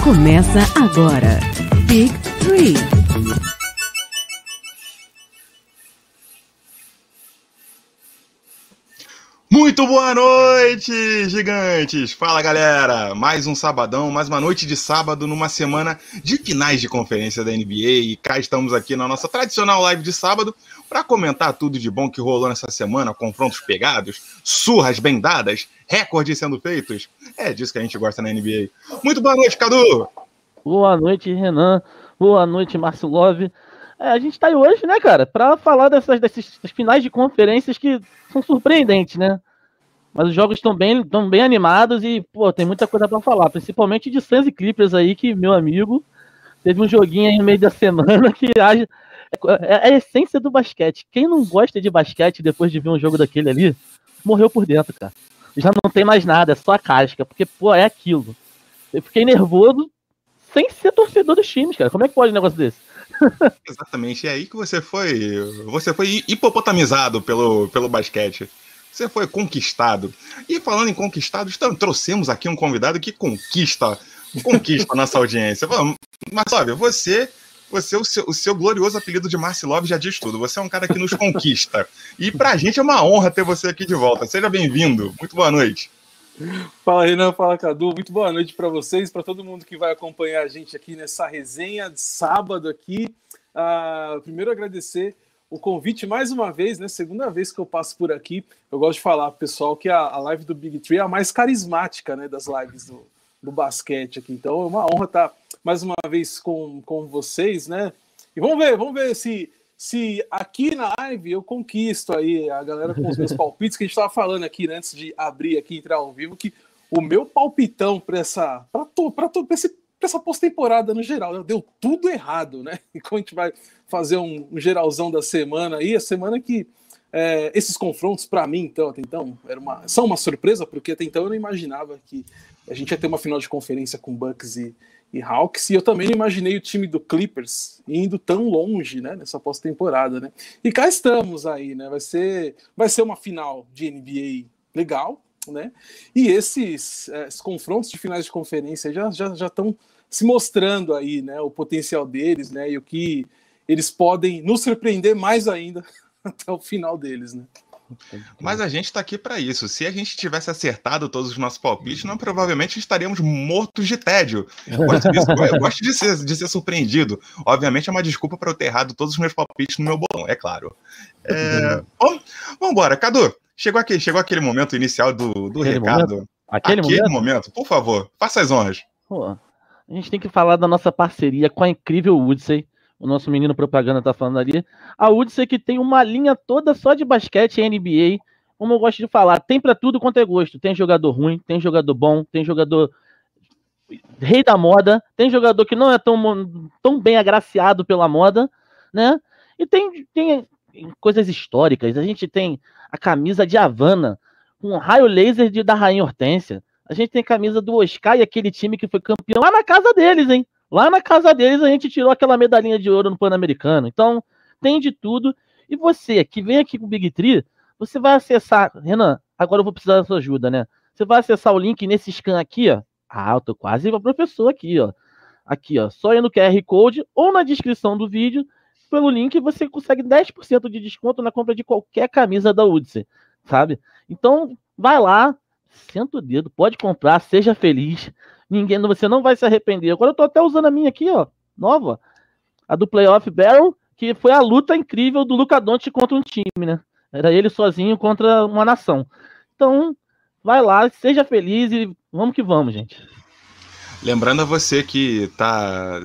Começa agora. Big Three. Muito boa noite, gigantes! Fala galera! Mais um sabadão, mais uma noite de sábado numa semana de finais de conferência da NBA e cá estamos aqui na nossa tradicional live de sábado para comentar tudo de bom que rolou nessa semana, confrontos pegados, surras bem dadas, recordes sendo feitos. É disso que a gente gosta na NBA. Muito boa noite, Cadu! Boa noite, Renan. Boa noite, Márcio Love. É, a gente está aí hoje, né, cara, para falar dessas, desses finais de conferências que são surpreendentes, né? Mas os jogos estão bem, bem animados e, pô, tem muita coisa para falar, principalmente de Suns e Clippers aí, que, meu amigo, teve um joguinho aí no meio da semana que age, é, é a essência do basquete. Quem não gosta de basquete depois de ver um jogo daquele ali, morreu por dentro, cara. Já não tem mais nada, é só a casca, porque, pô, é aquilo. Eu fiquei nervoso sem ser torcedor dos times, cara. Como é que pode um negócio desse? Exatamente, é aí que você foi. Você foi hipopotamizado pelo, pelo basquete. Você foi conquistado. E falando em conquistado, então, trouxemos aqui um convidado que conquista, conquista nossa audiência. Mas, sabe, você, você o seu, o seu glorioso apelido de Marcelov já diz tudo. Você é um cara que nos conquista. E pra gente é uma honra ter você aqui de volta. Seja bem-vindo. Muito boa noite. Fala Renan, fala Cadu, muito boa noite para vocês, para todo mundo que vai acompanhar a gente aqui nessa resenha de sábado aqui. Uh, primeiro agradecer o convite mais uma vez, né? Segunda vez que eu passo por aqui. Eu gosto de falar, pessoal, que a, a live do Big Tree é a mais carismática, né, das lives do, do basquete aqui. Então é uma honra estar mais uma vez com, com vocês, né? E vamos ver, vamos ver se se aqui na live eu conquisto aí a galera com os meus palpites que a gente estava falando aqui né, antes de abrir aqui entrar ao vivo que o meu palpitão para essa para para essa pós-temporada no geral né, deu tudo errado, né? E a gente vai fazer um, um geralzão da semana aí, a semana que é, esses confrontos para mim então até então era uma são uma surpresa porque até então eu não imaginava que a gente ia ter uma final de conferência com Bucks e, e Hawks, e eu também não imaginei o time do Clippers indo tão longe, né, nessa pós-temporada, né? E cá estamos aí, né? Vai ser, vai ser uma final de NBA legal, né? E esses, é, esses confrontos de finais de conferência já já já estão se mostrando aí, né, o potencial deles, né, e o que eles podem nos surpreender mais ainda até o final deles, né? Mas a gente está aqui para isso. Se a gente tivesse acertado todos os nossos palpites, não provavelmente estaríamos mortos de tédio. Eu gosto, disso, eu gosto de, ser, de ser surpreendido. Obviamente é uma desculpa para eu ter errado todos os meus palpites no meu bolão, é claro. É, bom, vamos embora. Cadu, chegou, aqui, chegou aquele momento inicial do, do aquele recado. Momento? Aquele, aquele momento? momento? por favor, faça as honras. Pô, a gente tem que falar da nossa parceria com a incrível Woodsey o nosso menino propaganda tá falando ali. A Woodson que tem uma linha toda só de basquete e NBA. Como eu gosto de falar, tem para tudo quanto é gosto. Tem jogador ruim, tem jogador bom, tem jogador rei da moda, tem jogador que não é tão, tão bem agraciado pela moda, né? E tem, tem coisas históricas. A gente tem a camisa de Havana com um raio laser de, da Rainha Hortência. A gente tem a camisa do Oscar e aquele time que foi campeão lá na casa deles, hein? Lá na casa deles a gente tirou aquela medalhinha de ouro no Pan-Americano. Então, tem de tudo. E você que vem aqui com o Big Tree, você vai acessar. Renan, agora eu vou precisar da sua ajuda, né? Você vai acessar o link nesse scan aqui, ó. Ah, eu tô quase para professor aqui, ó. Aqui, ó. Só ir no QR Code ou na descrição do vídeo. Pelo link você consegue 10% de desconto na compra de qualquer camisa da Udse, sabe? Então, vai lá, senta o dedo, pode comprar, seja feliz. Ninguém, você não vai se arrepender. Agora eu tô até usando a minha aqui, ó, nova. A do Playoff Barrel, que foi a luta incrível do Luca Doncic contra um time, né? Era ele sozinho contra uma nação. Então, vai lá, seja feliz e vamos que vamos, gente. Lembrando a você que tá,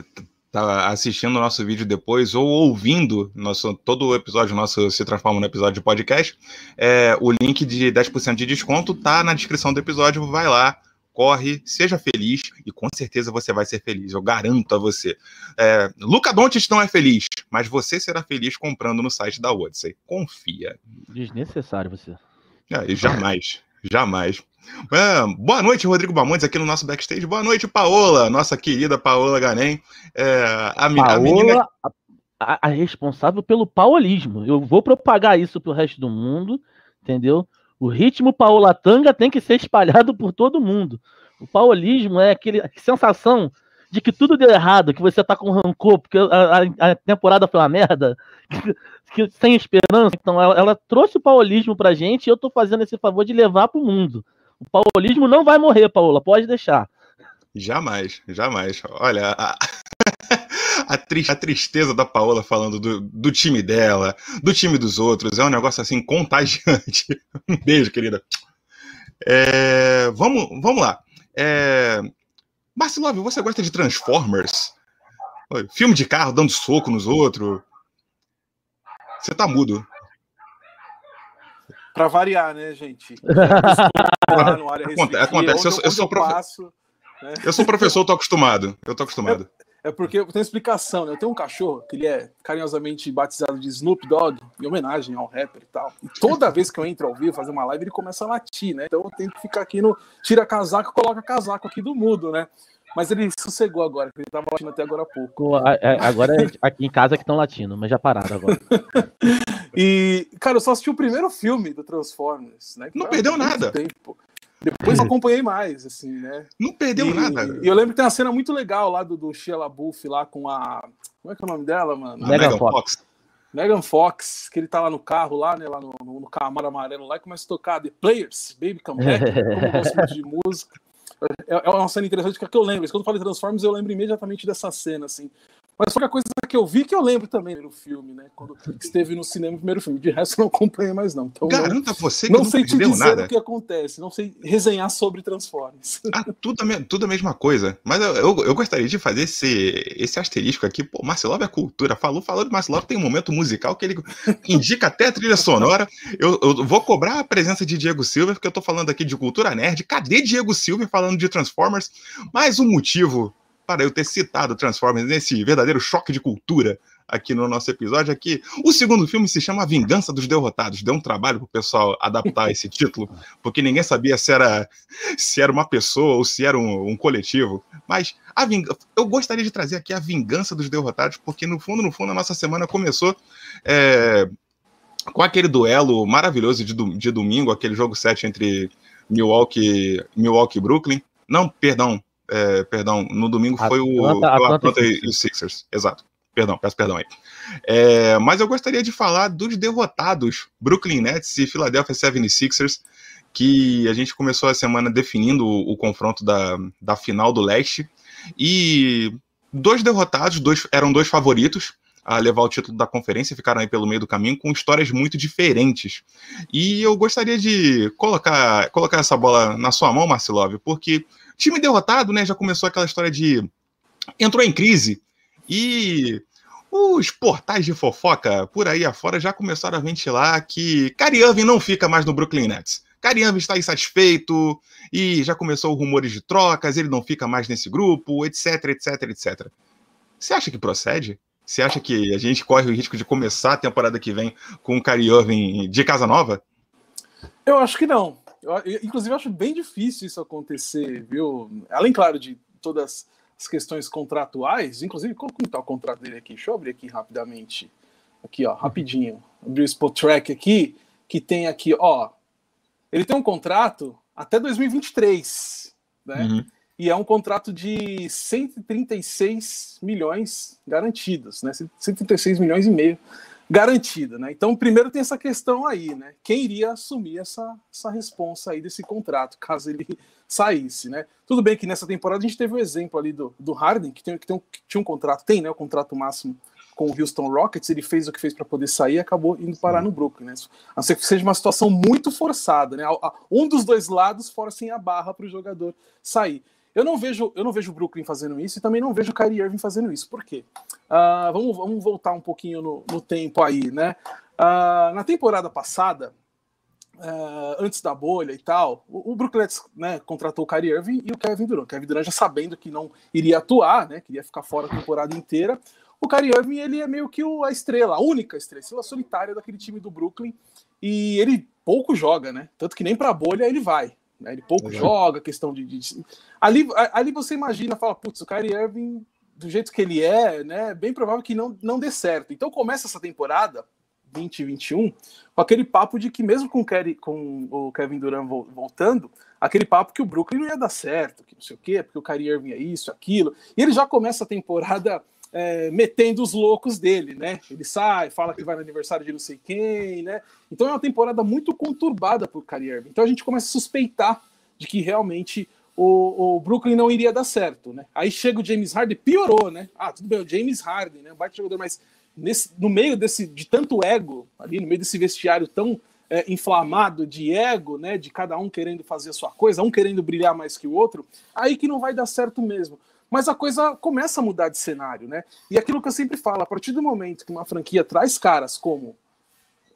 tá assistindo o nosso vídeo depois ou ouvindo nosso, todo o episódio nosso se transforma no episódio de podcast, é, o link de 10% de desconto tá na descrição do episódio, vai lá, corre, seja feliz e com certeza você vai ser feliz, eu garanto a você. É, Luca Doncic não é feliz, mas você será feliz comprando no site da Odyssey. Confia. Desnecessário você. É, jamais, jamais. Boa noite, Rodrigo Bamontes, aqui no nosso backstage. Boa noite, Paola, nossa querida Paola Ganem. É, a, Paola, a menina... A, a, responsável pelo paulismo. Eu vou propagar isso pro resto do mundo, entendeu? O ritmo paulatanga tem que ser espalhado por todo mundo. O paulismo é aquele, sensação de que tudo deu errado, que você tá com rancor, porque a, a, temporada foi uma merda, que, que, sem esperança. Então ela, ela, trouxe o paulismo pra gente e eu tô fazendo esse favor de levar pro mundo. O paulismo não vai morrer, Paola, pode deixar. Jamais, jamais. Olha, a, a, a tristeza da Paola falando do, do, time dela, do time dos outros, é um negócio assim contagiante. Um beijo, querida. É, vamos, vamos lá. É, Marcelov, você gosta de Transformers? Filme de carro dando soco nos outros? Você tá mudo. Pra variar, né, gente? Acontece, eu, eu, sou prof... passo, né? eu sou professor, tô acostumado. Eu tô acostumado. É, é porque tem explicação, né? Eu tenho um cachorro que ele é carinhosamente batizado de Snoop Dogg, em homenagem ao rapper e tal. E toda vez que eu entro ao vivo fazer uma live, ele começa a latir, né? Então eu tenho que ficar aqui no tira casaco, coloca casaco aqui do mudo, né? Mas ele sossegou agora, ele tava latindo até agora há pouco. Agora aqui em casa que estão latindo, mas já pararam agora. e, cara, eu só assisti o primeiro filme do Transformers, né? Não perdeu nada. Tempo. Depois eu acompanhei mais, assim, né? Não perdeu e, nada. E eu lembro que tem uma cena muito legal lá do, do Shia LaBeouf lá com a. Como é que é o nome dela, mano? Megan Fox. Fox. Megan Fox, que ele tá lá no carro, lá, né? Lá no, no, no Camaro amarelo lá, e começa a tocar The Players, Baby Come Back, como eu de música. É, é uma cena interessante que eu lembro. Quando eu falo de Transformers, eu lembro imediatamente dessa cena, assim. Mas foi a coisa que eu vi que eu lembro também no filme, né? Quando esteve no cinema o primeiro filme. De resto, não acompanhei mais, não. Então, Garanta você que não, não sei te dizer nada. o que acontece, não sei resenhar sobre Transformers. Ah, tudo, a, tudo a mesma coisa. Mas eu, eu, eu, gostaria de fazer esse, esse asterisco aqui. Pô, Marcelov é cultura. Falou, falou de Marcelov, tem um momento musical que ele indica até a trilha sonora. Eu, eu vou cobrar a presença de Diego Silva, porque eu tô falando aqui de cultura nerd. Cadê Diego Silva falando de Transformers? Mais um motivo para eu ter citado Transformers nesse verdadeiro choque de cultura aqui no nosso episódio aqui. O segundo filme se chama A Vingança dos Derrotados. Deu um trabalho para o pessoal adaptar esse título, porque ninguém sabia se era, se era uma pessoa ou se era um, um coletivo. Mas a ving... eu gostaria de trazer aqui A Vingança dos Derrotados, porque no fundo, no fundo, a nossa semana começou é, com aquele duelo maravilhoso de, de domingo, aquele jogo 7 entre Milwaukee, Milwaukee e Brooklyn. Não, perdão, é, perdão, no domingo foi o, Atlanta, Atlanta e, e Sixers. Exato. Perdão, peço perdão aí. É, mas eu gostaria de falar dos derrotados Brooklyn Nets e Philadelphia 76ers, que a gente começou a semana definindo o, o confronto da, da final do leste. E dois derrotados, dois, eram dois favoritos a levar o título da conferência, ficaram aí pelo meio do caminho com histórias muito diferentes. E eu gostaria de colocar, colocar essa bola na sua mão, Marcelov, porque Time derrotado, né? Já começou aquela história de. Entrou em crise e os portais de fofoca por aí afora já começaram a ventilar que Kyrie Irving não fica mais no Brooklyn Nets. Kyrie Irving está insatisfeito e já começou rumores de trocas, ele não fica mais nesse grupo, etc, etc, etc. Você acha que procede? Você acha que a gente corre o risco de começar a temporada que vem com o Kyrie Irving de casa nova? Eu acho que não. Eu, inclusive, acho bem difícil isso acontecer, viu? Além, claro, de todas as questões contratuais, inclusive, como está o contrato dele aqui? Deixa eu abrir aqui rapidamente. Aqui, ó, rapidinho. Abrir o Spot Track aqui, que tem aqui, ó. Ele tem um contrato até 2023, né? Uhum. E é um contrato de 136 milhões garantidos, né? 136 milhões e meio garantida, né? Então, primeiro tem essa questão aí, né? Quem iria assumir essa, essa responsa aí desse contrato, caso ele saísse, né? Tudo bem que nessa temporada a gente teve o exemplo ali do, do Harden, que, tem, que, tem um, que tinha um contrato, tem, né? O contrato máximo com o Houston Rockets, ele fez o que fez para poder sair e acabou indo parar no Brooklyn, né? A não ser que seja uma situação muito forçada, né? Um dos dois lados forcem a barra para o jogador sair. Eu não vejo, eu não vejo o Brooklyn fazendo isso e também não vejo o Kyrie Irving fazendo isso. Por quê? Uh, vamos, vamos voltar um pouquinho no, no tempo aí, né? Uh, na temporada passada, uh, antes da bolha e tal, o, o Brooklyn né, contratou o Kyrie Irving e o Kevin Durant. O Kevin Durant já sabendo que não iria atuar, né? Que ia ficar fora a temporada inteira. O Kyrie Irving ele é meio que o, a estrela, a única estrela, a estrela solitária daquele time do Brooklyn e ele pouco joga, né? Tanto que nem para a bolha ele vai. Né? Ele pouco joga, questão de, de, Ali, ali você imagina, fala, putz, o Kyrie Irving, do jeito que ele é, né? Bem provável que não, não dê certo. Então começa essa temporada 2021 com aquele papo de que mesmo com o, Kerry, com o Kevin Durant voltando, aquele papo que o Brooklyn não ia dar certo, que não sei o quê, porque o Kyrie Irving é isso, aquilo. E ele já começa a temporada é, metendo os loucos dele, né? Ele sai, fala que vai no aniversário de não sei quem, né? Então é uma temporada muito conturbada o Kyrie. Então a gente começa a suspeitar de que realmente o, o, Brooklyn não iria dar certo, né? Aí chega o James Harden, piorou, né? Ah, tudo bem, o James Harden, né? Um baita jogador, mas nesse, no meio desse de tanto ego, ali no meio desse vestiário tão é, inflamado de ego, né? De cada um querendo fazer a sua coisa, um querendo brilhar mais que o outro, aí que não vai dar certo mesmo. Mas a coisa começa a mudar de cenário, né? E aquilo que eu sempre falo, a partir do momento que uma franquia traz caras como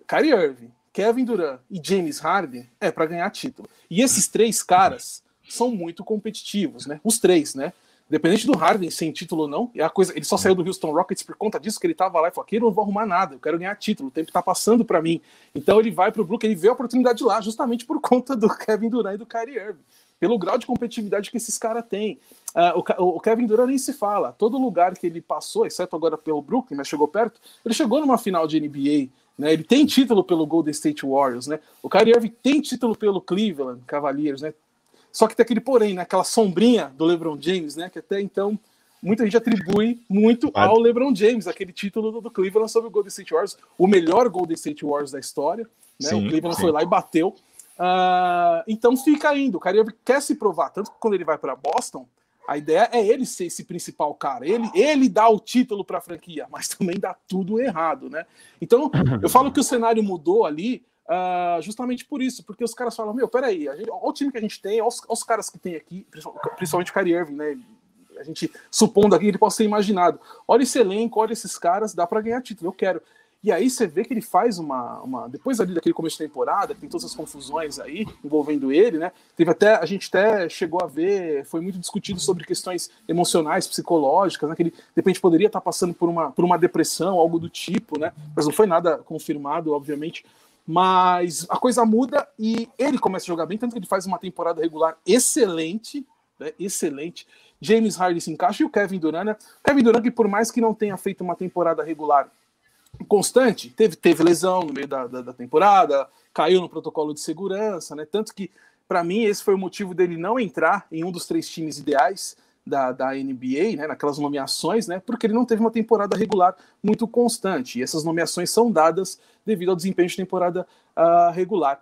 Kyrie Irving, Kevin Durant e James Harden, é para ganhar título. E esses três caras são muito competitivos, né? Os três, né? Independente do Harden sem título ou não, é a coisa, ele só saiu do Houston Rockets por conta disso, que ele tava lá e falou: aqui eu não vou arrumar nada, eu quero ganhar título, o tempo tá passando para mim. Então ele vai pro Brooklyn, ele vê a oportunidade lá, justamente por conta do Kevin Durant e do Kyrie Irving, pelo grau de competitividade que esses caras têm. Uh, o, o, Kevin Durant nem se fala, todo lugar que ele passou, exceto agora pelo Brooklyn, mas chegou perto, ele chegou numa final de NBA, né? Ele tem título pelo Golden State Warriors, né? O Kyrie Irving tem título pelo Cleveland Cavaliers, né? Só que tem aquele porém, né? Aquela sombrinha do LeBron James, né? Que até então muita gente atribui muito ao LeBron James, aquele título do, do Cleveland sobre o Golden State Warriors, o melhor Golden State Warriors da história. Né? Sim, o Cleveland sim. foi lá e bateu. Uh, então fica indo. O cara quer se provar, tanto que quando ele vai para Boston, a ideia é ele ser esse principal cara. Ele, ele dá o título para a franquia, mas também dá tudo errado, né? Então eu falo que o cenário mudou ali Uh, justamente por isso, porque os caras falam, meu, peraí, a gente, olha o time que a gente tem, olha os, olha os caras que tem aqui, principalmente o Kyrie Irving, né? A gente supondo aqui ele possa ser imaginado. Olha esse elenco, olha esses caras, dá para ganhar título, eu quero. E aí você vê que ele faz uma, uma. Depois ali daquele começo de temporada, tem todas as confusões aí envolvendo ele, né? Teve até. A gente até chegou a ver, foi muito discutido sobre questões emocionais, psicológicas, né? Que ele de repente poderia estar passando por uma, por uma depressão, algo do tipo, né? Mas não foi nada confirmado, obviamente. Mas a coisa muda e ele começa a jogar bem, tanto que ele faz uma temporada regular excelente, né, excelente. James Harden se encaixa e o Kevin Durant, né? Kevin Durant, que por mais que não tenha feito uma temporada regular constante, teve, teve lesão no meio da, da, da temporada, caiu no protocolo de segurança, né? Tanto que, para mim, esse foi o motivo dele não entrar em um dos três times ideais da, da NBA, né, naquelas nomeações, né, porque ele não teve uma temporada regular muito constante. E essas nomeações são dadas devido ao desempenho de temporada uh, regular.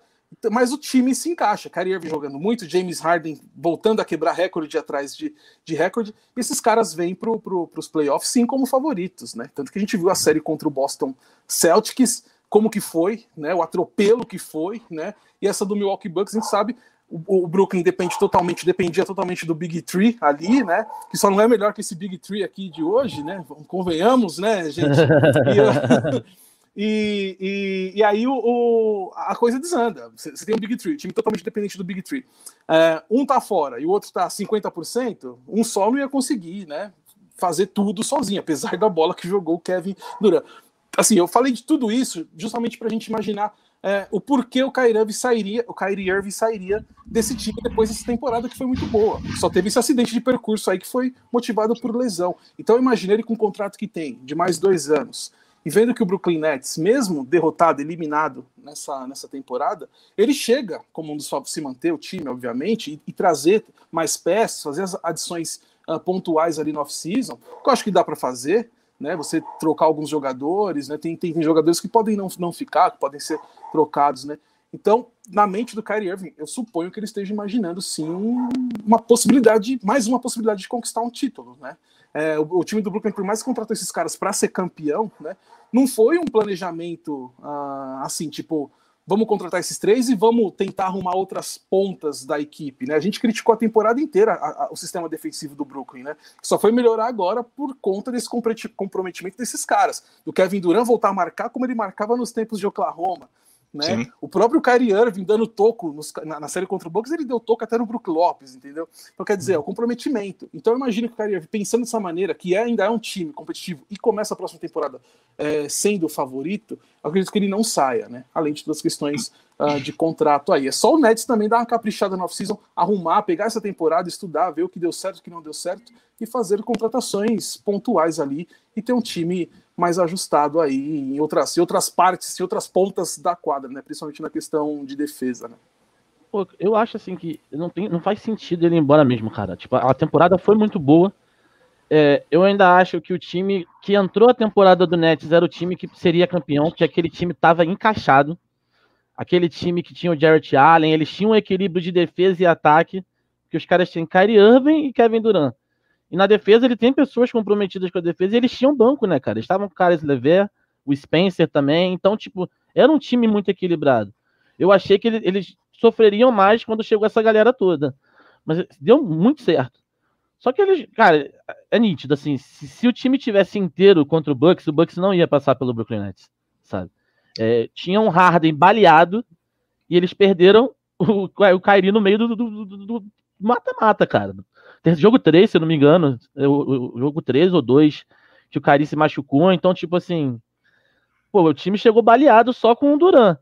Mas o time se encaixa. Kyrie Irving jogando muito, James Harden voltando a quebrar recorde atrás de, de recorde. E esses caras vêm para pro, os playoffs sim como favoritos, né? Tanto que a gente viu a série contra o Boston Celtics, como que foi, né? O atropelo que foi, né? E essa do Milwaukee Bucks, a gente sabe, o, o, Brooklyn depende totalmente, dependia totalmente do Big Tree ali, né? Que só não é melhor que esse Big Tree aqui de hoje, né? Convenhamos, né, gente? E, e, e, aí o, o, a coisa desanda. Você, tem um Big Tree, time totalmente dependente do Big Tree. É, um tá fora e o outro tá 50%, um só não ia conseguir, né? Fazer tudo sozinho, apesar da bola que jogou o Kevin Durant. Assim, eu falei de tudo isso justamente para a gente imaginar é, o porquê o Kyrie Irving sairia, o Kyrie Irving sairia desse time depois dessa temporada que foi muito boa. Só teve esse acidente de percurso aí que foi motivado por lesão. Então imagine ele com o contrato que tem de mais dois anos. E vendo que o Brooklyn Nets, mesmo derrotado, eliminado nessa, nessa temporada, ele chega como um dos favoritos se manter o time, obviamente, e, e trazer mais peças, fazer as adições uh, pontuais ali no off-season, que eu acho que dá para fazer né? Você trocar alguns jogadores, né? Tem, tem, tem, jogadores que podem não, não ficar, que podem ser trocados, né? Então, na mente do Kyrie Irving, eu suponho que ele esteja imaginando sim uma possibilidade, mais uma possibilidade de conquistar um título, né? É, o, o, time do Brooklyn, por mais que contratou esses caras para ser campeão, né? Não foi um planejamento uh, assim, tipo, vamos contratar esses três e vamos tentar arrumar outras pontas da equipe, né? A gente criticou a temporada inteira a, a, o sistema defensivo do Brooklyn, né? Só foi melhorar agora por conta desse comprometimento desses caras, do Kevin Durant voltar a marcar como ele marcava nos tempos de Oklahoma, né? O próprio Kyrie Irving dando toco nos, na, na, série contra o Bucks, ele deu toco até no Brook Lopes, entendeu? Então quer dizer, é o comprometimento. Então imagina que o Kyrie Irving, pensando dessa maneira, que é, ainda é um time competitivo e começa a próxima temporada é, sendo o favorito, acredito que ele não saia, né? Além de todas as questões uh, de contrato aí. É só o Nets também dar uma caprichada no off-season, arrumar, pegar essa temporada, estudar, ver o que deu certo, o que não deu certo e fazer contratações pontuais ali e ter um time mais ajustado aí em outras, em outras partes, em outras pontas da quadra, né? Principalmente na questão de defesa, né? Pô, eu acho assim que não, tem, não faz sentido ele ir embora mesmo, cara. Tipo, a temporada foi muito boa. É, eu ainda acho que o time que entrou a temporada do Nets era o time que seria campeão, que aquele time estava encaixado. Aquele time que tinha o Jarrett Allen, eles tinham um equilíbrio de defesa e ataque, que os caras tinham Kyrie Irving e Kevin Durant. E na defesa ele tem pessoas comprometidas com a defesa e eles tinham banco, né, cara? Eles estavam com o Caris Lever, o Spencer também. Então, tipo, era um time muito equilibrado. Eu achei que ele, eles sofreriam mais quando chegou essa galera toda. Mas deu muito certo. Só que eles, cara, é nítido, assim, se, se, o time tivesse inteiro contra o Bucks, o Bucks não ia passar pelo Brooklyn Nets, sabe? É, tinha um Harden baleado e eles perderam o, o Kyrie no meio do mata-mata, cara. Jogo 3, se eu não me engano, é o, o jogo 3 ou 2, que o Kyrie se machucou, então, tipo assim, pô, o time chegou baleado só com o Duran.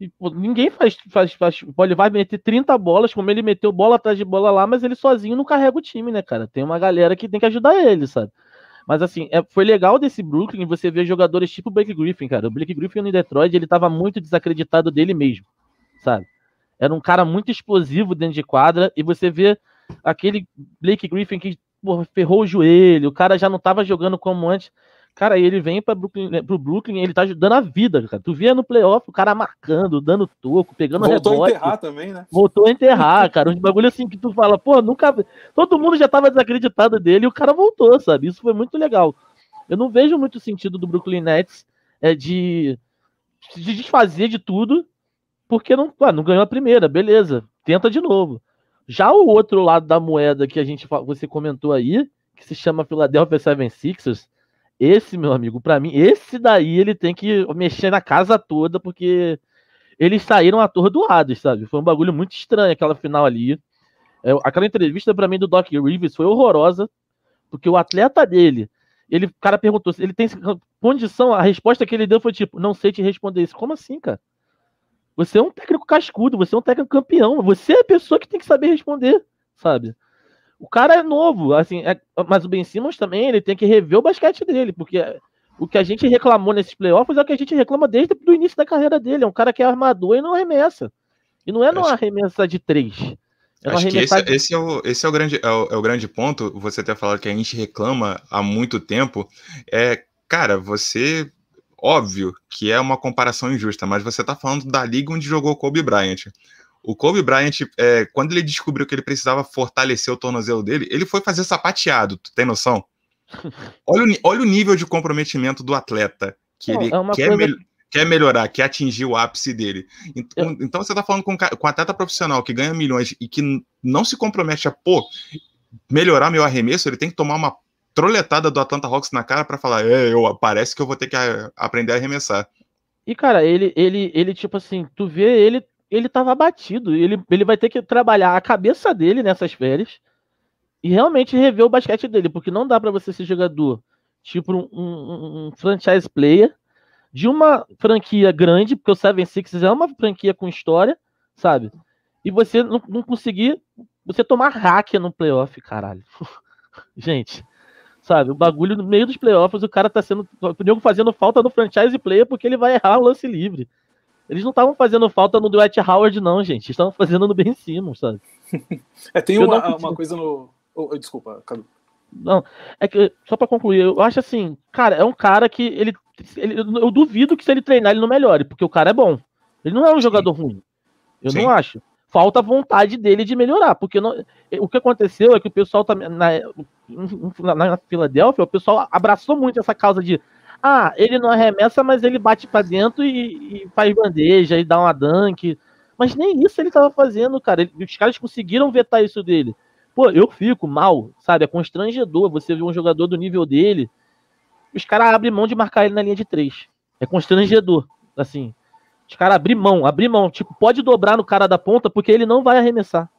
E, pô, ninguém faz, faz, faz. Ele vai meter 30 bolas, como ele meteu bola atrás de bola lá, mas ele sozinho não carrega o time, né, cara? Tem uma galera que tem que ajudar ele, sabe? Mas assim, é, foi legal desse Brooklyn você ver jogadores tipo o Blake Griffin, cara. O Blake Griffin no Detroit, ele tava muito desacreditado dele mesmo, sabe? Era um cara muito explosivo dentro de quadra, e você vê aquele Blake Griffin que porra, ferrou o joelho, o cara já não tava jogando como antes. Cara, ele vem para Brooklyn, né, pro Brooklyn, ele tá ajudando a vida, cara. Tu via no playoff o cara marcando, dando toco, pegando Voltou rebote. Voltou a enterrar também, né? Voltou a enterrar, cara. Uns bagulho assim que tu fala, pô, nunca. Todo mundo já tava desacreditado dele e o cara voltou, sabe? Isso foi muito legal. Eu não vejo muito sentido do Brooklyn Nets é, de, de desfazer de tudo, porque não, ah, não ganhou a primeira, beleza. Tenta de novo. Já o outro lado da moeda que a gente você comentou aí, que se chama Philadelphia 76ers, esse, meu amigo, para mim, esse daí ele tem que mexer na casa toda, porque eles saíram atordoados, sabe? Foi um bagulho muito estranho aquela final ali. É, aquela entrevista para mim do Doc Rivers foi horrorosa, porque o atleta dele, ele, o cara perguntou se ele tem condição, a resposta que ele deu foi tipo, não sei te responder isso. Como assim, cara? Você é um técnico cascudo, você é um técnico campeão, você é a pessoa que tem que saber responder, sabe? O cara é novo, assim, é, mas o Ben Simmons também ele tem que rever o basquete dele, porque o que a gente reclamou nesses playoffs é o que a gente reclama desde o início da carreira dele. É um cara que é armador e não arremessa. E não é numa arremessa de três. É Acho que esse, de... esse, é o, esse é, o grande, é o, é o grande ponto. Você ter falado que a gente reclama há muito tempo. É, cara, você óbvio que é uma comparação injusta, mas você está falando da liga onde jogou Kobe Bryant. O Kobe Bryant, é, quando ele descobriu que ele precisava fortalecer o tornozelo dele, ele foi fazer sapateado, tu tem noção? Olha o, olha o nível de comprometimento do atleta que ele é quer, coisa... quer, melhorar, quer atingir o ápice dele. Então, Eu... então você está falando com, com um atleta profissional que ganha milhões e que não se compromete a, pô, melhorar meu arremesso, ele tem que tomar uma troletada do Atlanta Hawks na cara para falar, é, eu, parece que eu vou ter que aprender a arremessar. E, cara, ele, ele, ele, tipo assim, tu vê ele ele estava abatido. Ele, ele vai ter que trabalhar a cabeça dele nessas férias e realmente rever o basquete dele, porque não dá para você ser jogador tipo um, um, um, franchise player de uma franquia grande, porque o Seven Sixes é uma franquia com história, sabe? E você não, não conseguir você tomar hack no playoff, caralho. Gente, sabe? O bagulho no meio dos playoffs, o cara tá sendo. O fazendo falta no franchise player porque ele vai errar o lance livre. Eles não estavam fazendo falta no Dwight Howard, não, gente. Estavam fazendo no Ben Simmons, sabe? é, tem uma, uma coisa no. Oh, desculpa, Cadu. Não, é que, só para concluir, eu acho assim, cara, é um cara que ele, ele, Eu duvido que se ele treinar ele não melhore, porque o cara é bom. Ele não é um Sim. jogador ruim. Eu Sim. não acho. Falta vontade dele de melhorar, porque não, o que aconteceu é que o pessoal tá, na, na, na Filadélfia, o pessoal abraçou muito essa causa de ah, ele não arremessa, mas ele bate para dentro e, e, faz bandeja e dá uma dunk. Mas nem isso ele tava fazendo, cara. Ele, os caras conseguiram vetar isso dele. Pô, eu fico mal, sabe? É constrangedor você ver um jogador do nível dele. Os caras abrem mão de marcar ele na linha de três. É constrangedor, assim. Os caras abrem mão, abrir mão. Tipo, pode dobrar no cara da ponta porque ele não vai arremessar.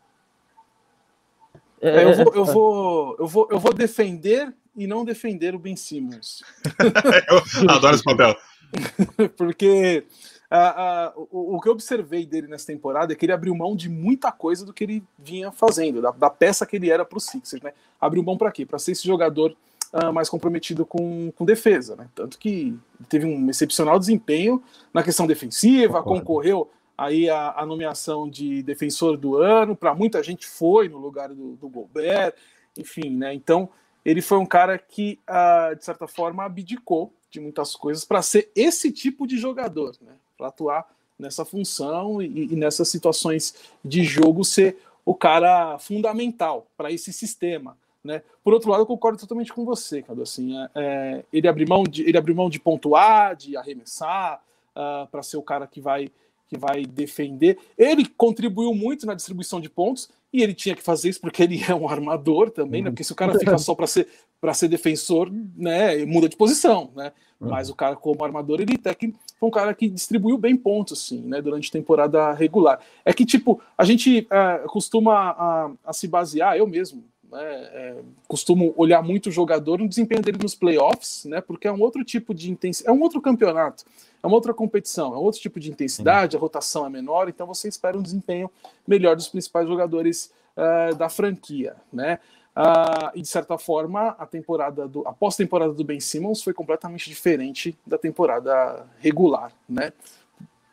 É, eu, vou, eu, vou, eu, vou, eu vou defender e não defender o Ben Simmons. eu adoro esse papel. Porque uh, uh, o, o, que eu observei dele nessa temporada é que ele abriu mão de muita coisa do que ele vinha fazendo, da, da peça que ele era para o Sixers, né? Abriu mão para quê? Para ser esse jogador uh, mais comprometido com, com defesa, né? Tanto que teve um excepcional desempenho na questão defensiva, Concordo. concorreu aí a, a, nomeação de defensor do ano, para muita gente foi no lugar do, do Gobert, enfim, né? Então ele foi um cara que, uh, de certa forma, abdicou de muitas coisas para ser esse tipo de jogador, né? Para atuar nessa função e, e, nessas situações de jogo ser o cara fundamental para esse sistema. Né? Por outro lado, eu concordo totalmente com você, Cadu. Assim, é, é, ele abriu mão de ele abriu mão de pontuar, de arremessar, uh, ah, para ser o cara que vai que vai defender. Ele contribuiu muito na distribuição de pontos e ele tinha que fazer isso porque ele é um armador também, né? Porque se o cara fica só para ser para ser defensor, né, muda de posição, né? Uhum. Mas o cara como armador, ele até que foi um cara que distribuiu bem pontos, assim, né, durante a temporada regular. É que tipo a gente é, costuma a, a, se basear, eu mesmo, né, é, costumo olhar muito o jogador no desempenho dele nos playoffs, né? Porque é um outro tipo de intensidade, é um outro campeonato é uma outra competição, é um outro tipo de intensidade, Sim. a rotação é menor, então você espera um desempenho melhor dos principais jogadores uh, da franquia, né? Uh, e de certa forma, a temporada do, a pós-temporada do Ben Simmons foi completamente diferente da temporada regular, né?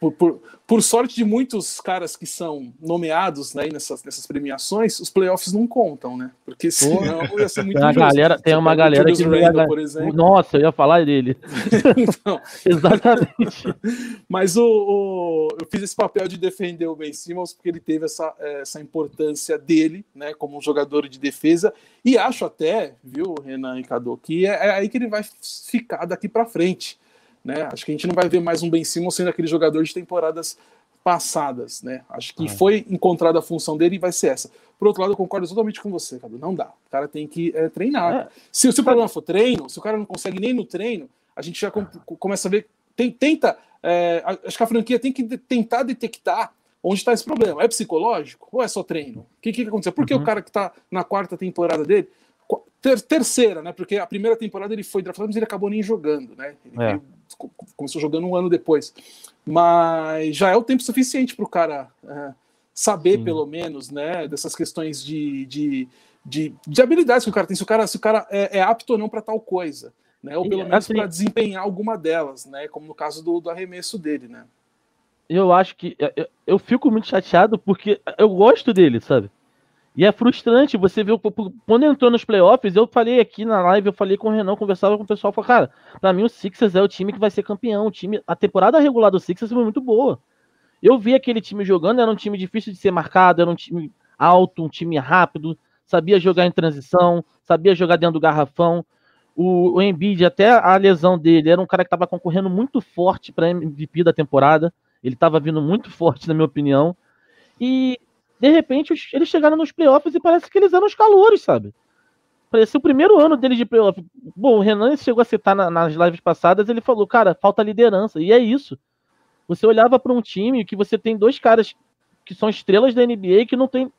Por, por, por, sorte de muitos caras que são nomeados né, nessas, nessas premiações, os playoffs não contam, né? Porque senão ia ser muito tem galera Tem uma galera que Randall, por exemplo. Nossa, eu ia falar dele. então, Exatamente. Mas o, o, eu fiz esse papel de defender o Ben Simmons porque ele teve essa, essa importância dele, né, como um jogador de defesa. E acho até, viu, Renan e Cadu, que é, é aí que ele vai ficar daqui para frente né? Acho que a gente não vai ver mais um Ben Simmons sendo aquele jogador de temporadas passadas, né? Acho que ah. foi encontrada a função dele e vai ser essa. Por outro lado, eu concordo totalmente com você, cara. Não dá. O cara tem que é, treinar. É. Se, se, o problema for treino, se o cara não consegue nem no treino, a gente já com, começa a ver. Tem, tenta. É, acho que a franquia tem que tentar detectar onde está esse problema. É psicológico ou é só treino? O que, que aconteceu? Por que uhum. o cara que está na quarta temporada dele ter, terceira, né? Porque a primeira temporada ele foi draftado, mas ele acabou nem jogando, né? Ele é. Começou jogando um ano depois. Mas já é o tempo suficiente para o cara é, saber, Sim. pelo menos, né? Dessas questões de, de, de, de, habilidades que o cara tem, se o cara, se o cara é, é apto ou não para tal coisa, né? Ou pelo menos assim, para desempenhar alguma delas, né? Como no caso do, do arremesso dele, né? Eu acho que eu, eu fico muito chateado porque eu gosto dele, sabe? E é frustrante você ver. Quando entrou nos playoffs, eu falei aqui na live, eu falei com o Renan, conversava com o pessoal, falei, cara, pra mim o Sixers é o time que vai ser campeão. O time, a temporada regular do Sixers foi muito boa. Eu vi aquele time jogando, era um time difícil de ser marcado, era um time alto, um time rápido, sabia jogar em transição, sabia jogar dentro do garrafão. O, o Embiid, até a lesão dele, era um cara que estava concorrendo muito forte para MVP da temporada. Ele estava vindo muito forte, na minha opinião. E de repente eles chegaram nos playoffs e parece que eles eram os calores, sabe? Parece o primeiro ano deles de playoff. Bom, o Renan chegou a citar na, nas lives passadas, ele falou, cara, falta liderança. E é isso. Você olhava para um time que você tem dois caras que são estrelas da NBA que não tem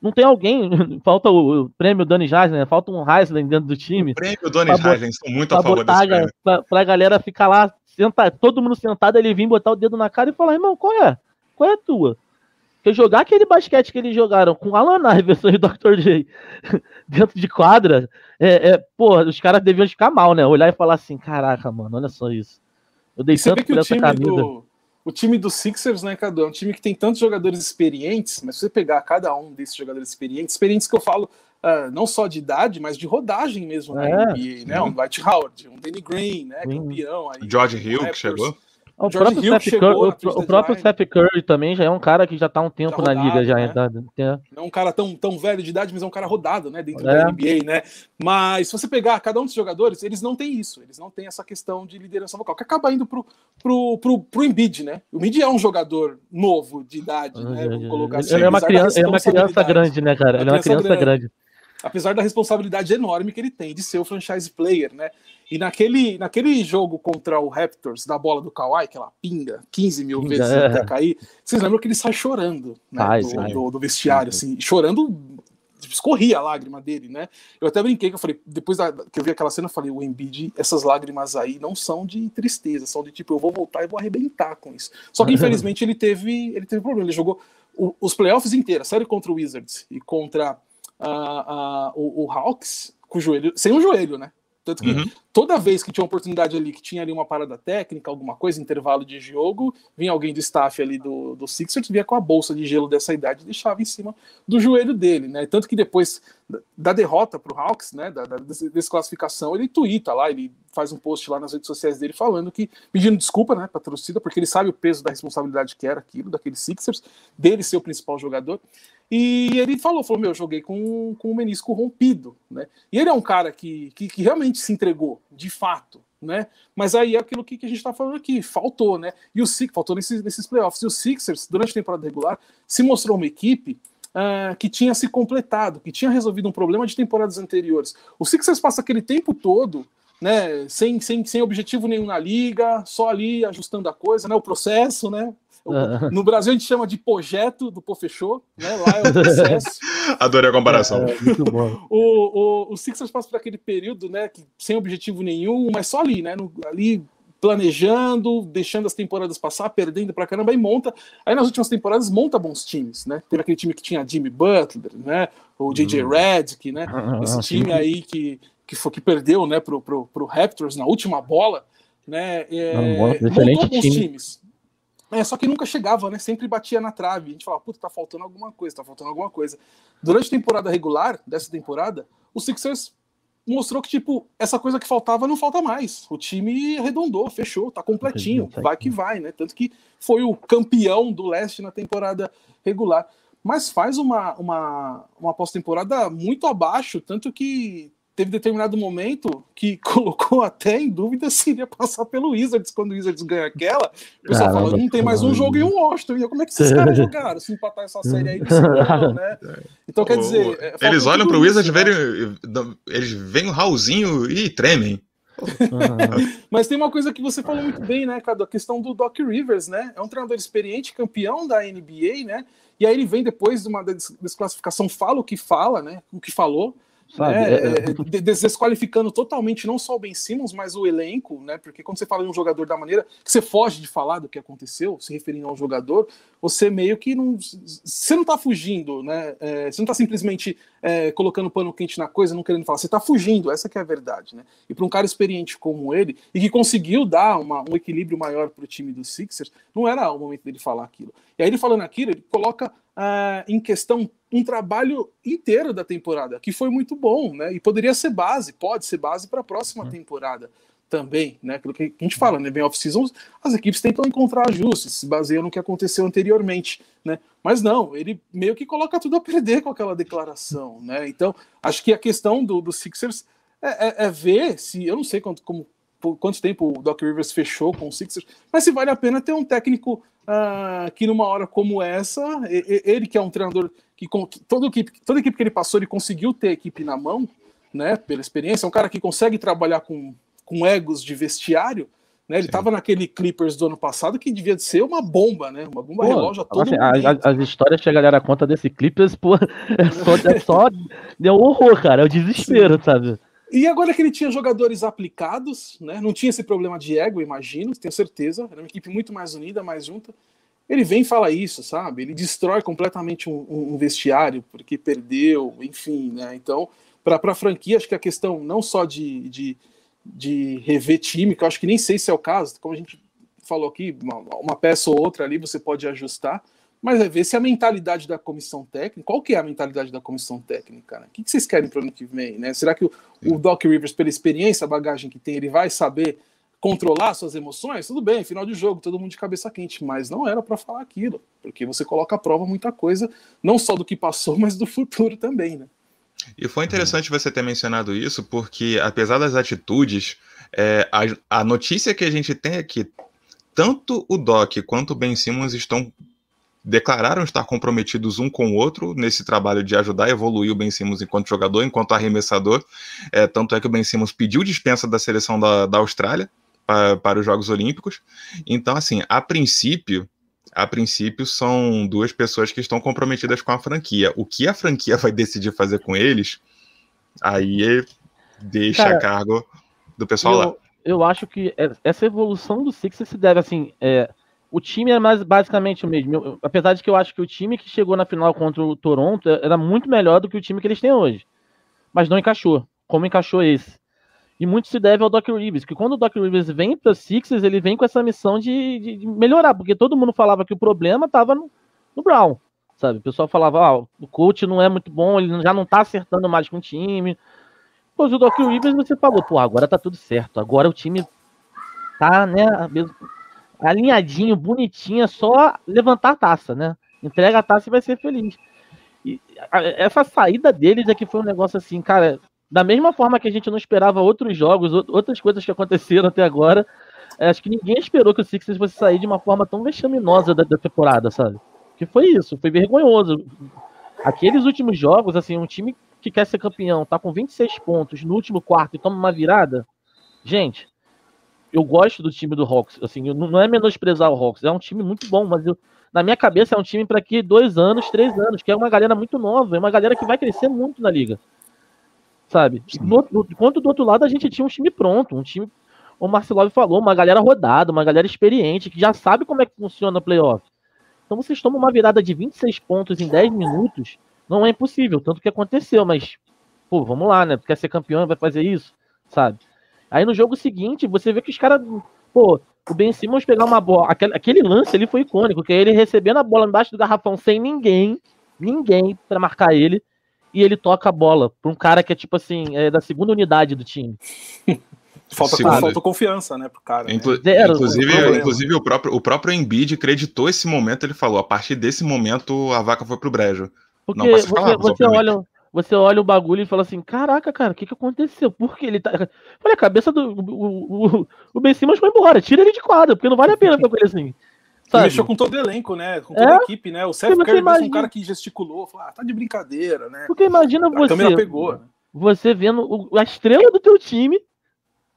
não tem alguém, falta o, prêmio Dani Haslem, né? falta um Haslem dentro do time. O prêmio Dani Haslem, sou muito a favor desse pra, pra galera ficar lá, sentar, todo mundo sentado, ele vir botar o dedo na cara e falar, irmão, qual é? Qual é a tua? Porque jogar aquele basquete que eles jogaram com Alan Iverson e Dr. J dentro de quadra, é, é, pô, os caras deviam ficar mal, né? Olhar e falar assim, caraca, mano, olha só isso. Eu dei tanto por essa camisa. Do, o time do Sixers, né, Cadu, é um time que tem tantos jogadores experientes, mas se você pegar cada um desses jogadores experientes, experientes que eu falo uh, não só de idade, mas de rodagem mesmo é, na NBA, né? Um Dwight Howard, um Danny Green, né, campeão aí. George Hill, que chegou. O próprio, Steph Curry, o, o próprio Curry também já é um cara que já tá um tempo rodado, na liga já. Né? É. Não é um cara tão, tão velho de idade, mas é um cara rodado, né, dentro é. da NBA, né? Mas se você pegar cada um dos jogadores, eles não têm isso, eles não têm essa questão de liderança vocal, que acaba indo pro, pro, pro, pro Embiid, né? O Embiid é um jogador novo de idade, né? Vou colocar assim. Ele é uma criança, é uma criança grande, né, cara? Ele é uma criança grande. grande apesar da responsabilidade enorme que ele tem de ser o franchise player, né? E naquele, naquele jogo contra o Raptors, da bola do Kawhi, que ela pinga 15 mil vezes é. até cair, vocês lembram que ele sai chorando né, do, do, do, vestiário, assim, chorando escorria a lágrima dele, né? Eu até brinquei que eu falei, depois da, que eu vi aquela cena, eu falei, o Embiid, essas lágrimas aí não são de tristeza, são de tipo, eu vou voltar e vou arrebentar com isso. Só que infelizmente ele teve, ele teve problema, ele jogou o, os playoffs inteiros, série contra o Wizards e contra uh, uh, o, o Hawks, com o joelho, sem o joelho, né? Tanto que uhum. toda vez que tinha uma oportunidade ali, que tinha ali uma parada técnica, alguma coisa, intervalo de jogo, vinha alguém do staff ali do, do Sixers, via com a bolsa de gelo dessa idade e deixava em cima do joelho dele, né? Tanto que depois da derrota para o Hawks, né, da, da desclassificação, ele twitta lá, ele faz um post lá nas redes sociais dele falando que, pedindo desculpa, né, para a torcida, porque ele sabe o peso da responsabilidade que era aquilo, daqueles Sixers, dele ser o principal jogador. E ele falou, falou, meu, eu joguei com, com o menisco rompido, né? E ele é um cara que, que, que realmente se entregou, de fato, né? Mas aí é aquilo que, que a gente está falando aqui, faltou, né? E o Sixers, faltou nesses, nesses playoffs. E o Sixers, durante a temporada regular, se mostrou uma equipe uh, que tinha se completado, que tinha resolvido um problema de temporadas anteriores. O Sixers passa aquele tempo todo né, sem, sem, sem objetivo nenhum na liga, só ali ajustando a coisa, né, o processo, né, no Brasil a gente chama de projeto do Pô Fechou, né? Lá é o processo. Adorei a comparação. É, muito bom. o, o, o Sixers passa por aquele período, né? Que, sem objetivo nenhum, mas só ali, né? No, ali planejando, deixando as temporadas passar, perdendo pra caramba, e monta. Aí nas últimas temporadas monta bons times, né? Teve aquele time que tinha Jimmy Butler, né? O JJ hum. Redick, né? Esse time aí que, que, foi, que perdeu, né, pro, pro, pro Raptors na última bola, né? É, Não, montou bons time. times. É, só que nunca chegava, né? Sempre batia na trave. A gente falava, puta, tá faltando alguma coisa, tá faltando alguma coisa. Durante a temporada regular, dessa temporada, o Sixers mostrou que, tipo, essa coisa que faltava não falta mais. O time arredondou, fechou, tá completinho, vai que vai, né? Tanto que foi o campeão do leste na temporada regular. Mas faz uma, uma, uma pós-temporada muito abaixo, tanto que teve determinado momento que colocou até em dúvida se iria passar pelo Wizards quando o Wizards ganha aquela. O pessoal Caramba, fala, não tem mais um jogo em um Washington. E como é que esses caras jogaram se empatar essa série aí? né? Então, quer dizer. É, eles olham para o Wizards, né? eles veem o Raulzinho e tremem. Mas tem uma coisa que você falou muito bem, né, Cadu? A questão do Doc Rivers, né? É um treinador experiente, campeão da NBA, né? E aí ele vem depois de uma desclassificação, fala o que fala, né? O que falou. Sabe? É, é, é, desqualificando totalmente não só o Ben Simmons, mas o elenco, né? Porque quando você fala de um jogador da maneira que você foge de falar do que aconteceu, se referindo ao jogador, você meio que não. Você não tá fugindo, né? É, você não tá simplesmente é, colocando pano quente na coisa, não querendo falar, você tá fugindo, essa que é a verdade, né? E para um cara experiente como ele, e que conseguiu dar uma, um equilíbrio maior para o time dos Sixers, não era o momento dele falar aquilo. E aí ele falando aquilo, ele coloca em questão um trabalho inteiro da temporada, que foi muito bom, né? E poderia ser base, pode ser base para a próxima uhum. temporada também, né? Aquilo que a gente fala, né? Bem off-season, as equipes tentam encontrar ajustes, se baseiam no que aconteceu anteriormente, né? Mas não, ele meio que coloca tudo a perder com aquela declaração, né? Então, acho que a questão do, do Sixers é, é, é ver se, eu não sei quanto, como, quanto tempo o Doc Rivers fechou com o Sixers, mas se vale a pena ter um técnico uh, que numa hora como essa, ele que é um treinador que toda equipe, toda equipe que ele passou, ele conseguiu ter a equipe na mão, né, pela experiência, é um cara que consegue trabalhar com, com egos de vestiário, né, ele estava naquele Clippers do ano passado que devia ser uma bomba, né? Uma bomba pô, relógio todo assim, a, As histórias que a galera conta desse Clippers, pô, é só, é só deu horror, cara. É o desespero, Sim. sabe? E agora que ele tinha jogadores aplicados, né? Não tinha esse problema de ego, imagino, tenho certeza. Era uma equipe muito mais unida, mais junta. Ele vem e fala isso, sabe? Ele destrói completamente um, um vestiário porque perdeu, enfim, né? Então, para a franquia, acho que a questão não só de, de, de rever time, que eu acho que nem sei se é o caso, como a gente falou aqui, uma, uma peça ou outra ali você pode ajustar, mas é ver se a mentalidade da comissão técnica, qual que é a mentalidade da comissão técnica, né? O que, vocês querem para o ano que vem, né? Será que o, o, Doc Rivers, pela experiência, a bagagem que tem, ele vai saber controlar suas emoções? Tudo bem, final de jogo, todo mundo de cabeça quente, mas não era para falar aquilo, porque você coloca à prova muita coisa, não só do que passou, mas do futuro também, né? E foi interessante você ter mencionado isso, porque apesar das atitudes, é, a, a notícia que a gente tem é que tanto o Doc quanto o Ben Simmons estão declararam estar comprometidos um com o outro nesse trabalho de ajudar a evoluir o Ben Simmons enquanto jogador, enquanto arremessador. É, tanto é que o Ben Simmons pediu dispensa da seleção da, da Austrália para, para os Jogos Olímpicos. Então, assim, a princípio, a princípio, são duas pessoas que estão comprometidas com a franquia. O que a franquia vai decidir fazer com eles, aí deixa Cara, a cargo do pessoal eu, lá. Eu acho que essa evolução do Sixers se deve, assim, é, o time é mais basicamente o mesmo. Eu, apesar de que eu acho que o time que chegou na final contra o Toronto era muito melhor do que o time que eles têm hoje. Mas não encaixou, como encaixou esse. E muito se deve ao Doc Rivers, que quando o Doc Rivers vem para Sixers, ele vem com essa missão de, de, melhorar, porque todo mundo falava que o problema estava no, no, Brown, sabe? O pessoal falava, ah, o coach não é muito bom, ele já não tá acertando mais com o time. Pois o Doc Rivers, você falou, pô, agora tá tudo certo, agora o time tá, né, alinhadinho, bonitinho, é só levantar a taça, né? Entrega a taça e vai ser feliz. E essa saída deles é que foi um negócio assim, cara, da mesma forma que a gente não esperava outros jogos, outras coisas que aconteceram até agora, é, acho que ninguém esperou que o Sixers fosse sair de uma forma tão vexaminosa da temporada, sabe? Que foi isso, foi vergonhoso. Aqueles últimos jogos, assim, um time que quer ser campeão, tá com 26 pontos no último quarto e toma uma virada. Gente, eu gosto do time do Hawks, assim, não é menosprezar o Hawks, é um time muito bom, mas eu, na minha cabeça é um time para que dois anos, três anos, que é uma galera muito nova, é uma galera que vai crescer muito na liga sabe? enquanto do outro lado a gente tinha um time pronto, um time, o Marcelov falou, uma galera rodada, uma galera experiente, que já sabe como é que funciona o playoff. Então vocês tomam uma virada de 26 pontos em 10 minutos, não é impossível, tanto que aconteceu, mas, pô, vamos lá, né? Quer ser campeão, vai fazer isso, sabe? Aí no jogo seguinte, você vê que os caras, pô, o Ben Simmons pegar uma bola, aquele, aquele lance ali foi icônico, que é ele recebendo a bola embaixo do garrafão sem ninguém, ninguém para marcar ele, e ele toca a bola pra um cara que é tipo assim, é da segunda unidade do time. Falta, falta confiança, né, pro cara. Né? Inclu Zero, inclusive, inclusive o, próprio, o próprio Embiid acreditou esse momento, ele falou, a partir desse momento a vaca foi pro brejo. Porque Não, você, falar, você olha, você olha o bagulho e fala assim, caraca, cara, o que que aconteceu? Por que ele tá... Olha, a cabeça do... O, o, o Ben Simmons foi embora, tira ele de quadra, porque não vale a pena pra ele assim. Sabe? mexeu com todo o elenco, né? Com toda é? a equipe, né? O Seth Curry imagina... um cara que gesticulou, falou, ah, tá de brincadeira, né? Porque imagina a você. Pegou, né? Você vendo a estrela do teu time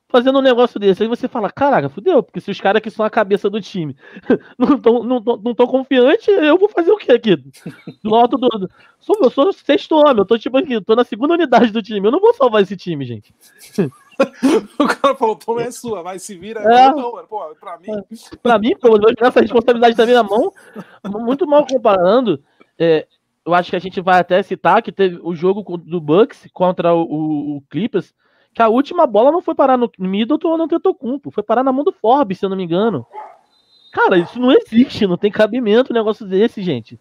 fazendo um negócio desse. Aí você fala, caraca, fudeu, porque se os caras que são a cabeça do time não estão não tão, não tão confiantes, eu vou fazer o quê aqui? Loto do. Sou, eu sou sexto homem, eu tô tipo aqui, tô na segunda unidade do time. Eu não vou salvar esse time, gente. o cara falou, toma é sua, vai se vira. É. Não, mano, pô, pra mim. É. Pra mim, pô, essa responsabilidade também na mão. Muito mal comparando. É, eu acho que a gente vai até citar que teve o jogo do Bucks contra o, o, o Clippers, que a última bola não foi parar no Middleton ou no Tetocumpo, foi parar na mão do Forbes, se eu não me engano. Cara, isso não existe, não tem cabimento um negócio desse, gente.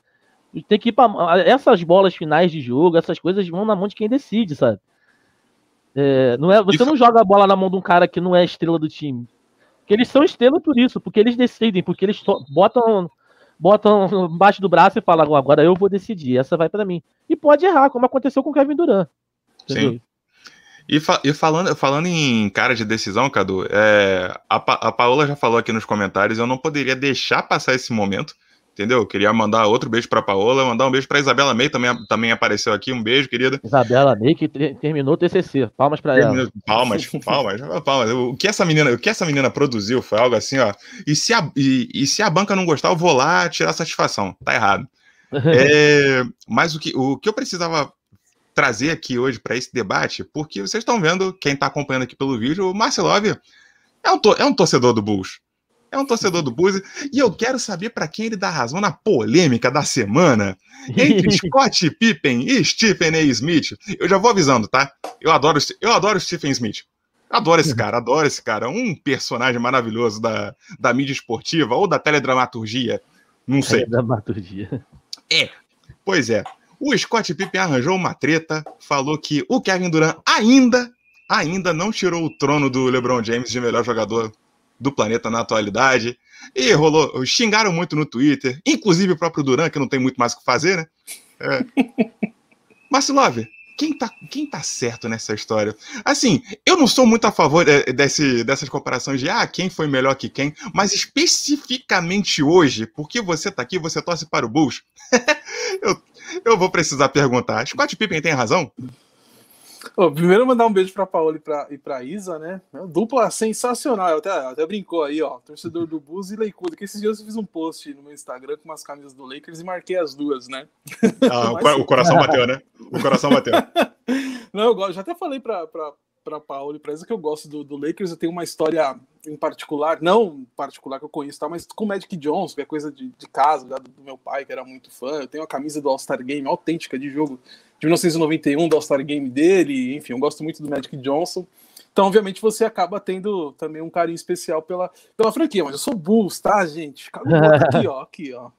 Tem que ir pra... Essas bolas finais de jogo, essas coisas vão na mão de quem decide, sabe? É, não é, você isso... não joga a bola na mão de um cara que não é estrela do time. Porque eles são estrela por isso, porque eles decidem, porque eles botam botam embaixo do braço e falam, agora eu vou decidir, essa vai para mim. E pode errar, como aconteceu com o Kevin Durant. Entendeu? Sim. E, fa e, falando, falando em cara de decisão, Cadu, é, a, pa a Paola já falou aqui nos comentários, eu não poderia deixar passar esse momento entendeu? Queria mandar outro beijo para Paola, mandar um beijo para Isabela May, também, também apareceu aqui, um beijo, querida. Isabela May que terminou o TCC, palmas para ela. Palmas, palmas, palmas. O que essa menina, o que essa menina produziu foi algo assim, ó. E se a, e, e se a banca não gostar, eu vou lá tirar satisfação. Tá errado. é, mas o que, o que eu precisava trazer aqui hoje para esse debate, porque vocês estão vendo, quem está acompanhando aqui pelo vídeo, o Marcelov é um, é um torcedor do Bulls é um torcedor do Bulls e eu quero saber para quem ele dá razão na polêmica da semana entre Scott Pippen e Stephen A. Smith. Eu já vou avisando, tá? Eu adoro, eu adoro Stephen Smith. Adoro esse cara, adoro esse cara. Um personagem maravilhoso da, da mídia esportiva ou da teledramaturgia. Não sei. Teledramaturgia. É, pois é. O Scott Pippen arranjou uma treta, falou que o Kevin Durant ainda, ainda não tirou o trono do LeBron James de melhor jogador do planeta na atualidade. E rolou, xingaram muito no Twitter, inclusive o próprio Duran, que não tem muito mais o que fazer, né? É. Quem tá, quem tá certo nessa história? Assim, eu não sou muito a favor é, desse, dessas comparações de ah, quem foi melhor que quem, mas especificamente hoje, porque você tá aqui, você torce para o Bulls, eu, eu vou precisar perguntar: Scott Pippen tem razão? Ô, primeiro mandar um beijo para Paola e para e pra Isa, né? Dupla sensacional. Até, até brincou aí, ó. Torcedor do Bulls e Leicuda. Que esses dias eu fiz um post no meu Instagram com umas camisas do Lakers e marquei as duas, né? Ah, Mas, o coração bateu, né? O coração bateu. Não, eu gosto. Já até falei para para Paola e para que eu gosto do, do, Lakers. Eu tenho uma história em particular, não particular que eu conheço, tá, mas com o Magic Johnson, que é coisa de, de casa, do, do meu pai, que era muito fã. Eu tenho a camisa do All-Star Game autêntica de jogo de 1991, do All-Star Game dele. Enfim, eu gosto muito do Magic Johnson. Então, obviamente, você acaba tendo também um carinho especial pela, pela franquia. Mas eu sou Bulls, tá, gente? Aqui, ó, aqui, ó.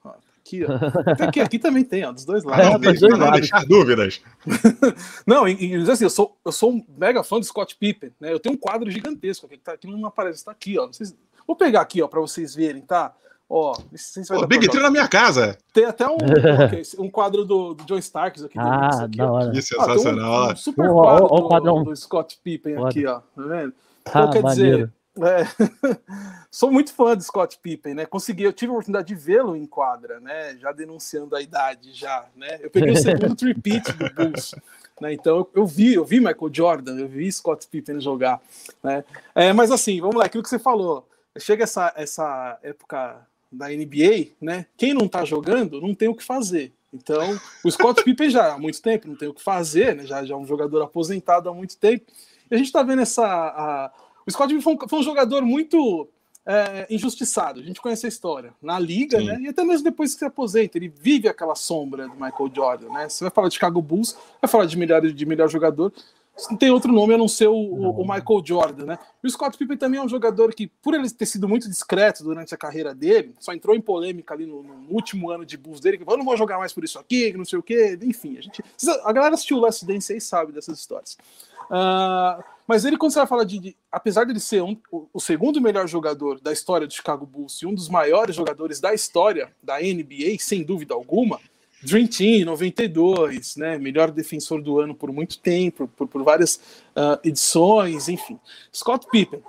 Aqui, ó. Aqui, aqui também tem, ó, dos dois lados. Não, deixa, não deixar dúvidas. não, e, e, assim, eu sou, eu sou um mega fã do Scott Pippen, né? Eu tenho um quadro gigantesco aqui, que tá aqui não aparece, está aqui, ó. Vocês, vou pegar aqui, ó, para vocês verem, tá? Ó, oh, Big Tree na minha casa. Tem até um, um quadro do, do John Starks aqui. Ah, aqui, da hora. Que sensacional. Ah, um, um super quadro oh, do, do, Scott Pippen Foda. aqui, ó. Tá vendo? Então, ah, quer maneiro. dizer, é, sou muito fã do Scott Pippen, né? Consegui, eu tive a oportunidade de vê-lo em quadra, né? Já denunciando a idade, já, né? Eu peguei o segundo repeat do Bulls, né? Então eu, eu, vi, eu vi Michael Jordan, eu vi Scott Pippen jogar, né? É, mas assim, vamos lá, aquilo que você falou, chega essa essa época da NBA, né? Quem não tá jogando não tem o que fazer. Então, o Scott Pippen já há muito tempo não tem o que fazer, né? Já já é um jogador aposentado há muito tempo. E a gente tá vendo essa a, o Scott foi um, foi um jogador muito é, injustiçado. A gente conhece a história na liga, Sim. né? E até mesmo depois que se aposenta, ele vive aquela sombra do Michael Jordan, né? Você vai falar de Chicago Bulls, vai falar de melhor, de melhor jogador. Não tem outro nome a não ser o, o, Michael Jordan, né? E o Scott Pippen também é um jogador que, por ele ter sido muito discreto durante a carreira dele, só entrou em polêmica ali no, no último ano de Bulls dele, que falou, não vou jogar mais por isso aqui, que não sei o quê. Enfim, a gente. A galera assistiu o Last Dance aí sabe dessas histórias. Uh, mas ele, quando você vai falar de, de apesar de ele ser um, o, o, segundo melhor jogador da história do Chicago Bulls e um dos maiores jogadores da história da NBA, sem dúvida alguma, Dream Team 92, né, melhor defensor do ano por muito tempo, por, por várias uh, edições, enfim. Scott Pippen,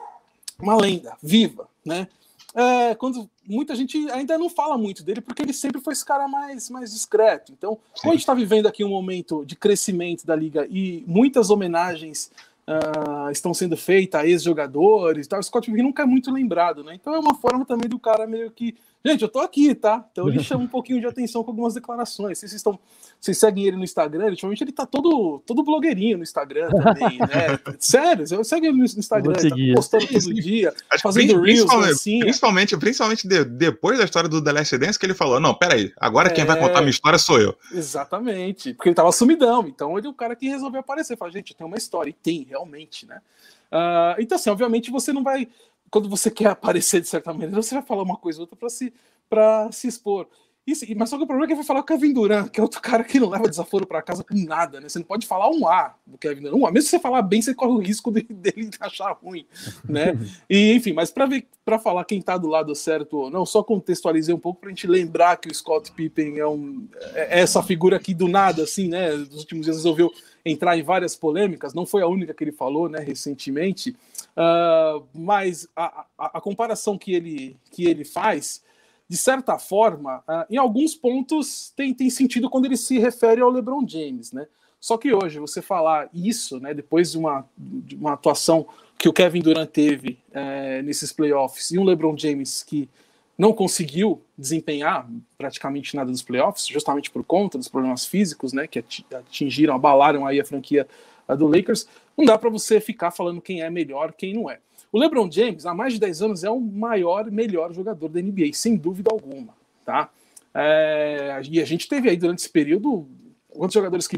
uma lenda viva, né? É, quando muita gente ainda não fala muito dele, porque ele sempre foi esse cara mais, mais discreto. Então, como a gente está vivendo aqui um momento de crescimento da liga e muitas homenagens uh, estão sendo feitas a ex-jogadores, tal, o Scott Pippen nunca é muito lembrado, né? Então é uma forma também do cara meio que Gente, eu tô aqui, tá? Então ele chama um pouquinho de atenção com algumas declarações. Vocês estão, vocês seguem ele no Instagram, ultimamente ele tá todo, todo blogueirinho no Instagram também, né? Sério, eu segue ele no Instagram, ele tá postando todo dia, Acho fazendo reels, assim. Principalmente, principalmente de, depois da história do The Last Dance, que ele falou: não, peraí, agora é... quem vai contar a minha história sou eu. Exatamente, porque ele tava sumidão, então ele é o cara que resolveu aparecer. Fala, gente, tem uma história, e tem, realmente, né? Uh, então, assim, obviamente você não vai quando você quer aparecer de certa maneira, você vai falar uma coisa ou outra para se, se expor. Isso, mas só que o problema é que vai falar com o Kevin Durant, que é outro cara que não leva desaforo para casa com nada, né? Você não pode falar um A do Kevin Durant. Um A. Mesmo se você falar bem, você corre o risco de, dele achar ruim, né? E, enfim, mas para falar quem tá do lado certo ou não, só contextualizei um pouco para a gente lembrar que o Scott Pippen é, um, é essa figura aqui do nada, assim, né? Nos últimos dias resolveu entrar em várias polêmicas, não foi a única que ele falou, né, recentemente, uh, mas a, a, a, comparação que ele, que ele faz, de certa forma, uh, em alguns pontos tem, tem sentido quando ele se refere ao LeBron James, né? Só que hoje você falar isso, né, depois de uma, de uma atuação que o Kevin Durant teve é, nesses playoffs e um LeBron James que não conseguiu desempenhar praticamente nada dos playoffs, justamente por conta dos problemas físicos, né, que atingiram, abalaram aí a franquia do Lakers. Não dá para você ficar falando quem é melhor, quem não é. O LeBron James, há mais de 10 anos, é o maior, melhor jogador da NBA, sem dúvida alguma, tá? É, e a gente teve aí durante esse período quantos jogadores que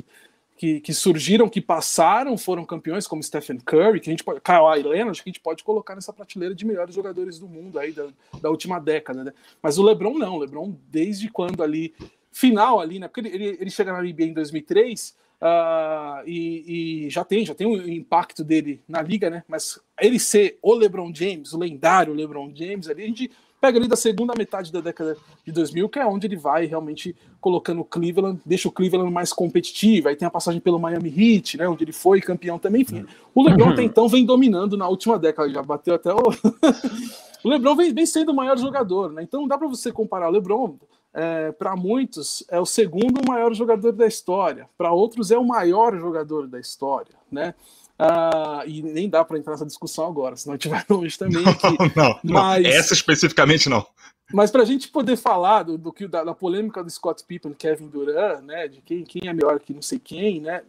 que, que, surgiram, que passaram, foram campeões, como Stephen Curry, que a gente pode, Kawhi Leonard, que a gente pode colocar nessa prateleira de melhores jogadores do mundo aí da, da última década, né? Mas o LeBron não, o LeBron desde quando ali final ali, né? Porque ele, ele chega na NBA em 2003 uh, e, e, já tem, já tem o um impacto dele na liga, né? Mas ele ser o LeBron James, o lendário LeBron James ali, a gente pega ali da segunda metade da década de 2000, que é onde ele vai realmente colocando o Cleveland, deixa o Cleveland mais competitivo, aí tem a passagem pelo Miami Heat, né, onde ele foi campeão também, enfim. O LeBron até então vem dominando na última década, já bateu até o... o LeBron vem, vem sendo o maior jogador, né, então não dá para você comparar o LeBron, é, para muitos é o segundo maior jogador da história, para outros é o maior jogador da história, né? Ah, e nem dá para entrar nessa discussão agora, senão a gente vai longe também. Não, aqui. não, Mas- não. Essa especificamente não. Mas para a gente poder falar do, do que da, da polêmica do Scott Pippen Kevin Durant, né, de quem, quem é melhor que não sei quem, né,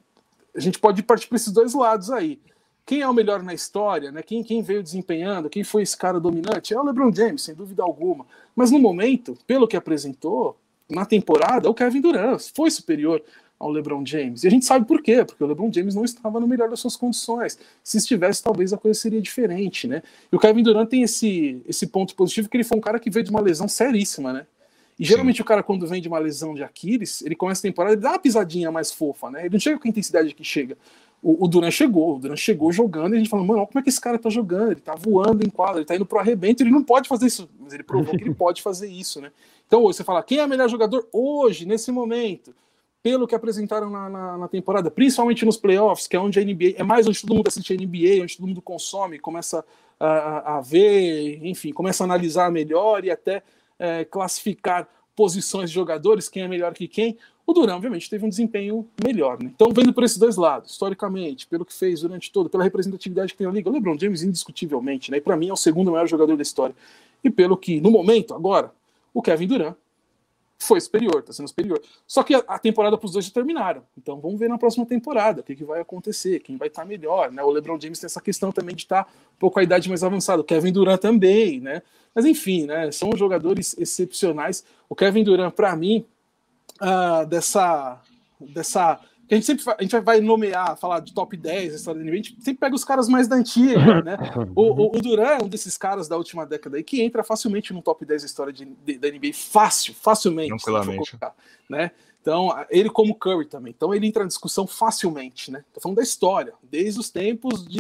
a gente pode partir para esses dois lados aí. Quem é o melhor na história, né? Quem, quem veio desempenhando, quem foi esse cara dominante? É o LeBron James, sem dúvida alguma. Mas no momento, pelo que apresentou na temporada, o Kevin Durant foi superior ao LeBron James. E a gente sabe por quê, porque o LeBron James não estava no melhor das suas condições. Se estivesse, talvez a coisa seria diferente, né? E o Kevin Durant tem esse, esse ponto positivo que ele foi um cara que veio de uma lesão seríssima, né? E geralmente o cara, quando vem de uma lesão de Aquiles, ele começa a temporada, ele dá uma pisadinha mais fofa, né? Ele não chega com a intensidade que chega. O, o Durant chegou, o Durant chegou jogando e a gente fala, mano, como é que esse cara tá jogando, ele tá voando em quadra, ele tá indo pro arrebento, ele não pode fazer isso, mas ele provou que ele pode fazer isso, né? Então hoje você fala, quem é o melhor jogador hoje, nesse momento? Pelo que apresentaram na, na, na temporada, principalmente nos playoffs, que é onde a NBA, é mais onde todo mundo assiste a NBA, onde todo mundo consome, começa a, a, a ver, enfim, começa a analisar melhor e até é, classificar posições de jogadores, quem é melhor que quem. O Durant, obviamente, teve um desempenho melhor. Né? Então, vendo por esses dois lados, historicamente, pelo que fez durante todo, pela representatividade que tem na liga, o LeBron James, indiscutivelmente, né? e para mim é o segundo maior jogador da história. E pelo que, no momento, agora, o Kevin Durant foi superior, está sendo superior. Só que a, temporada para os dois já terminaram. Então vamos ver na próxima temporada o que, que vai acontecer, quem vai estar melhor. Né? O LeBron James tem essa questão também de estar um pouco a idade mais avançada. O Kevin Durant também, né? Mas enfim, né? São jogadores excepcionais. O Kevin Durant, para mim, ah, dessa, dessa a gente sempre a gente vai nomear, falar de top 10 da história da NBA, a gente sempre pega os caras mais da antiga, né? O, o, o Duran é um desses caras da última década aí que entra facilmente no top 10 da história de, de- da NBA, fácil, facilmente. Tranquilamente. colocar, né? Então, ele como Curry também. Então, ele entra na discussão facilmente, né? Tô falando da história, desde os tempos de,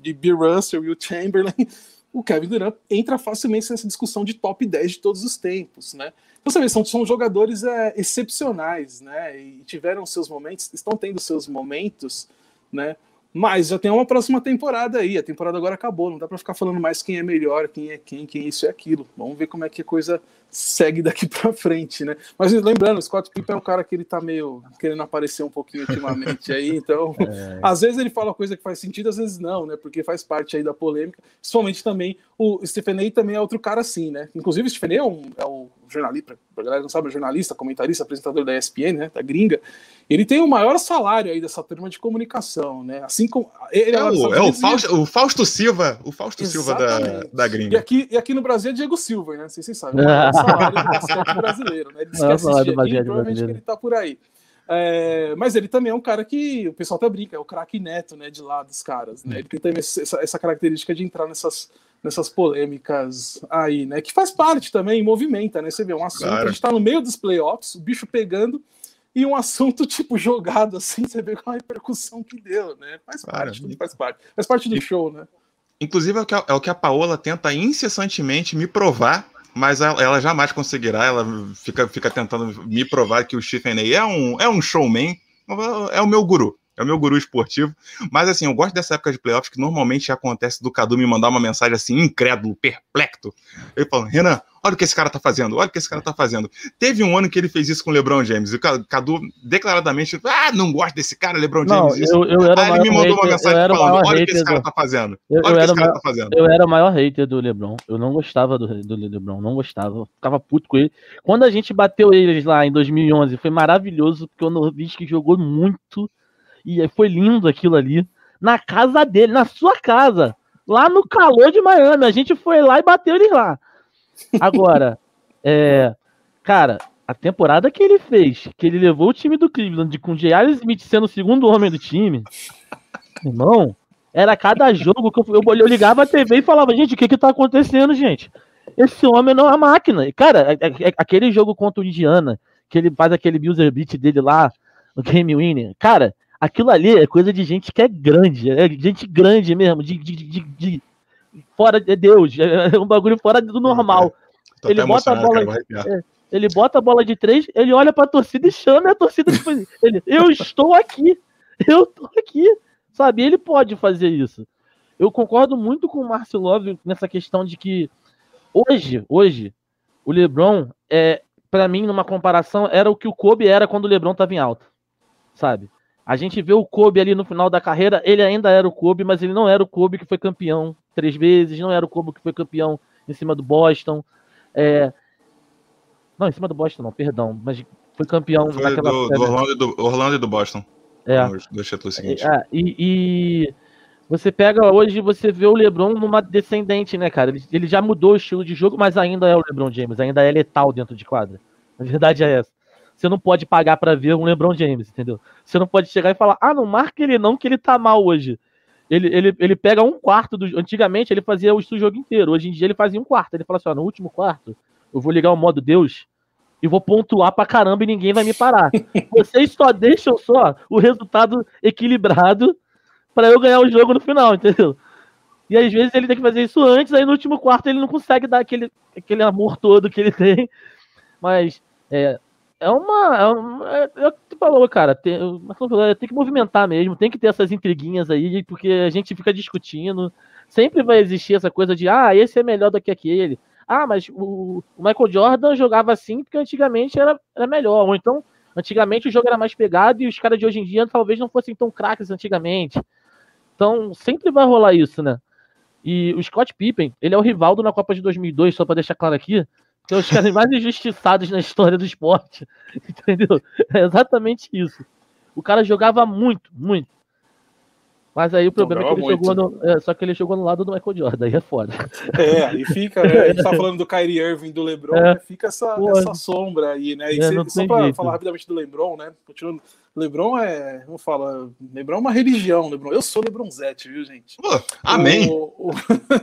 de Bill Russell e o Chamberlain, o Kevin Durant entra facilmente nessa discussão de top 10 de todos os tempos, né? Você vê, são, são jogadores é, excepcionais, né? E tiveram seus momentos, estão tendo seus momentos, né? Mas já tem uma próxima temporada aí. A temporada agora acabou, não dá pra ficar falando mais quem é melhor, quem é quem, quem é isso e aquilo. Vamos ver como é que a coisa segue daqui pra frente, né? Mas lembrando, o Scott Pippen é um cara que ele tá meio querendo aparecer um pouquinho ultimamente aí, então às vezes ele fala coisa que faz sentido, às vezes não, né? Porque faz parte aí da polêmica. Principalmente também o Stephen A. também é outro cara assim, né? Inclusive o Stephen A. é, um, é o jornalista, pra galera que não sabe, é jornalista, comentarista, apresentador da ESPN, né? Da gringa. Ele tem o maior salário aí dessa turma de comunicação, né? Assim como ele É nos o, é o, e- Fausto, o Fausto Silva, o Fausto Silva da, Exatamente. da E gringa. aqui, e aqui no Brasil é Diego Silva, né? Não sei se vocês sabem. É o maior salário do basquete brasileiro, né? Ele esquece de aqui, basquete provavelmente que brasileiro. ele tá por aí. É, mas ele também é um cara que o pessoal até brinca, é o craque neto, né? De lá dos caras, né? Ele tem também essa, essa característica de entrar nessas, nessas polêmicas aí, né? Que faz parte também, movimenta, né? Você vê um assunto, Claro. a gente tá no meio dos playoffs, o bicho pegando. E um assunto, tipo, jogado assim, você vê qual a repercussão que deu, né? Faz Claro. parte, tudo faz parte. Faz parte do show, né? Inclusive, é o, que a, é o que a Paola tenta incessantemente me provar, mas ela, ela jamais conseguirá. Ela fica, fica tentando me provar que o Stephen A. é um, é um showman, é o meu guru. É o meu guru esportivo. Mas assim, eu gosto dessa época de playoffs que normalmente acontece do Cadu me mandar uma mensagem assim, incrédulo, perplexo. Ele fala, Renan, olha o que esse cara tá fazendo, olha o que esse cara tá fazendo. Teve um ano que ele fez isso com o LeBron James. E o Ca- Cadu declaradamente, ah, não gosto desse cara, LeBron Não, James. isso. eu, eu era Aí o ele me maior mandou uma hater, eu mensagem falando, olha o que esse cara do- tá fazendo. Eu, Olha o que era esse o cara maior, tá fazendo. eu era o maior hater do LeBron. Eu não gostava do, do LeBron, não gostava. Eu ficava puto com ele. Quando a gente bateu eles lá em 2011, foi maravilhoso, porque o Nowitzki jogou muito. E foi lindo aquilo ali. Na casa dele, na sua casa. Lá no calor de Miami. A gente foi lá e bateu eles lá. Agora, é, cara, a temporada que ele fez, que ele levou o time do Cleveland com J.R. Smith sendo o segundo homem do time, irmão, era cada jogo que eu, eu, eu ligava a TV e falava, gente, o que que tá acontecendo, gente? Esse homem não é máquina. E, Cara, é- é- aquele jogo contra o Indiana, que ele faz aquele user beat dele lá, no Game Winner, cara, aquilo ali é coisa de gente que é grande, é gente grande mesmo, de, de, de, de- fora de Deus, é um bagulho fora do normal. Tô Ele bota a bola- cara, arrepiar. Ele bota a bola de três, ele olha pra torcida e chama a torcida tipo, ele, eu estou aqui, eu tô aqui, sabe? Ele pode fazer isso. Eu concordo muito com o Márcio Love nessa questão de que hoje, hoje, o LeBron é para mim, numa comparação, era o que o Kobe era quando o LeBron estava em alta, sabe? A gente vê o Kobe ali no final da carreira, ele ainda era o Kobe, mas ele não era o Kobe que foi campeão três vezes, não era o Kobe que foi campeão em cima do Boston. É... Não, em cima do Boston, não, perdão, mas foi campeão foi naquela do, do, Orlando, do Orlando e do Boston. É. Dos títulos seguintes. É, e, e, você pega hoje, você vê o LeBron numa descendente, né, cara? Ele, ele já mudou o estilo de jogo, mas ainda é o LeBron James, ainda é letal dentro de quadra. A verdade é essa. Você não pode pagar para ver um LeBron James, entendeu? Você não pode chegar e falar, ah, não marca ele não, que ele tá mal hoje. Ele, ele, ele pega um quarto do. Antigamente ele fazia o jogo inteiro. Hoje em dia ele fazia um quarto. Ele fala assim: ó, no último quarto, eu vou ligar o modo Deus e vou pontuar pra caramba e ninguém vai me parar. Vocês só deixam só o resultado equilibrado para eu ganhar o jogo no final, entendeu? E às vezes ele tem que fazer isso antes, aí no último quarto ele não consegue dar aquele, aquele amor todo que ele tem. Mas é, é uma. É, uma, é, é o que tu falou, cara. Tem, tem que movimentar mesmo, tem que ter essas intriguinhas aí, porque a gente fica discutindo. Sempre vai existir essa coisa de, ah, esse é melhor do que aquele. Ah, mas o, o Michael Jordan jogava assim porque antigamente era, era melhor. Ou então, antigamente o jogo era mais pegado e os caras de hoje em dia talvez não fossem tão craques antigamente. Então, sempre vai rolar isso, né? E o Scott Pippen, ele é o Rivaldo na Copa de 2002, só para deixar claro aqui. São os caras mais injustiçados na história do esporte. Entendeu? É exatamente isso. O cara jogava muito, muito. Mas aí o problema é que ele muito. jogou no. É, só que ele jogou no lado do Michael Jordan, aí é foda. É, aí fica, né? A gente tá falando do Kyrie Irving do Lebron, é. né? fica essa, essa sombra aí, né? E é, só pra jeito. falar rapidamente do Lebron, né? Continuando. Lebron é, como fala, Lebron é uma religião, Lebron. Eu sou Lebronzete, viu, gente? Amém. O, o,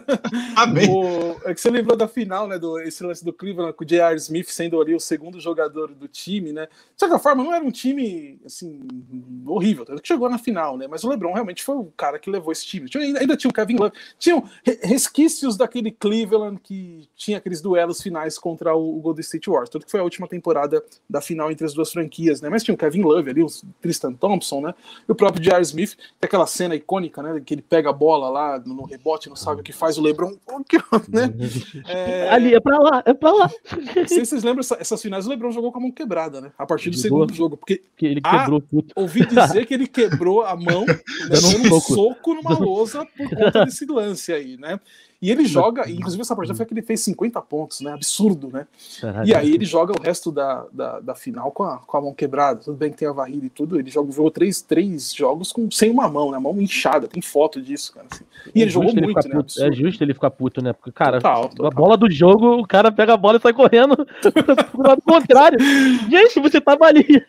amém. O, é que você lembrou da final, né, do esse lance do Cleveland com o J.R. Smith sendo ali o segundo jogador do time, né? De certa forma, não era um time assim horrível, tanto que chegou na final, né? Mas o LeBron realmente foi o cara que levou esse time. Tinha, ainda tinha o Kevin Love, tinham resquícios daquele Cleveland que tinha aqueles duelos finais contra o, o Golden State Warriors, tanto que foi a última temporada da final entre as duas franquias, né? Mas tinha o Kevin Love ali, Tristan Thompson, né? E o próprio J.R. Smith, tem aquela cena icônica, né? Que ele pega a bola lá no rebote, não sabe o que faz o LeBron, né? É... Ali, é pra lá, é pra lá. Não sei se vocês lembram, essas finais o LeBron jogou com a mão quebrada, né? A partir do segundo jogo, porque que ele quebrou ah, ouvi dizer que ele quebrou a mão dando um soco numa lousa por conta desse lance aí, né? E ele joga, inclusive essa partida foi que ele fez 50 pontos, né? Absurdo, né? E aí ele joga o resto da, da, da, final com a, com a mão quebrada. Tudo bem que tem a varrida e tudo. Ele joga, jogou três, três jogos com, sem uma mão, né? Mão inchada, tem foto disso, cara. Assim. E é ele jogou ele muito, né? Puto, é justo ele ficar puto, né? Porque, cara, total, total. a bola do jogo, o cara pega a bola e sai correndo pro lado contrário. Gente, você tava ali.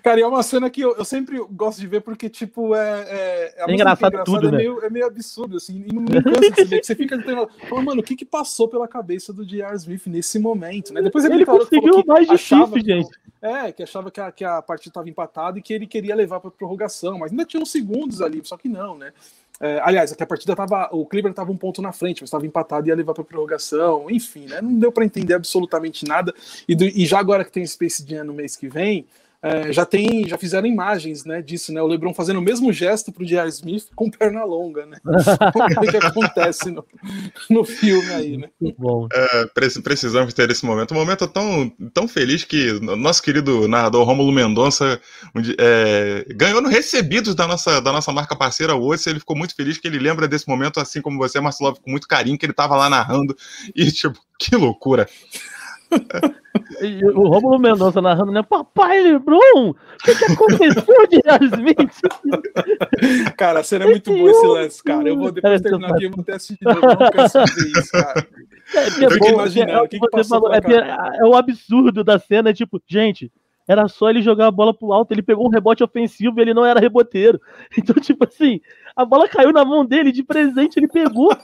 Cara, e é uma cena que eu, eu sempre gosto de ver porque, tipo, é. É, é, engraçado, é tudo, é, né? meio, é meio absurdo, assim, e não me cansa de ver, que você fica falando, mano, o que que passou pela cabeça do J.R. Smith nesse momento, né? Depois ele, ele falou, conseguiu mais achava, difícil, gente. É, que achava que a, que a partida estava empatada e que ele queria levar para prorrogação, mas ainda tinha uns segundos ali, só que não, né? É, aliás, que a partida tava. O Cleveland estava um ponto na frente, mas estava empatado e ia levar para prorrogação. Enfim, né? Não deu para entender absolutamente nada. E, do, e já agora que tem Space Jam no mês que vem, é, já tem, já fizeram imagens, né, disso, né, o LeBron fazendo o mesmo gesto para o J.R. Smith com perna longa, né, o que acontece no, no filme aí, né. Bom. É, precisamos ter esse momento, um momento tão, tão feliz que nosso querido narrador Rômulo Mendonça é, ganhou no recebidos da nossa, da nossa marca parceira hoje, ele ficou muito feliz que ele lembra desse momento, assim como você, Marcelo, com muito carinho, que ele estava lá narrando, e tipo, que loucura o Romulo Mendonça narrando, né? Papai Lebron, o que, que aconteceu de Smith? Cara, será muito bom esse lance, cara. Eu vou depois de terminar aqui, eu vou até assistir de novo, não quero saber isso, cara. É, é, é bom, imaginando, é, o que, que passou falou, é, é, o absurdo da cena, é tipo, gente, era só ele jogar a bola pro alto, ele pegou um rebote ofensivo e ele não era reboteiro. Então, tipo assim, a bola caiu na mão dele de presente, ele pegou,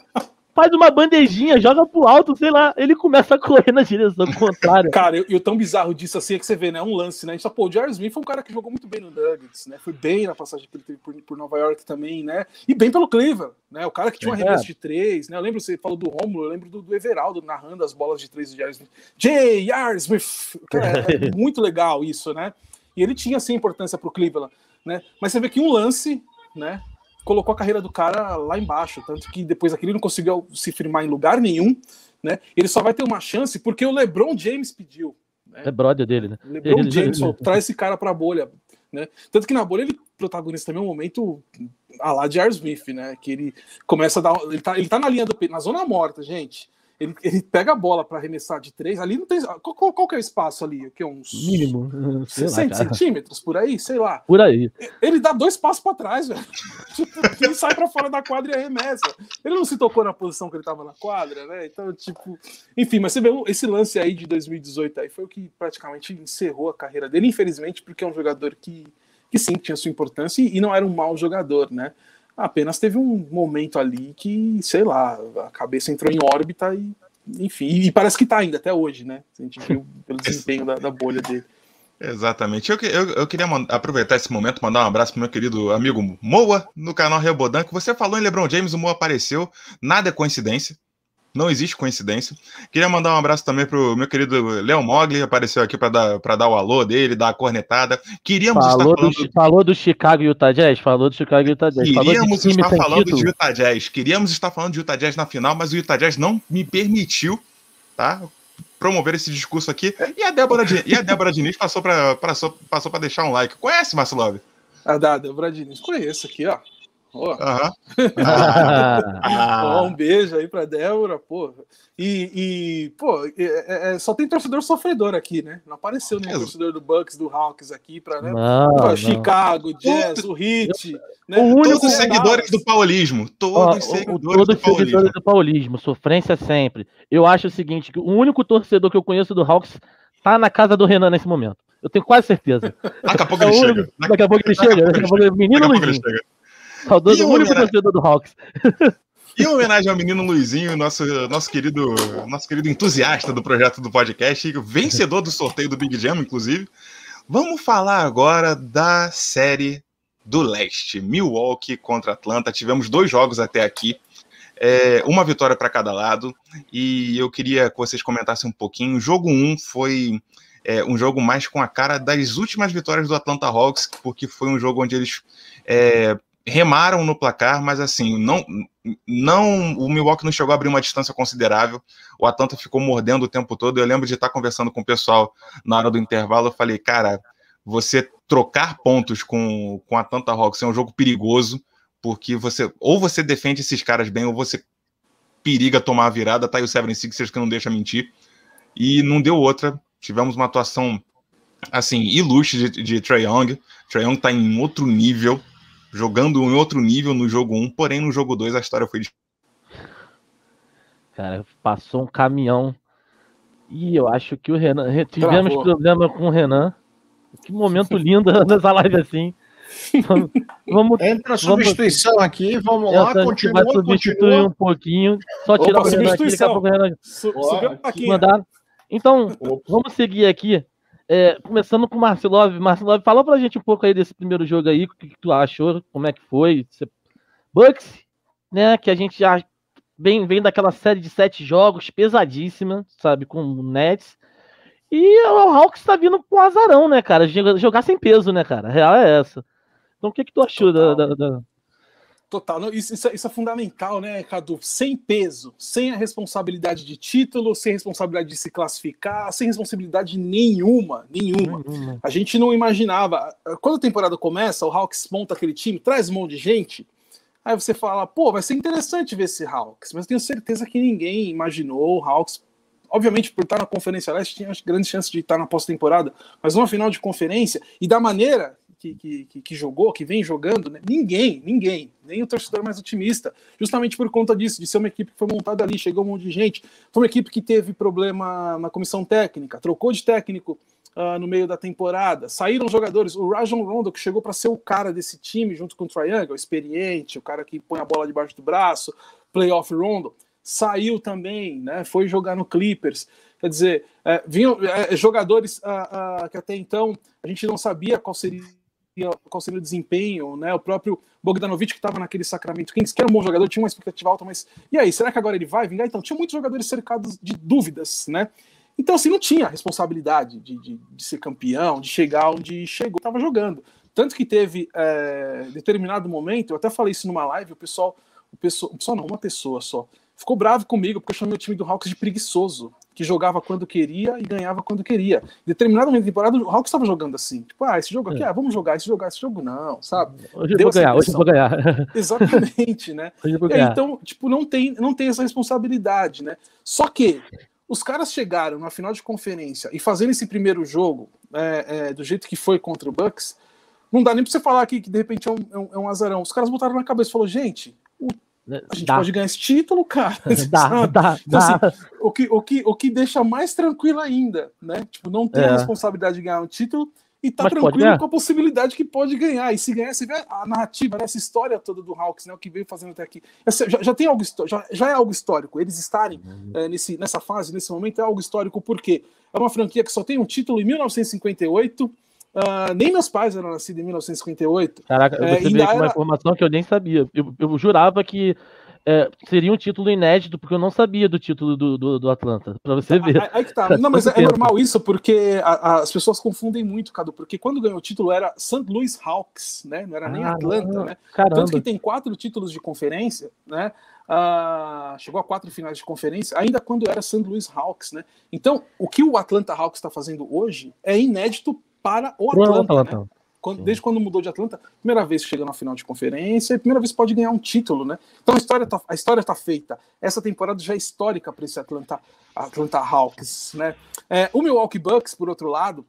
faz uma bandejinha, joga pro alto, sei lá, ele começa a correr na direção contrária. Cara, e o tão bizarro disso assim é que você vê, né? Um lance, né? A gente só, pô, o Jared Smith foi um cara que jogou muito bem no Nuggets, né? Foi bem na passagem que ele teve por, por Nova York também, né? E bem pelo Cleveland, né? O cara que tinha uma é. de três, né? Eu lembro, você falou do Romulo, eu lembro do, do Everaldo narrando as bolas de três do Jared Smith. J.R. Smith! Cara, é, é muito legal isso, né? E ele tinha, assim, importância pro Cleveland, né? Mas você vê que um lance, né? Colocou a carreira do cara lá embaixo, tanto que depois aquele não conseguiu se firmar em lugar nenhum, né? Ele só vai ter uma chance porque o LeBron James pediu, Né? É brother dele, né? LeBron ele, James ele... traz esse cara pra bolha. Né? Tanto que na bolha ele protagoniza também um momento a lá de Smith, né? Que ele começa a dar. Ele tá, ele tá na linha do na zona morta, gente. Ele, ele pega a bola para arremessar de três. Ali não tem. Qual, qual, qual que é o espaço ali? Que é uns. Mínimo. 60 centímetros por aí, sei lá. Por aí. Ele dá dois passos para trás, velho. tipo, ele sai para fora da quadra e arremessa. Ele não se tocou na posição que ele tava na quadra, né? Então, tipo. Enfim, mas você vê esse lance aí de 2018 aí foi o que praticamente encerrou a carreira dele, infelizmente, porque é um jogador que, que sim, tinha sua importância e, e não era um mau jogador, né? Apenas teve um momento ali que, sei lá, a cabeça entrou em órbita e, enfim, e parece que tá ainda até hoje, né? A gente viu pelo desempenho da, da bolha dele. Exatamente. Eu, eu, eu queria aproveitar esse momento, mandar um abraço pro meu querido amigo Moa, no canal Rebodan, que você falou em LeBron James, o Moa apareceu, nada é coincidência. Não existe coincidência. Queria mandar um abraço também pro meu querido Léo Mogli, apareceu aqui para dar, pra dar o alô dele, dar a cornetada. Queríamos falou estar falando... Do, falou do Chicago Utah Jazz? Falou do Chicago Utah Jazz. Queríamos estar falando título. de Utah Jazz. Queríamos estar falando de Utah Jazz na final, mas o Utah Jazz não me permitiu, tá? Promover esse discurso aqui. E a Débora, e a Débora Diniz passou para passou, passou deixar um like. Conhece, Marcelo? A da Débora Diniz, conheço aqui, ó. Oh. Uhum. um beijo aí pra Débora, pô. E, e pô, é, é, é, só tem torcedor sofredor aqui, né? Não apareceu nenhum torcedor do Bucks, do Hawks aqui pra, né? Não, pra Chicago, Jazz, o Hit. Né? O único todos os seguidores do paulismo. Todos os seguidores, todos do, paulismo. seguidores do paulismo. Sofrência sempre. Eu acho o seguinte: que o único torcedor que eu conheço do Hawks tá na casa do Renan nesse momento. Eu tenho quase certeza. Daqui a pouco ele chega. Daqui a pouco ele chega. Daqui a pouco ele Menino Luizinho. Saudoso, o único torcedor do Hawks. E em homenagem ao menino Luizinho, nosso, nosso, querido, nosso querido entusiasta do projeto do podcast, vencedor do sorteio do Big Jam, inclusive, vamos falar agora da série do leste. Milwaukee contra Atlanta. Tivemos dois jogos até aqui. É, uma vitória para cada lado. E eu queria que vocês comentassem um pouquinho. O jogo 1 um foi é, um jogo mais com a cara das últimas vitórias do Atlanta Hawks, porque foi um jogo onde eles é, remaram no placar, mas assim, não, não, o Milwaukee não chegou a abrir uma distância considerável. O Atlanta ficou mordendo o tempo todo. Eu lembro de estar conversando com o pessoal na hora do intervalo. Eu falei, cara, você trocar pontos com, com a Atlanta Hawks é um jogo perigoso, porque você ou você defende esses caras bem, ou você periga tomar a virada. Tá aí o Seven Sixers que não deixa mentir. E não deu outra. Tivemos uma atuação assim, ilustre de, de Trae Young. Trae Young tá em outro nível jogando em outro nível no jogo 1, porém no jogo 2 a história foi. Cara, passou um caminhão. E eu acho que o Renan. Tivemos Travou. problema com o Renan. Que momento lindo nessa live assim. Vamos, Entra a substituição vamos, aqui, vamos lá, continua, vai substituir continua. um pouquinho, só tirar Opa, o Renan aqui, daqui a pouco o Renan Su aqui. mandar. Então, Opa. vamos seguir aqui. É, começando com o Marcelov. Marcelov, fala pra gente um pouco aí desse primeiro jogo aí, o que, que tu achou, como é que foi. Você... Bucks, né, que a gente já vem, vem daquela série de sete jogos pesadíssima, sabe, com o Nets. E o Hawks tá vindo com azarão, né, cara? Jogar sem peso, né, cara? A real é essa. Então o que, que tu achou da, da, da, Total, isso, isso, é, isso, é fundamental, né, Cadu? Sem peso, sem a responsabilidade de título, sem responsabilidade de se classificar, sem responsabilidade nenhuma, nenhuma. Uhum. A gente não imaginava. Quando a temporada começa, o Hawks monta aquele time, traz um monte de gente. Aí você fala, pô, vai ser interessante ver esse Hawks, mas eu tenho certeza que ninguém imaginou o Hawks. Obviamente, por estar na Conferência Leste, tinha grandes chances de estar na pós-temporada, mas uma final de conferência, e da maneira que, que, que, jogou, que vem jogando, né? ninguém, ninguém, nem o torcedor mais otimista, justamente por conta disso, de ser uma equipe que foi montada ali, chegou um monte de gente, foi uma equipe que teve problema na comissão técnica, trocou de técnico uh, no meio da temporada, saíram jogadores, o Rajon Rondo, que chegou para ser o cara desse time, junto com o Triangle, experiente, o cara que põe a bola debaixo do braço, playoff Rondo, saiu também, né? Foi jogar no Clippers. Quer dizer, é, vinham é, jogadores uh, uh, que até então a gente não sabia qual seria qual seria o desempenho, né? O próprio Bogdanovic que estava naquele Sacramento Kings, que era um bom jogador, tinha uma expectativa alta, mas e aí, será que agora ele vai vingar? Então, tinha muitos jogadores cercados de dúvidas, né? Então, assim, não tinha responsabilidade de, de, de ser campeão, de chegar onde chegou, estava jogando. Tanto que teve é, determinado momento, eu até falei isso numa live, o pessoal, o pessoal, o pessoal não, uma pessoa só, ficou bravo comigo porque eu chamei o time do Hawks de preguiçoso que jogava quando queria e ganhava quando queria. Em determinado momento da temporada, o Hawks estava jogando assim. Tipo, ah, esse jogo aqui, é. ah, vamos jogar, esse jogo, esse jogo não, sabe? Hoje eu vou ganhar, hoje eu vou ganhar. Exatamente, né? Ganhar. Então, tipo, não tem, não tem essa responsabilidade, né? Só que os caras chegaram na final de conferência e fazendo esse primeiro jogo é, é, do jeito que foi contra o Bucks, não dá nem pra você falar aqui que de repente é um, é um, é um azarão. Os caras botaram na cabeça e falou, gente, o a gente dá. pode ganhar esse título, cara. Dá, dá, então, dá. Assim, o, que, o, que, o que deixa mais tranquilo ainda, né? Tipo, não ter é. a responsabilidade de ganhar um título e tá Mas tranquilo com a possibilidade que pode ganhar. E se ganhar, você vê a narrativa, né? essa história toda do Hawks, né? O que veio fazendo até aqui. Já, já tem algo já, já é algo histórico. Eles estarem uhum. é, nesse, nessa fase, nesse momento, é algo histórico, porque é uma franquia que só tem um título em 1958 Uh, nem meus pais eram nascidos em 1958. Caraca, é, você veio com uma informação que eu nem sabia. Eu, eu jurava que é, seria um título inédito, porque eu não sabia do título do, do, do Atlanta, para você ver. Aí, aí que tá. Não, mas é, é normal isso, porque a, a, as pessoas confundem muito, Cadu, porque quando ganhou o título era St. Louis Hawks, né? Não era ah, nem Atlanta, né? Caramba. Tanto que tem quatro títulos de conferência, né? Uh, chegou a quatro finais de conferência, ainda quando era St. Louis Hawks, né? Então, o que o Atlanta Hawks está fazendo hoje é inédito para o Atlanta. Atlanta. Né? Quando, desde quando mudou de Atlanta, primeira vez que chega na final de conferência e primeira vez pode ganhar um título, né? Então a história tá, a história tá feita. Essa temporada já é histórica para esse Atlanta, Atlanta Hawks, né? É, o Milwaukee Bucks, por outro lado,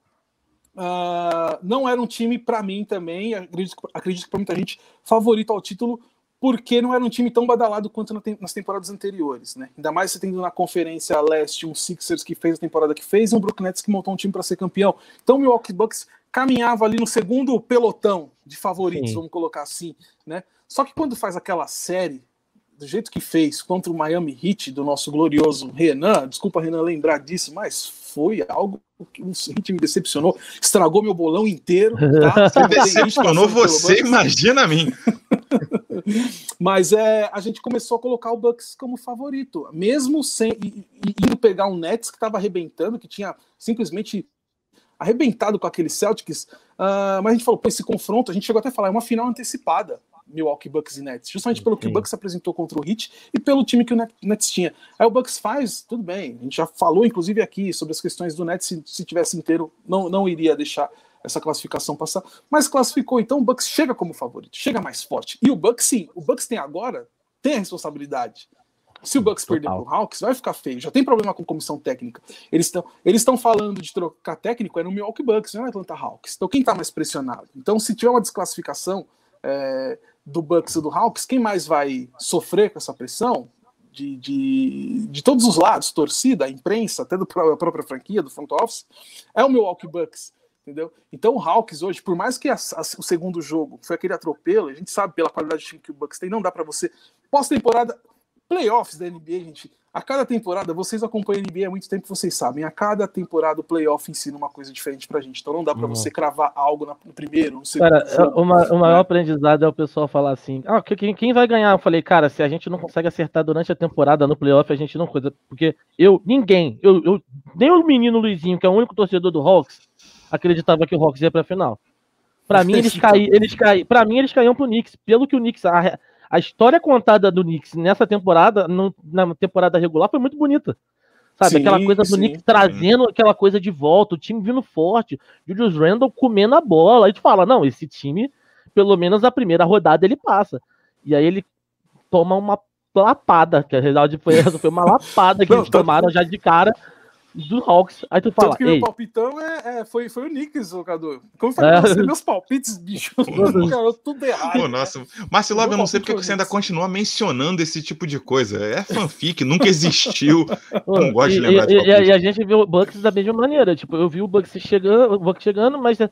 uh, não era um time para mim também, acredito, acredito que para muita gente, favorito ao título, porque não era um time tão badalado quanto nas temporadas anteriores, né? Ainda mais você tendo na Conferência Leste um Sixers que fez a temporada que fez e um Brooklyn Nets que montou um time para ser campeão. Então o Milwaukee Bucks caminhava ali no segundo pelotão de favoritos, Sim. vamos colocar assim, né? Só que quando faz aquela série do jeito que fez contra o Miami Heat do nosso glorioso Renan, desculpa Renan lembrar disso, mas foi algo que o Heat me decepcionou, estragou meu bolão inteiro. Tá? Você decepcionou você, imagina a mim. Mas é, a gente começou a colocar o Bucks como favorito, mesmo sem indo pegar um Nets que estava arrebentando, que tinha simplesmente arrebentado com aquele Celtics. Uh, mas a gente falou, pô, esse confronto, a gente chegou até a falar, é uma final antecipada. Milwaukee Bucks e Nets, justamente pelo que o Bucks apresentou contra o Heat e pelo time que o Nets tinha. Aí o Bucks faz, tudo bem, a gente já falou inclusive aqui sobre as questões do Nets, se, se tivesse inteiro, não, não iria deixar essa classificação passar, mas classificou, então o Bucks chega como favorito, chega mais forte. E o Bucks, sim, o Bucks tem agora, tem a responsabilidade. Se o Bucks perder para o Hawks, vai ficar feio. Já tem problema com comissão técnica. Eles estão eles falando de trocar técnico é no Milwaukee Bucks, não é no Atlanta Hawks. Então quem está mais pressionado? Então se tiver uma desclassificação é, do Bucks e do Hawks, quem mais vai sofrer com essa pressão? De, de, de todos os lados, torcida, imprensa, até da própria franquia, do front office, é o Milwaukee Bucks entendeu? Então o Hawks hoje, por mais que a, a, o segundo jogo foi aquele atropelo, a gente sabe pela qualidade de time que o Bucks tem, não dá para você pós-temporada, playoffs da NBA, gente. A cada temporada, vocês acompanham a NBA há muito tempo, vocês sabem. A cada temporada o playoff ensina uma coisa diferente pra gente. Então não dá para uhum. você cravar algo no primeiro, no segundo. Cara, jogo, uma, o maior né? aprendizado é o pessoal falar assim: ah, quem, quem vai ganhar? Eu falei, cara, se a gente não consegue acertar durante a temporada no playoff, a gente não coisa. Porque eu, ninguém, eu, eu, nem o menino Luizinho, que é o único torcedor do Hawks, acreditava que o Hawks ia para a final. Para mim eles caíram, eles caíram, para mim eles caíam pro Knicks, pelo que o Knicks a, a história contada do Knicks nessa temporada, no, na temporada regular foi muito bonita. Sabe, sim, aquela coisa do sim, Knicks trazendo aquela coisa de volta, o time vindo forte, Julius Randle comendo a bola, aí tu fala, não, esse time, pelo menos a primeira rodada ele passa. E aí ele toma uma lapada, que a realidade foi foi uma lapada que eles tomaram já de cara do Hawks. Aí tu fala. Tanto que meu palpitão é, é, foi, foi o Knicks, jogador. Como foi é. meus palpites, bicho? Cara, tudo errado. Pô, nossa. Marcelo, eu não sei porque você ainda continua mencionando esse tipo de coisa. É fanfic, nunca existiu. não gosto de lembrar e, de e, e, a gente viu o Bucks da mesma maneira. Tipo, eu vi o Bucks chegando, o Bucks chegando, mas uh,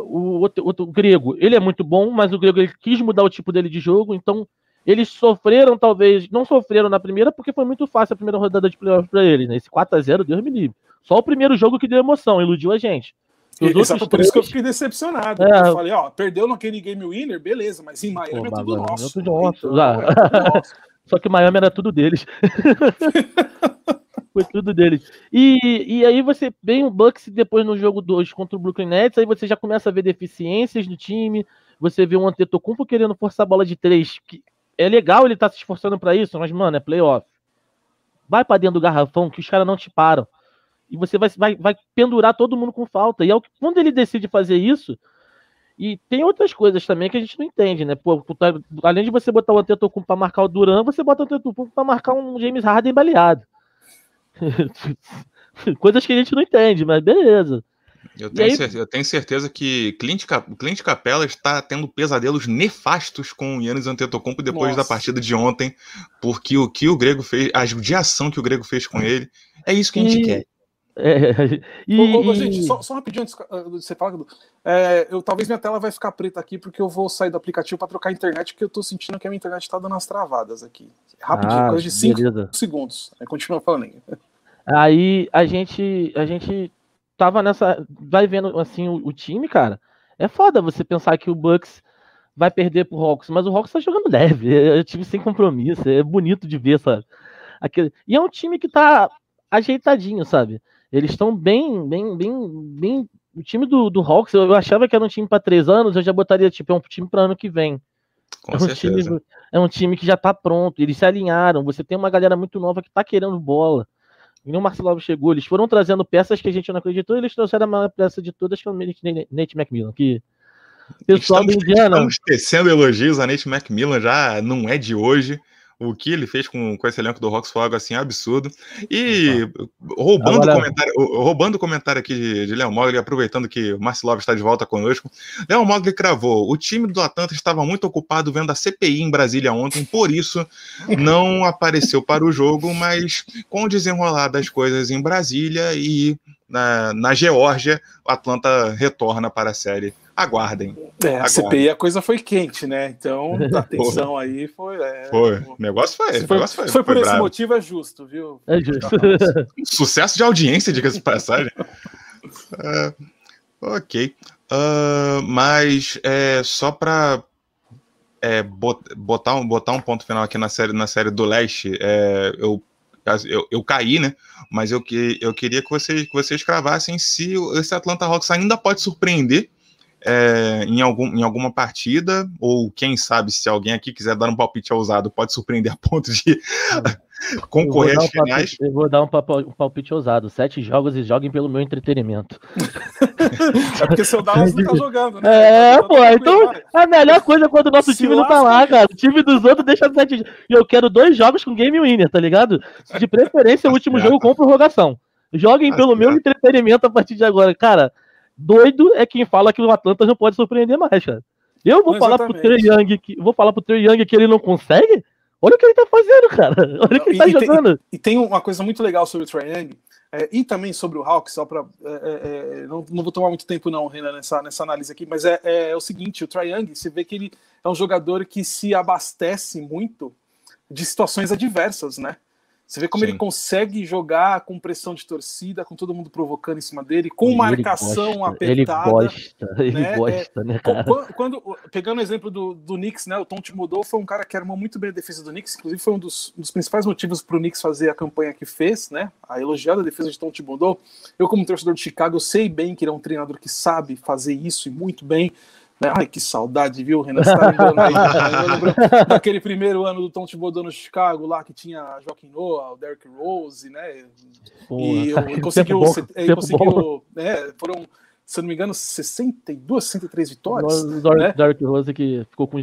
o outro, outro o grego, ele é muito bom, mas o grego ele quis mudar o tipo dele de jogo, então eles sofreram, talvez, não sofreram na primeira, porque foi muito fácil a primeira rodada de playoffs para eles, né? Esse 4x0, Deus me livre. Só o primeiro jogo que deu emoção, iludiu a gente. Exato, por isso que eu fiquei decepcionado. É... Eu falei, ó, perdeu naquele game winner, beleza, mas em Miami Pô, é tudo nosso. É tudo nosso. Então, é tudo nosso. Só que Miami era tudo deles. Foi tudo deles. E, e aí você vem o Bucks depois no jogo 2 contra o Brooklyn Nets, aí você já começa a ver deficiências no time, você vê um Antetokounmpo querendo forçar a bola de três, que é legal ele estar tá se esforçando para isso, mas, mano, é playoff. vai para dentro do garrafão que os caras não te param. E você vai, vai, vai pendurar todo mundo com falta. E é o, quando ele decide fazer isso, e tem outras coisas também que a gente não entende, né? Pô, tá, além de você botar o Antetokounmpo para marcar o Duran, você bota o Antetokounmpo para marcar um James Harden baleado. coisas que a gente não entende, mas beleza. Eu tenho, aí... certeza, eu tenho, certeza, que Clint, Clint Capella está tendo pesadelos nefastos com o Yannis Antetokounmpo depois Nossa. da partida de ontem, porque o que o Grego fez, a judiação que o Grego fez com ele, é isso que a gente e... quer. É, e, ô, ô, gente, só, só rapidinho antes de você falar, é, eu, talvez minha tela vai ficar preta aqui porque eu vou sair do aplicativo para trocar a internet, porque eu estou sentindo que a minha internet está dando as travadas aqui. Rapidinho, ah, coisa de 5 segundos. Aí continua falando aí. Aí a gente, a gente tava nessa. Vai vendo assim o, o, time, cara. É foda você pensar que o Bucks vai perder pro Hawks, mas o Hawks tá jogando leve. É, é time sem compromisso. É bonito de ver, sabe? Aquele... E é um time que tá ajeitadinho, sabe? Eles estão bem, bem, bem, bem. O time do, do Hawks, eu achava que era um time para três anos, eu já botaria, tipo, é um time para ano que vem. Com é um, time, é um time que já tá pronto, eles se alinharam. Você tem uma galera muito nova que tá querendo bola. E o Marcelo chegou, eles foram trazendo peças que a gente não acreditou, e eles trouxeram a maior peça de todas, que é o Nate McMillan, que pessoal estamos, do Indiana. Estamos tecendo elogios a Nate McMillan, já não é de hoje o que ele fez com, com esse elenco do Rocks foi algo assim absurdo. E roubando, Agora... o comentário, roubando o comentário aqui de, de Léo Mogli, aproveitando que o Marcelo está de volta conosco, Léo Mogli cravou: o time do Atlanta estava muito ocupado vendo a CPI em Brasília ontem, por isso não apareceu para o jogo, mas com o desenrolar das coisas em Brasília e na, na Geórgia, o Atlanta retorna para a série aguardem. É, a CPI a coisa foi quente, né? Então, a atenção aí foi. É, foi. O negócio foi. Se foi, negócio foi, foi por esse motivo, é justo, viu? É justo. Sucesso de audiência, diga-se de passagem. uh, ok. Uh, mas é, só para é, botar, um, botar um ponto final aqui na série, na série do Leste, é, eu, eu, eu, caí, né? Mas eu, eu queria que vocês, que vocês cravassem se esse Atlanta Hawks ainda pode surpreender é, em, algum, em alguma partida, ou quem sabe se alguém aqui quiser dar um palpite ousado, pode surpreender a ponto de concorrer às finais. eu vou dar um, um, palpite ousado: sete jogos e joguem pelo meu entretenimento. é porque seu Dallas não tá jogando, né? É, tá pô, então a melhor coisa é quando o nosso se time não tá lá, cara. O time dos outros deixa sete E eu quero dois jogos com game winner, tá ligado? De preferência, o último jogo com prorrogação. Joguem pelo meu entretenimento a partir de agora. Cara, doido é quem fala que o Atlanta não pode surpreender mais, cara. Eu vou falar pro Trey Young que vou falar pro Trey Young que ele não consegue? Olha o que ele tá fazendo, cara. Olha o que ele tá e jogando. Tem, e, tem uma coisa muito legal sobre o Trey Young, é, e também sobre o Hawks, só para é, é, é, não, não, vou tomar muito tempo não, Renan, nessa, nessa análise aqui, mas é, é, é o seguinte, o Trey Young, você vê que ele é um jogador que se abastece muito de situações adversas, né? Você vê como Sim. ele consegue jogar com pressão de torcida, com todo mundo provocando em cima dele, com marcação gosta, apertada. Ele gosta, ele né? gosta, é, né, cara? Quando, quando, pegando o exemplo do, do Knicks, né? O Tom Thibodeau foi um cara que armou muito bem a defesa do Knicks, inclusive foi um dos, um dos principais motivos para o Knicks fazer a campanha que fez, né? A elogiada defesa de Tom Thibodeau. Eu, como torcedor de Chicago, eu sei bem que ele é um treinador que sabe fazer isso e muito bem. Né? Ai, que saudade, viu, Renan? Você tá lembrando aí? Né? daquele primeiro ano do Tom Thibodeau no Chicago, lá que tinha Joaquim Noah, o Derrick Rose, né? e ele conseguiu, ele conseguiu né? foram, se eu não me engano, 62, 63 vitórias. O né? Derrick Rose que ficou com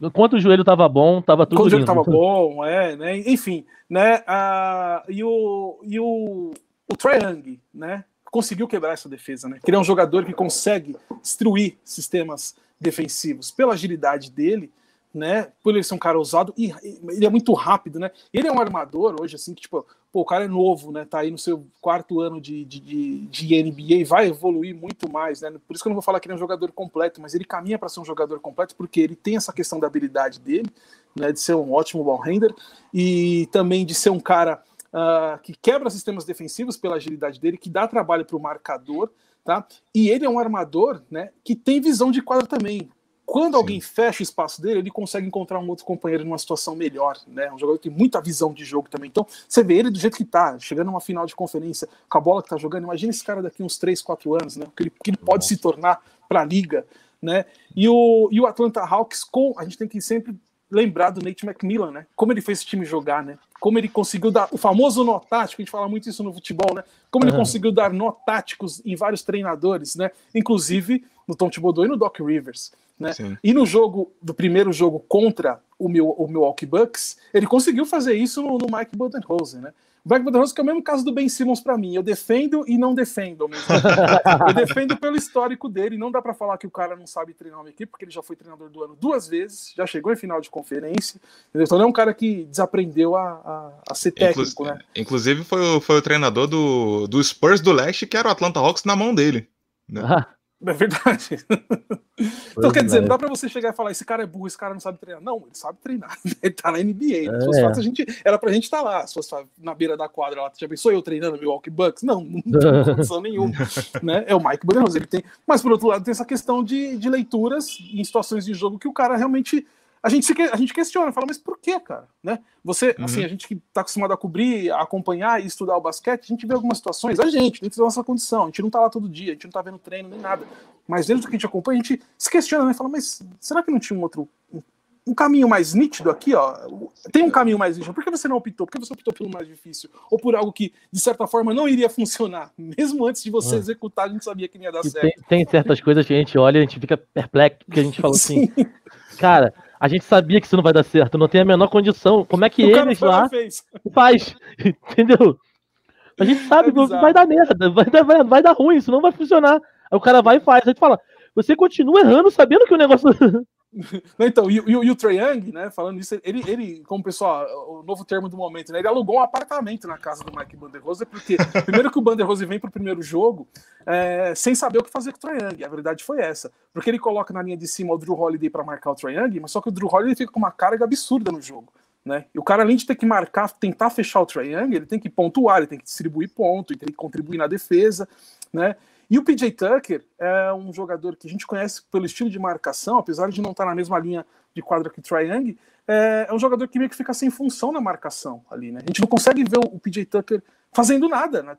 Enquanto o joelho tava bom, tava tudo Quando o joelho tava bom, é, né? Enfim, né? Uh, e o, e o, o Young, né? Conseguiu quebrar essa defesa, né? Ele é um jogador que consegue destruir sistemas defensivos pela agilidade dele, né? Por ele ser um cara ousado e ele é muito rápido, né? Ele é um armador hoje, assim, que tipo, pô, o cara é novo, né? Tá aí no seu quarto ano de, de, de, NBA vai evoluir muito mais, né? Por isso que eu não vou falar que ele é um jogador completo, mas ele caminha para ser um jogador completo porque ele tem essa questão da habilidade dele, né? De ser um ótimo ball handler e também de ser um cara uh, que quebra sistemas defensivos pela agilidade dele, que dá trabalho para o marcador, tá? E ele é um armador, né, que tem visão de quadra também. Quando Sim. alguém fecha o espaço dele, ele consegue encontrar um outro companheiro numa situação melhor, né? Um jogador que tem muita visão de jogo também. Então, você vê ele do jeito que tá, chegando numa final de conferência, com a bola que tá jogando. Imagina esse cara daqui uns 3, 4 anos, né? O que ele, que ele pode se tornar para a liga, né? E o, e o Atlanta Hawks, com a gente tem que sempre lembrar do Nate McMillan, né? Como ele fez esse time jogar, né? Como ele conseguiu dar o famoso nó tático, a gente fala muito isso no futebol, né? Como ele uhum. conseguiu dar nó táticos em vários treinadores, né? Inclusive no Tom Thibodeau e no Doc Rivers, né? E no jogo do primeiro jogo contra o, meu, o Milwaukee Bucks, ele conseguiu fazer isso no, no Mike Budenholzer, né? O Black Budenholzer que é o mesmo caso do Ben Simmons para mim. Eu defendo e não defendo. eu defendo pelo histórico dele. Não dá para falar que o cara não sabe treinar uma equipe, porque ele já foi treinador do ano duas vezes, já chegou em final de conferência. Entendeu? Então não é um cara que desaprendeu a, a, a ser técnico, Inclu né? Inclusive foi, o, foi o treinador do, do Spurs do Leste, que era o Atlanta Hawks na mão dele. Né? É verdade. então, quer dizer, não dá pra você chegar e falar, esse cara é burro, esse cara não sabe treinar. Não, ele sabe treinar. Ele tá na NBA. Né? É. Fatos, a gente, era pra gente estar tá lá. Se fosse na beira da quadra lá, já pensou eu treinando Milwaukee Bucks? Não, não tem condição nenhuma. né? É o Mike Budenholzer. Ele tem... Mas, por outro lado, tem essa questão de, de leituras em situações de jogo que o cara realmente a gente, se, a gente questiona, fala, mas por que, cara? Né? Você, uhum. assim, a gente que está acostumado a cobrir, a acompanhar e estudar o basquete, a gente vê algumas situações, a gente, dentro da nossa condição, a gente não está lá todo dia, a gente não está vendo treino nem nada, mas dentro do que a gente acompanha, a gente se questiona, né? Fala, mas será que não tinha um outro, um caminho mais nítido aqui, ó? Tem um caminho mais nítido, por que você não optou? Por que você optou pelo mais difícil? Ou por algo que, de certa forma, não iria funcionar? Mesmo antes de você uhum. executar, a gente sabia que não ia dar certo. Tem, tem, certas coisas que a gente olha e a gente fica perplexo, porque a gente fala assim, cara a gente sabia que isso não vai dar certo, não tem a menor condição. Como é que o eles lá faz? Entendeu? A gente sabe é que vai dar merda, vai dar, vai, vai dar ruim, isso não vai funcionar. Aí o cara vai e faz. Aí a gente fala, você continua errando sabendo que o negócio. então, e, e, e o Trae Young, né, falando isso, ele, ele, como pessoal, o novo termo do momento, né, ele alugou um apartamento na casa do Mike Banderose, porque primeiro que o Banderose vem para o primeiro jogo é, sem saber o que fazer com o Trae Young, a verdade foi essa, porque ele coloca na linha de cima o Drew Holiday para marcar o Trae Young, mas só que o Drew Holiday fica com uma carga absurda no jogo. Né? E o cara, além de ter que marcar, tentar fechar o Trae Young, ele tem que pontuar, ele tem que distribuir ponto, ele tem que contribuir na defesa, né? E o PJ Tucker é um jogador que a gente conhece pelo estilo de marcação, apesar de não estar na mesma linha de quadra que o Trae Young, é, é, um jogador que meio que fica sem função na marcação ali, né? A gente não consegue ver o, PJ Tucker fazendo nada. Né?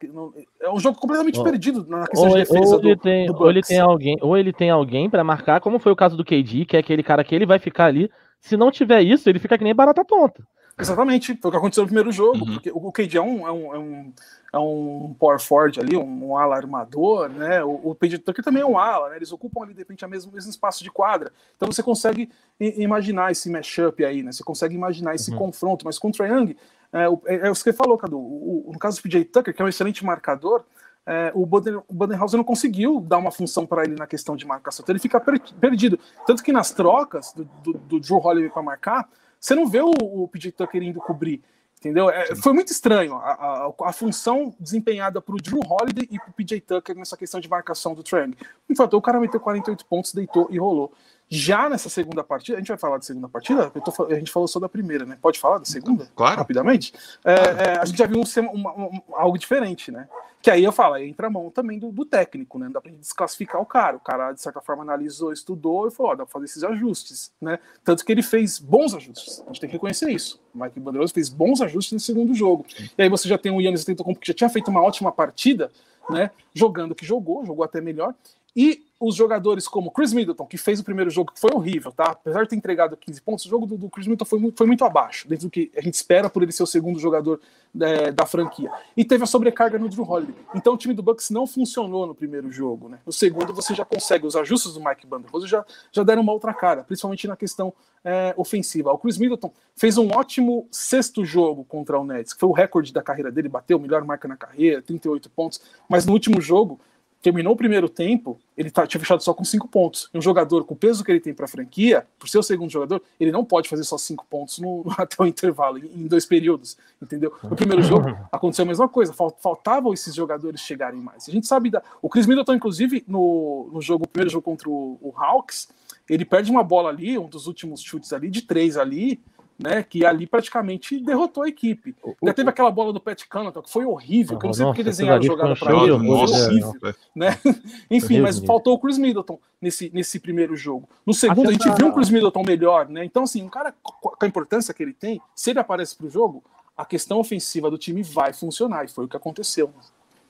É um jogo completamente oh. perdido na questão ou, de defesa ou ele do, tem, do ou ele tem alguém, ou ele tem alguém para marcar, como foi o caso do KD, que é aquele cara que ele vai ficar ali. Se não tiver isso, ele fica que nem barata tonta. Exatamente, foi o que aconteceu no primeiro jogo, uhum. porque o KD é um, é um, é um, é um power forward ali, um, um ala armador, né? O, o PJ Tucker também é um ala, né? Eles ocupam ali, de repente, o mesmo, mesmo espaço de quadra. Então você consegue imaginar esse mashup aí, né? Você consegue imaginar esse uhum. confronto, mas com o Triang, é, é, é o que você falou, Cadu. O, o, no caso do PJ Tucker, que é um excelente marcador, é, o, Boden, o Bodenhauser não conseguiu dar uma função para ele na questão de marcação, então ele fica per, perdido. Tanto que nas trocas do, do, do Drew Holiday para marcar, você não vê o, o PJ Tucker indo cobrir. Entendeu? É, foi muito estranho a, a, a função desempenhada para o Drew Holiday e para o PJ Tucker nessa questão de marcação do Trang. No fato, o cara meteu 48 pontos, deitou e rolou. Já nessa segunda partida, a gente vai falar da segunda partida? Tô, a gente falou só da primeira, né? Pode falar da segunda? Claro. Rapidamente? É, é, a gente já viu um, uma, um, algo diferente, né? Que aí eu falo, aí entra a mão também do, do técnico, né? Não dá pra gente desclassificar o cara. O cara, de certa forma, analisou, estudou e falou: ó, dá pra fazer esses ajustes, né? Tanto que ele fez bons ajustes. A gente tem que reconhecer isso. O Mike Bandeiroso fez bons ajustes no segundo jogo. E aí você já tem o Yannis Antetokounmpo que já tinha feito uma ótima partida, né? Jogando o que jogou, jogou até melhor. E os jogadores como Chris Middleton, que fez o primeiro jogo, que foi horrível, tá? Apesar de ter entregado 15 pontos, o jogo do, do Chris Middleton foi muito, foi muito abaixo, dentro do que a gente espera por ele ser o segundo jogador é, da franquia. E teve a sobrecarga no Drew Holiday. Então o time do Bucks não funcionou no primeiro jogo, né? No segundo você já consegue, os ajustes do Mike Banderoso já, já deram uma outra cara, principalmente na questão é, ofensiva. O Chris Middleton fez um ótimo sexto jogo contra o Nets, que foi o recorde da carreira dele, bateu, melhor marca na carreira, 38 pontos, mas no último jogo terminou o primeiro tempo, ele tá, tinha fechado só com cinco pontos. E um jogador com o peso que ele tem para a franquia, por ser o segundo jogador, ele não pode fazer só cinco pontos no, até o intervalo, em, dois períodos, entendeu? No primeiro jogo aconteceu a mesma coisa, faltavam esses jogadores chegarem mais. A gente sabe, da, o Chris Middleton, inclusive, no, no jogo, primeiro jogo contra o, o Hawks, ele perde uma bola ali, um dos últimos chutes ali, de três ali, né, que ali praticamente derrotou a equipe. Ainda teve aquela bola do Pat Connaughton, que foi horrível, que eu não sei porque desenharam a jogada para ele, foi horrível. Né? Enfim, mas faltou o Chris Middleton nesse, nesse primeiro jogo. No segundo, a gente viu um Chris Middleton melhor, né? Então, assim, um cara com a importância que ele tem, se ele aparece para o jogo, a questão ofensiva do time vai funcionar, e foi o que aconteceu.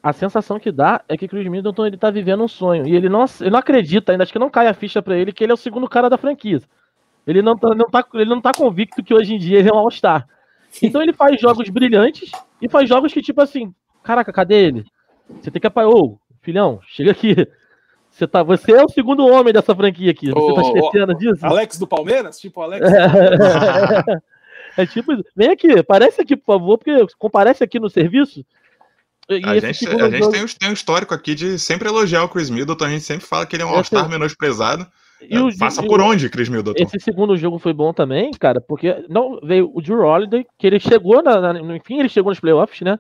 A sensação que dá é que Chris Middleton ele tá vivendo um sonho. E ele não, ele não acredita ainda, acho que não cai a ficha para ele que ele é o segundo cara da franquia. Ele não tá, não tá, ele não tá convicto que hoje em dia ele é um All-Star. Então ele faz jogos brilhantes e faz jogos que, tipo assim, caraca, cadê ele? Você tem que apagar. Ô, filhão, chega aqui. Você, tá, você é o segundo homem dessa franquia aqui. Você Ô, tá esquecendo ô, disso? Alex do Palmeiras? Tipo Alex. É tipo isso. Vem aqui, aparece aqui, por favor, porque comparece aqui no serviço. E A gente, a gente jogo- tem, um, tem um histórico aqui de sempre elogiar o Chris Middleton, a gente sempre fala que ele é um All-Star menosprezado. E o- Passa por o- onde, Chris Middleton? Esse segundo jogo foi bom também, cara, porque não veio o Drew Holiday, que ele chegou na, no enfim, ele chegou nos playoffs, né?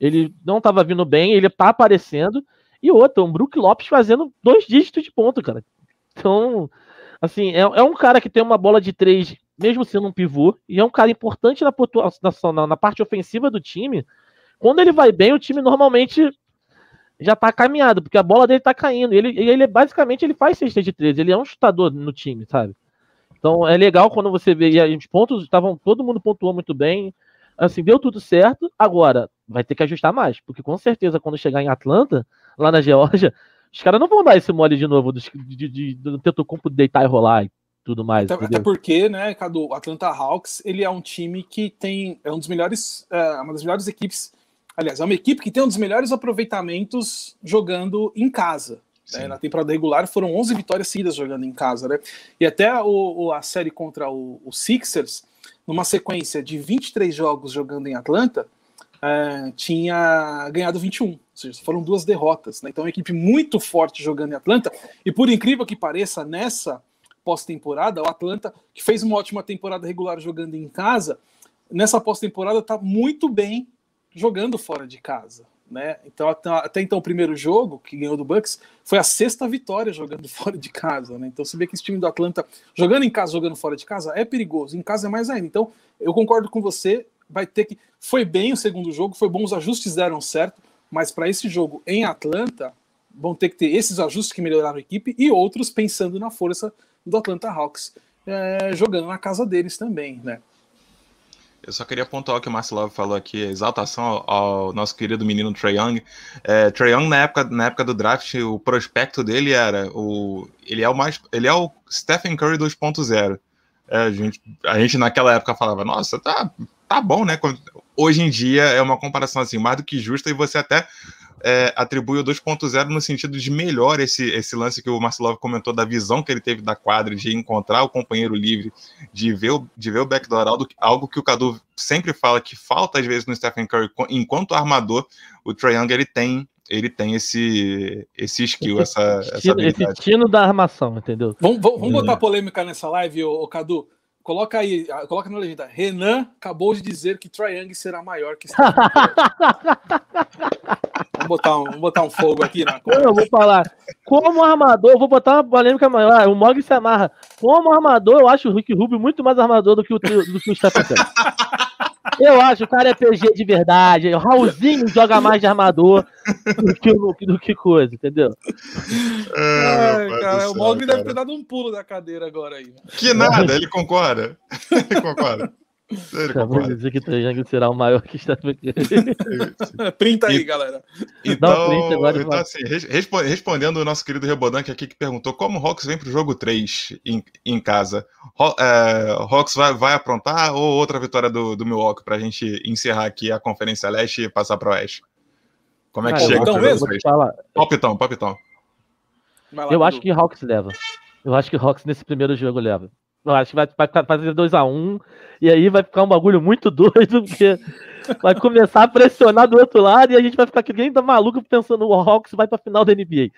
Ele não tava vindo bem, ele tá aparecendo. E outra, um Brook Lopes fazendo dois dígitos de ponto, cara. Então, assim, é, é um cara que tem uma bola de três, mesmo sendo um pivô, e é um cara importante na, na, na parte ofensiva do time. Quando ele vai bem, o time normalmente já tá caminhado, porque a bola dele tá caindo. Ele, ele basicamente ele faz cesta de três, ele é um chutador no time, sabe? Então é legal quando você vê. E os pontos estavam. Todo mundo pontuou muito bem. Assim, deu tudo certo. Agora, vai ter que ajustar mais. Porque com certeza, quando chegar em Atlanta, lá na Geórgia, os caras não vão dar esse mole de novo dos- de, de, do Tetocumpo deitar e rolar e tudo mais. Até, até porque, né, Cadu, o Atlanta Hawks, ele é um time que tem, é um dos melhores, é, uma das melhores equipes, aliás, é uma equipe que tem um dos melhores aproveitamentos jogando em casa. né? Na temporada regular foram 11 vitórias seguidas jogando em casa, né? E até o, o- a série contra o, o Sixers, numa sequência de 23 jogos jogando em Atlanta, é, tinha ganhado 21. Ou seja, foram duas derrotas. Né? Então, é uma equipe muito forte jogando em Atlanta. E por incrível que pareça, nessa pós-temporada, o Atlanta, que fez uma ótima temporada regular jogando em casa, nessa pós-temporada está muito bem jogando fora de casa. Né? Então, até, então, o primeiro jogo que ganhou do Bucks foi a sexta vitória jogando fora de casa. Né? Então, você vê que esse time do Atlanta, jogando em casa, jogando fora de casa, é perigoso. Em casa é mais ainda. Então, eu concordo com você. Vai ter que. Foi bem o segundo jogo, foi bom, os ajustes deram certo, mas para esse jogo em Atlanta, vão ter que ter esses ajustes que melhoraram a equipe e outros pensando na força do Atlanta Hawks, é, jogando na casa deles também, né? Eu só queria pontuar o que o Marcelo falou aqui, exaltação ao, ao nosso querido menino Trae Young. É, Trae Young, na época, na época do draft, o prospecto dele era o. Ele é o mais. Ele é o Stephen Curry 2.0. É, a, gente, a gente naquela época falava, nossa, tá, tá bom, né? Hoje em dia é uma comparação assim, mais do que justa, e você até é, atribui o 2.0 no sentido de melhor esse, esse lance que o Marcelo comentou da visão que ele teve da quadra, de encontrar o companheiro livre, de ver o, de ver o backdoor, algo, algo que o Cadu sempre fala que falta às vezes no Stephen Curry, enquanto armador, o Trae Young ele tem, ele tem esse, esse skill, essa, essa Tino- esse habilidade. tino da armação, entendeu? Vamos, vamos, vamos É. botar polêmica nessa live, ô, ô, Cadu. Coloca aí, ah, coloca na legenda. Renan acabou de dizer que Triang será maior que Curry. vamos, botar um, vamos botar um fogo aqui na Eu não vou falar. Como armador, eu vou botar uma polêmica maior. Ah, O Mog se amarra. Como armador, eu acho o Rick Rubio muito mais armador do que o, do que o Stephen. Eu acho, o cara é PG de verdade. O Raulzinho joga mais de armador do que, o- do que coisa, entendeu? Ah, Ai, cara, do o céu, Mogli deve ter dado um pulo da cadeira agora aí. Que nada, ele concorda. Ele concorda. Vou concorda. dizer que Trajangle será o maior que Curry. Printa aí, E- galera. Então, print agora então assim, res- respo- respondendo o nosso querido Rebodank aqui que perguntou como o Hawks vem para o jogo 3 em, em casa. Ho, é, Hawks vai, vai aprontar ou outra vitória do, do Milwaukee para a gente encerrar aqui a Conferência Leste e passar para o Oeste? Como é que Cara, chega então mesmo? Vou te 3? falar. Palpitão, palpitão. Eu acho que Hawks leva. Eu acho que Hawks nesse primeiro jogo leva. Eu acho que vai, vai fazer 2x1 e aí vai ficar um bagulho muito doido, porque vai começar a pressionar do outro lado e a gente vai ficar que nem da maluco pensando o Hawks vai pra final da NBA.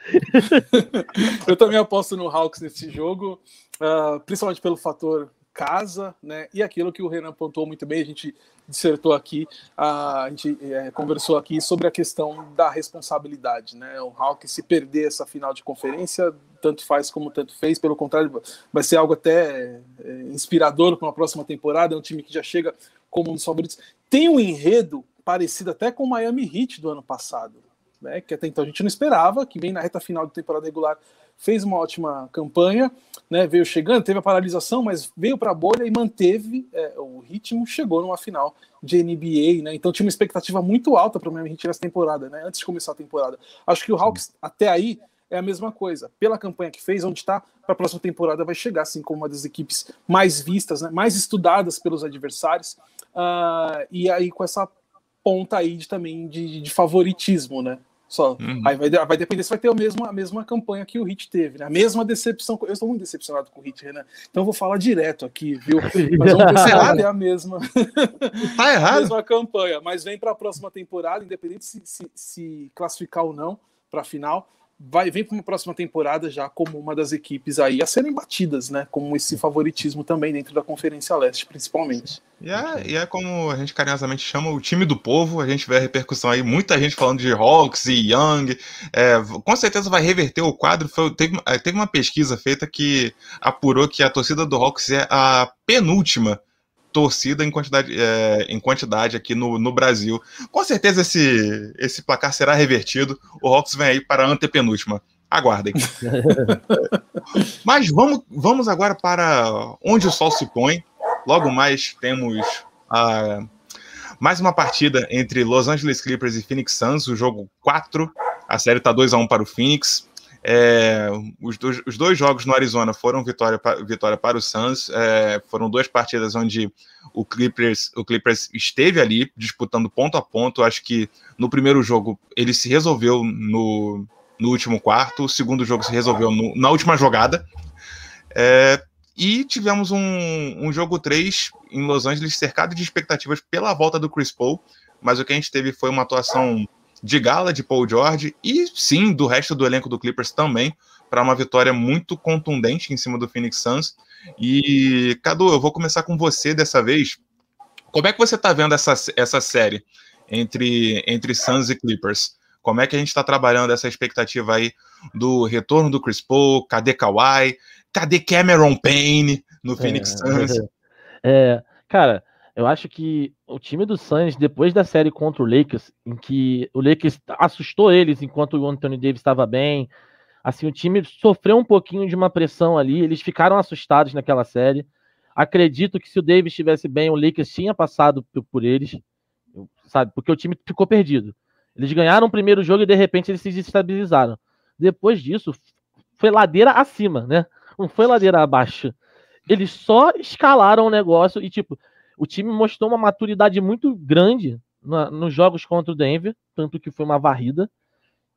Eu também aposto no Hawks nesse jogo, ah, principalmente pelo fator casa, né? E aquilo que o Renan pontuou muito bem, a gente dissertou aqui, a gente eh, conversou aqui sobre a questão da responsabilidade, né? O Hawks se perder essa final de conferência, tanto faz como tanto fez, pelo contrário, vai ser algo até eh, inspirador para uma próxima temporada, é um time que já chega como um dos favoritos. Tem um enredo parecido até com o Miami Heat do ano passado, né? Que até então a gente não esperava, que vem na reta final da temporada regular fez uma ótima campanha, né, veio chegando, teve a paralisação, mas veio para a bolha e manteve é, o ritmo, chegou numa final de NBA, né, então tinha uma expectativa muito alta para o Miami Heat nessa temporada, né, antes de começar a temporada. Acho que o Hawks até aí é a mesma coisa. Pela campanha que fez, onde está, para a próxima temporada vai chegar, assim como uma das equipes mais vistas, né, mais estudadas pelos adversários, uh, e aí com essa ponta aí de, também de, de favoritismo, né? Só. Uhum. Aí vai, vai depender se vai ter a mesma, a mesma campanha que o Hit teve, né? A mesma decepção. Eu estou muito decepcionado com o Hit, Renan. Então eu vou falar direto aqui, viu? Mas vamos ver se é a mesma. Tá errado. a mesma campanha. Mas vem para a próxima temporada, independente se, se, se classificar ou não para a final vai vem para uma próxima temporada já como uma das equipes aí a serem batidas, né? Com esse favoritismo também dentro da Conferência Leste, principalmente. E é, e é como a gente carinhosamente chama o time do povo. A gente vê a repercussão aí, muita gente falando de Hawks e Young. É, com certeza vai reverter o quadro. Foi, teve, é, teve uma pesquisa feita que apurou que a torcida do Hawks é a penúltima torcida em quantidade, é, em quantidade aqui no, no Brasil. Com certeza esse, esse placar será revertido. O Hawks vem aí para a antepenúltima. Aguardem. Mas vamos, vamos agora para onde o sol se põe. Logo mais temos a, mais uma partida entre Los Angeles Clippers e Phoenix Suns, o jogo 4. A série está 2 a 1 para o Phoenix. É, os, dois, os, dois, jogos no Arizona foram vitória, vitória para o Suns. É, foram duas partidas onde o Clippers, o Clippers esteve ali disputando ponto a ponto. Acho que no primeiro jogo ele se resolveu no, no último quarto, o segundo jogo se resolveu no, na última jogada. É, e tivemos um, um jogo 3 em Los Angeles cercado de expectativas pela volta do Chris Paul, mas o que a gente teve foi uma atuação de gala de Paul George e sim do resto do elenco do Clippers também para uma vitória muito contundente em cima do Phoenix Suns. E Cadu, eu vou começar com você dessa vez. Como é que você está vendo essa, essa série entre, entre Suns e Clippers? Como é que a gente está trabalhando essa expectativa aí do retorno do Chris Paul? Cadê Kawhi? Cadê Cameron Payne no Phoenix é, Suns? É, cara, eu acho que o time do Suns, depois da série contra o Lakers, em que o Lakers assustou eles enquanto o Anthony Davis estava bem, assim, o time sofreu um pouquinho de uma pressão ali, eles ficaram assustados naquela série. Acredito que se o Davis estivesse bem, o Lakers tinha passado por eles, sabe? Porque o time ficou perdido. Eles ganharam o primeiro jogo e de repente eles se desestabilizaram. Depois disso, foi ladeira acima, né? Não foi ladeira abaixo. Eles só escalaram o negócio e, tipo, o time mostrou uma maturidade muito grande na, nos jogos contra o Denver, tanto que foi uma varrida.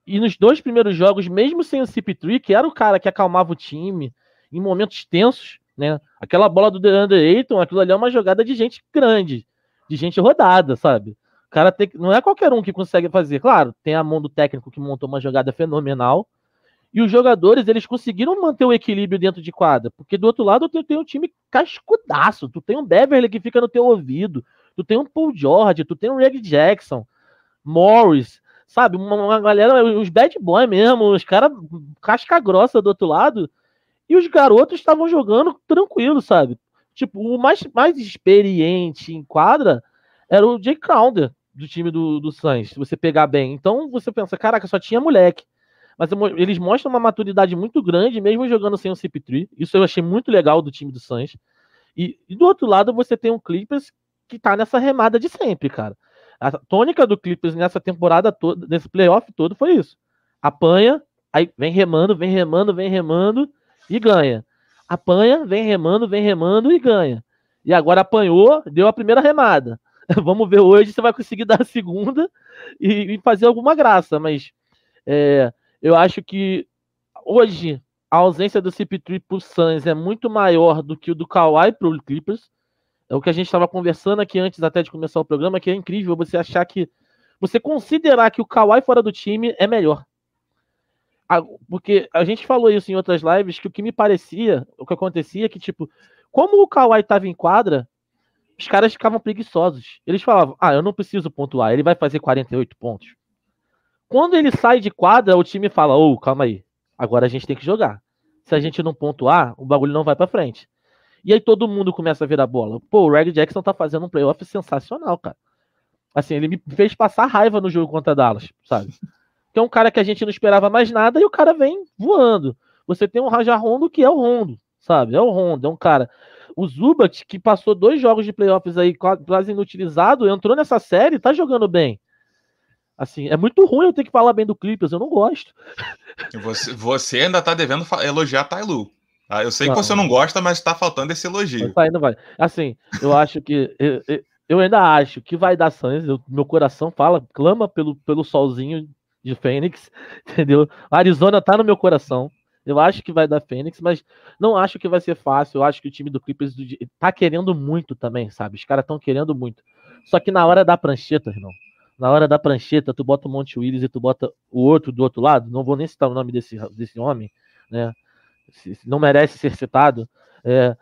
E nos dois primeiros jogos, mesmo sem o CP3, que era o cara que acalmava o time em momentos tensos, né? Aquela bola do DeAndre Ayton, aquilo ali é uma jogada de gente grande, de gente rodada, sabe? O cara tem, não é qualquer um que consegue fazer. Claro, tem a mão do técnico que montou uma jogada fenomenal, e os jogadores, eles conseguiram manter o equilíbrio dentro de quadra. Porque do outro lado, tu tem um time cascudaço. Tu tem um Beverly que fica no teu ouvido. Tu tem um Paul George, tu tem um Reg Jackson, Morris, sabe? Uma, uma galera, os bad boy mesmo, os caras casca grossa do outro lado. E os garotos estavam jogando tranquilo, sabe? Tipo, o mais, mais experiente em quadra era o Jay Crowder, do time do, do Suns, se você pegar bem. Então você pensa, caraca, só tinha moleque. Mas eles mostram uma maturidade muito grande, mesmo jogando sem o CP3. Isso eu achei muito legal do time do Suns. E, e do outro lado, você tem um Clippers que tá nessa remada de sempre, cara. A tônica do Clippers nessa temporada toda, nesse playoff todo, foi isso. Apanha, aí vem remando, vem remando, vem remando e ganha. Apanha, vem remando, vem remando e ganha. E agora apanhou, deu a primeira remada. Vamos ver hoje se vai conseguir dar a segunda e, e fazer alguma graça, mas é, eu acho que hoje a ausência do CP3 pro Suns é muito maior do que o do Kawhi pro Clippers. É o que a gente estava conversando aqui antes até de começar o programa, que é incrível você achar que. Você considerar que o Kawhi fora do time é melhor. Porque a gente falou isso em outras lives, que o que me parecia, o que acontecia é que, tipo, como o Kawhi estava em quadra, os caras ficavam preguiçosos. Eles falavam, ah, eu não preciso pontuar, ele vai fazer 48 pontos. Quando ele sai de quadra, o time fala: Ô, oh, calma aí, agora a gente tem que jogar. Se a gente não pontuar, o bagulho não vai para frente. E aí todo mundo começa a ver a bola. Pô, o Reg Jackson tá fazendo um playoff sensacional, cara. Assim, ele me fez passar raiva no jogo contra Dallas, sabe? Que é um cara que a gente não esperava mais nada e o cara vem voando. Você tem um Raja Rondo que é o Rondo, sabe? É o Rondo, é um cara. O Zubat, que passou dois jogos de playoffs aí quase inutilizado, entrou nessa série, tá jogando bem. Assim, é muito ruim eu ter que falar bem do Clippers, eu não gosto. Você, você ainda tá devendo elogiar Tailu. Ah, eu sei não. que você não gosta, mas tá faltando esse elogio. Tá indo, vai. Assim, eu acho que. Eu, eu ainda acho que vai dar Suns. meu coração fala, clama pelo, pelo solzinho de Fênix, entendeu? A Arizona tá no meu coração. Eu acho que vai dar Fênix, mas não acho que vai ser fácil. Eu acho que o time do Clippers tá querendo muito também, sabe? Os caras estão querendo muito. Só que na hora da prancheta, irmão, na hora da prancheta, tu bota o Monte Willis e tu bota o outro do outro lado, não vou nem citar o nome desse, desse homem, né? Não merece ser citado. É,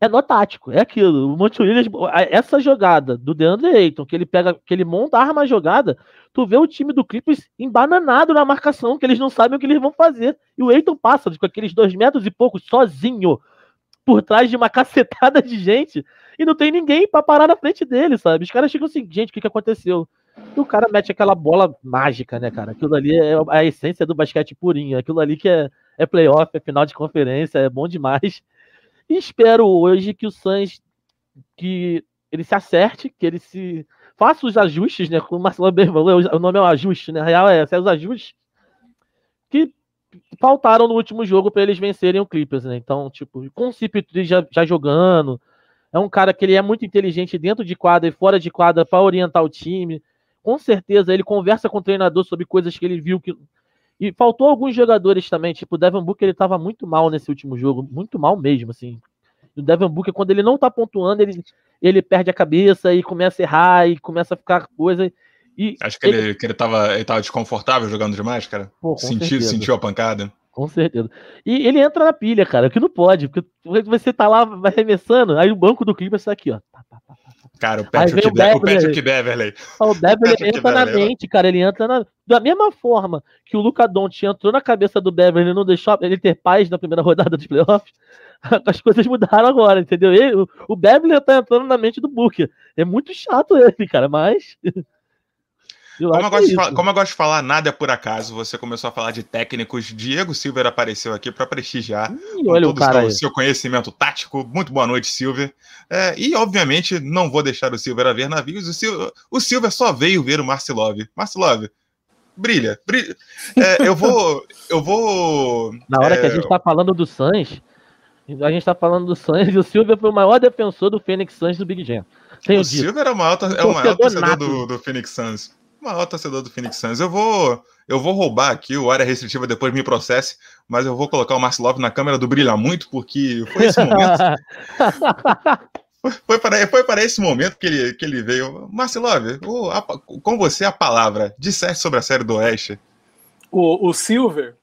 é nó tático, é aquilo. O Monte Williams, essa jogada do DeAndre Ayton, que ele pega, que ele monta, arma a jogada, tu vê o time do Clippers embananado na marcação, que eles não sabem o que eles vão fazer. E o Ayton passa com aqueles dois metros e pouco, sozinho, por trás de uma cacetada de gente, e não tem ninguém para parar na frente dele, sabe? Os caras chegam assim, gente, o que, que aconteceu? E o cara mete aquela bola mágica, né, cara? Aquilo ali é a essência do basquete purinho. Aquilo ali que é, é playoff, é final de conferência, é bom demais. E espero hoje que o Suns que ele se acerte, que ele se faça os ajustes, né? Como o Marcelo bem falou, o nome é o ajuste, né? Real é, é os ajustes que faltaram no último jogo para eles vencerem o Clippers, né? Então, tipo, com o CP3 já, já jogando, é um cara que ele é muito inteligente dentro de quadra e fora de quadra para orientar o time. Com certeza ele conversa com o treinador sobre coisas que ele viu que e faltou alguns jogadores também, tipo o Devin Booker, ele estava muito mal nesse último jogo, muito mal mesmo, assim. O Devin Booker, quando ele não tá pontuando, ele, ele perde a cabeça e começa a errar e começa a ficar coisa. E Acho que ele, ele, que ele, tava, ele tava desconfortável jogando demais, cara. Pô, sentiu, sentiu a pancada. Com certeza. E ele entra na pilha, cara, que não pode, porque você tá lá arremessando, aí o banco do Clippers tá aqui, ó. Tá, tá, tá, Cara, o Patrick, o Beverly. O Patrick Beverly. O Beverly entra na mente, cara. Ele entra na. Da mesma forma que o Luca Doncic entrou na cabeça do Beverly e não deixou ele ter paz na primeira rodada dos playoffs, as coisas mudaram agora, entendeu? Ele, o Beverly tá entrando na mente do Booker. É muito chato ele, cara, mas. Como eu, gosto é falar, como eu, gosto de falar, nada é por acaso. Você começou a falar de técnicos. Diego Silver apareceu aqui para prestigiar Ih, olha o cara seu, conhecimento tático. Muito boa noite, Silver. É, e, obviamente, não vou deixar o Silver a ver navios. O Silver, o Silver só veio ver o Marcelov. Marcelov, brilha. brilha. É, eu vou. Eu vou. Na hora que a é, gente está falando do Suns, a gente está falando do Suns e o Silver foi o maior defensor do Phoenix Suns do Big Jam. o Silver é o maior, é o maior torcedor do, do Phoenix Suns maior torcedor do Phoenix Suns. Eu vou, eu vou roubar aqui o área restritiva depois me processe, mas eu vou colocar o Marcelov na câmera do Brilha Muito, porque foi esse momento. foi, para, foi para esse momento que ele, que ele veio. Marcelov, com você a palavra. Disseste sobre a série do Oeste. O, o Silver,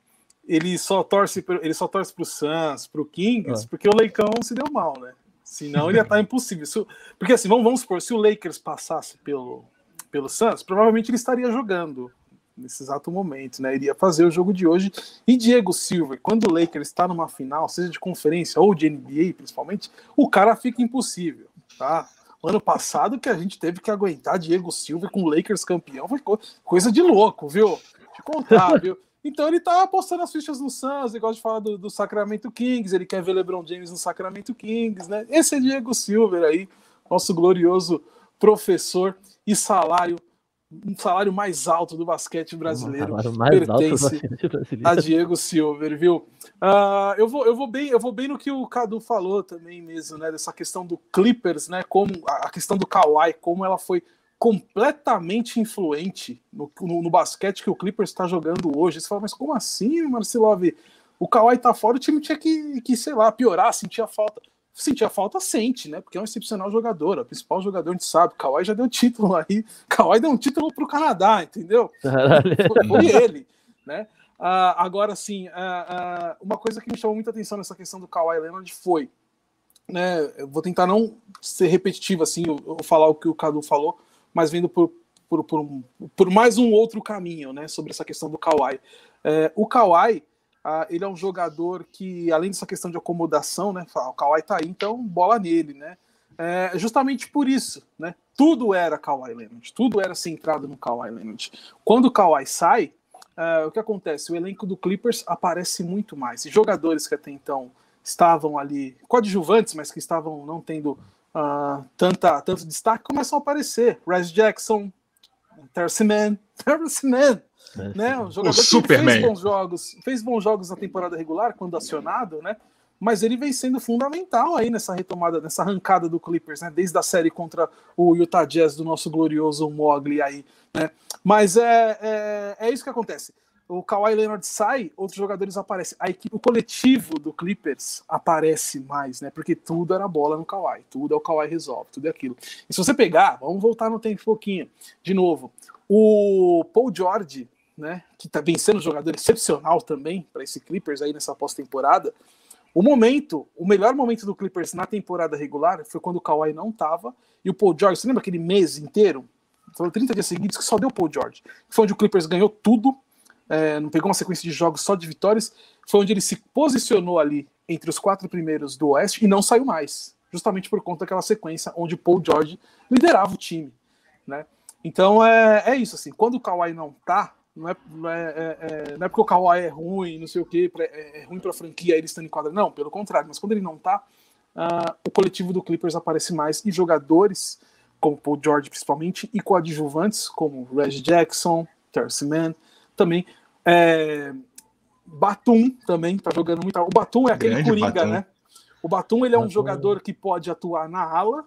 ele só torce ele só torce pro Suns, pro Kings, ah. porque o Leicão se deu mal, né? Senão ele ia estar impossível. Porque assim, vamos, vamos supor, se o Lakers passasse pelo, pelo Santos, provavelmente ele estaria jogando nesse exato momento, né? Iria fazer o jogo de hoje. E Diego Silva, quando o Lakers está numa final, seja de conferência ou de NBA, principalmente, o cara fica impossível, tá? Ano passado que a gente teve que aguentar Diego Silva com o Lakers campeão foi coisa de louco, viu? Te contar, viu? Então ele tá apostando as fichas no Suns, ele gosta de falar do, do, Sacramento Kings, ele quer ver LeBron James no Sacramento Kings, né? Esse é Diego Silver aí, nosso glorioso professor e salário um salário mais alto do basquete brasileiro pertence a Diego Silver, viu? Uh, eu, vou, eu, vou bem, eu vou bem no que o Cadu falou também mesmo, né? Dessa questão do Clippers, né? Como a questão do Kawhi, como ela foi completamente influente no, no, no basquete que o Clippers está jogando hoje. Você fala, mas como assim, Marcelov? O Kawhi tá fora, o time tinha que, que sei lá, piorar, sentir a falta sentir a falta, sente, né? Porque é um excepcional jogador, é o principal jogador, a gente sabe. Kawhi já deu título aí. Kawhi deu um título pro Canadá, entendeu? Foi, foi, ele, né? Uh, agora, sim, uh, uh, uma coisa que me chamou muita atenção nessa questão do Kawhi Leonard foi, né? Eu vou tentar não ser repetitivo, assim, eu falar o que o Cadu falou, mas vendo por, por, por, por, mais um outro caminho, né? Sobre essa questão do Kawhi. É, o Kawhi, ah, ele é um jogador que, além dessa questão de acomodação, né? O Kawhi tá aí, então bola nele, né? É, justamente por isso, né? Tudo era Kawhi Leonard, tudo era centrado no Kawhi Leonard. Quando o Kawhi sai, é, o que acontece? O elenco do Clippers aparece muito mais. E jogadores que até então estavam ali, coadjuvantes, mas que estavam não tendo uh, tanta, tanto destaque, começam a aparecer. Rice Jackson, Terce Man, Terce Man, né? Um jogador o que fez bons jogos, fez bons jogos na temporada regular quando acionado, né? Mas ele vem sendo fundamental aí nessa retomada, nessa arrancada do Clippers, né? Desde a série contra o Utah Jazz do nosso glorioso Mogli aí, né? Mas é, é, é isso que acontece o Kawhi Leonard sai, outros jogadores aparecem. A equipe, o coletivo do Clippers aparece mais, né? Porque tudo era bola no Kawhi, tudo é o Kawhi resolve, tudo é aquilo. E se você pegar, vamos voltar no tempo um pouquinho, de novo. O Paul George, né, que tá bem sendo um jogador excepcional também para esse Clippers aí nessa pós-temporada. O momento, o melhor momento do Clippers na temporada regular foi quando o Kawhi não tava e o Paul George, você lembra aquele mês inteiro? Foram 30 dias seguidos que só deu o Paul George. Foi onde o Clippers ganhou tudo é, não pegou uma sequência de jogos só de vitórias, foi onde ele se posicionou ali entre os quatro primeiros do Oeste e não saiu mais, justamente por conta daquela sequência onde Paul George liderava o time, né? Então é, é isso assim, quando o Kawhi não tá, não é, não é, é, é não é porque o Kawhi é ruim, não sei o que, é, é ruim para a franquia ele estando em quadra, não, pelo contrário, mas quando ele não tá, uh, o coletivo do Clippers aparece mais e jogadores como Paul George principalmente e coadjuvantes como Reggie Jackson, Terrence Mann, também é, Batum também tá jogando muito. O Batum é aquele Grande Coringa, Batum. né? O Batum ele é um Batum. jogador que pode atuar na ala,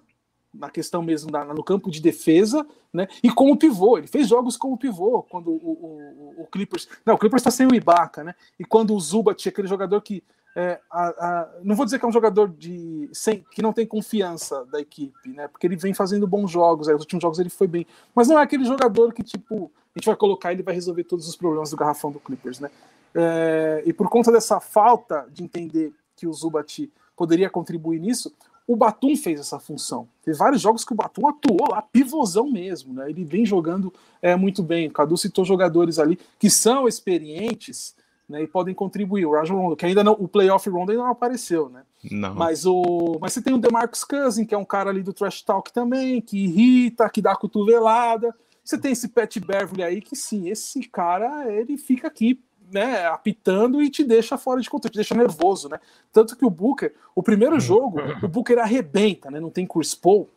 na questão mesmo da, no campo de defesa, né? E como pivô, ele fez jogos como pivô quando o, o, o Clippers, não, o Clippers está sem o Ibaka, né? E quando o Zubat, aquele jogador que é, a, a, não vou dizer que é um jogador de sem, que não tem confiança da equipe, né? Porque ele vem fazendo bons jogos, aí, os últimos jogos ele foi bem, mas não é aquele jogador que tipo a gente vai colocar ele vai resolver todos os problemas do garrafão do Clippers, né? É, e por conta dessa falta de entender que o Zubat poderia contribuir nisso, o Batum fez essa função. Teve vários jogos que o Batum atuou lá, pivôzão mesmo, né? Ele vem jogando é, muito bem. O Cadu citou jogadores ali que são experientes né, e podem contribuir. O Rajon Rondo, que ainda não, o playoff Rondo ainda não apareceu, né? Não. Mas, o, mas você tem o DeMarcus Cousins, que é um cara ali do trash talk também, que irrita, que dá cotovelada. Você tem esse Pat Beverly aí que sim, esse cara ele fica aqui né, apitando e te deixa fora de controle, te deixa nervoso, né? Tanto que o Booker, o primeiro jogo, o Booker arrebenta, né? Não tem Chris Paul,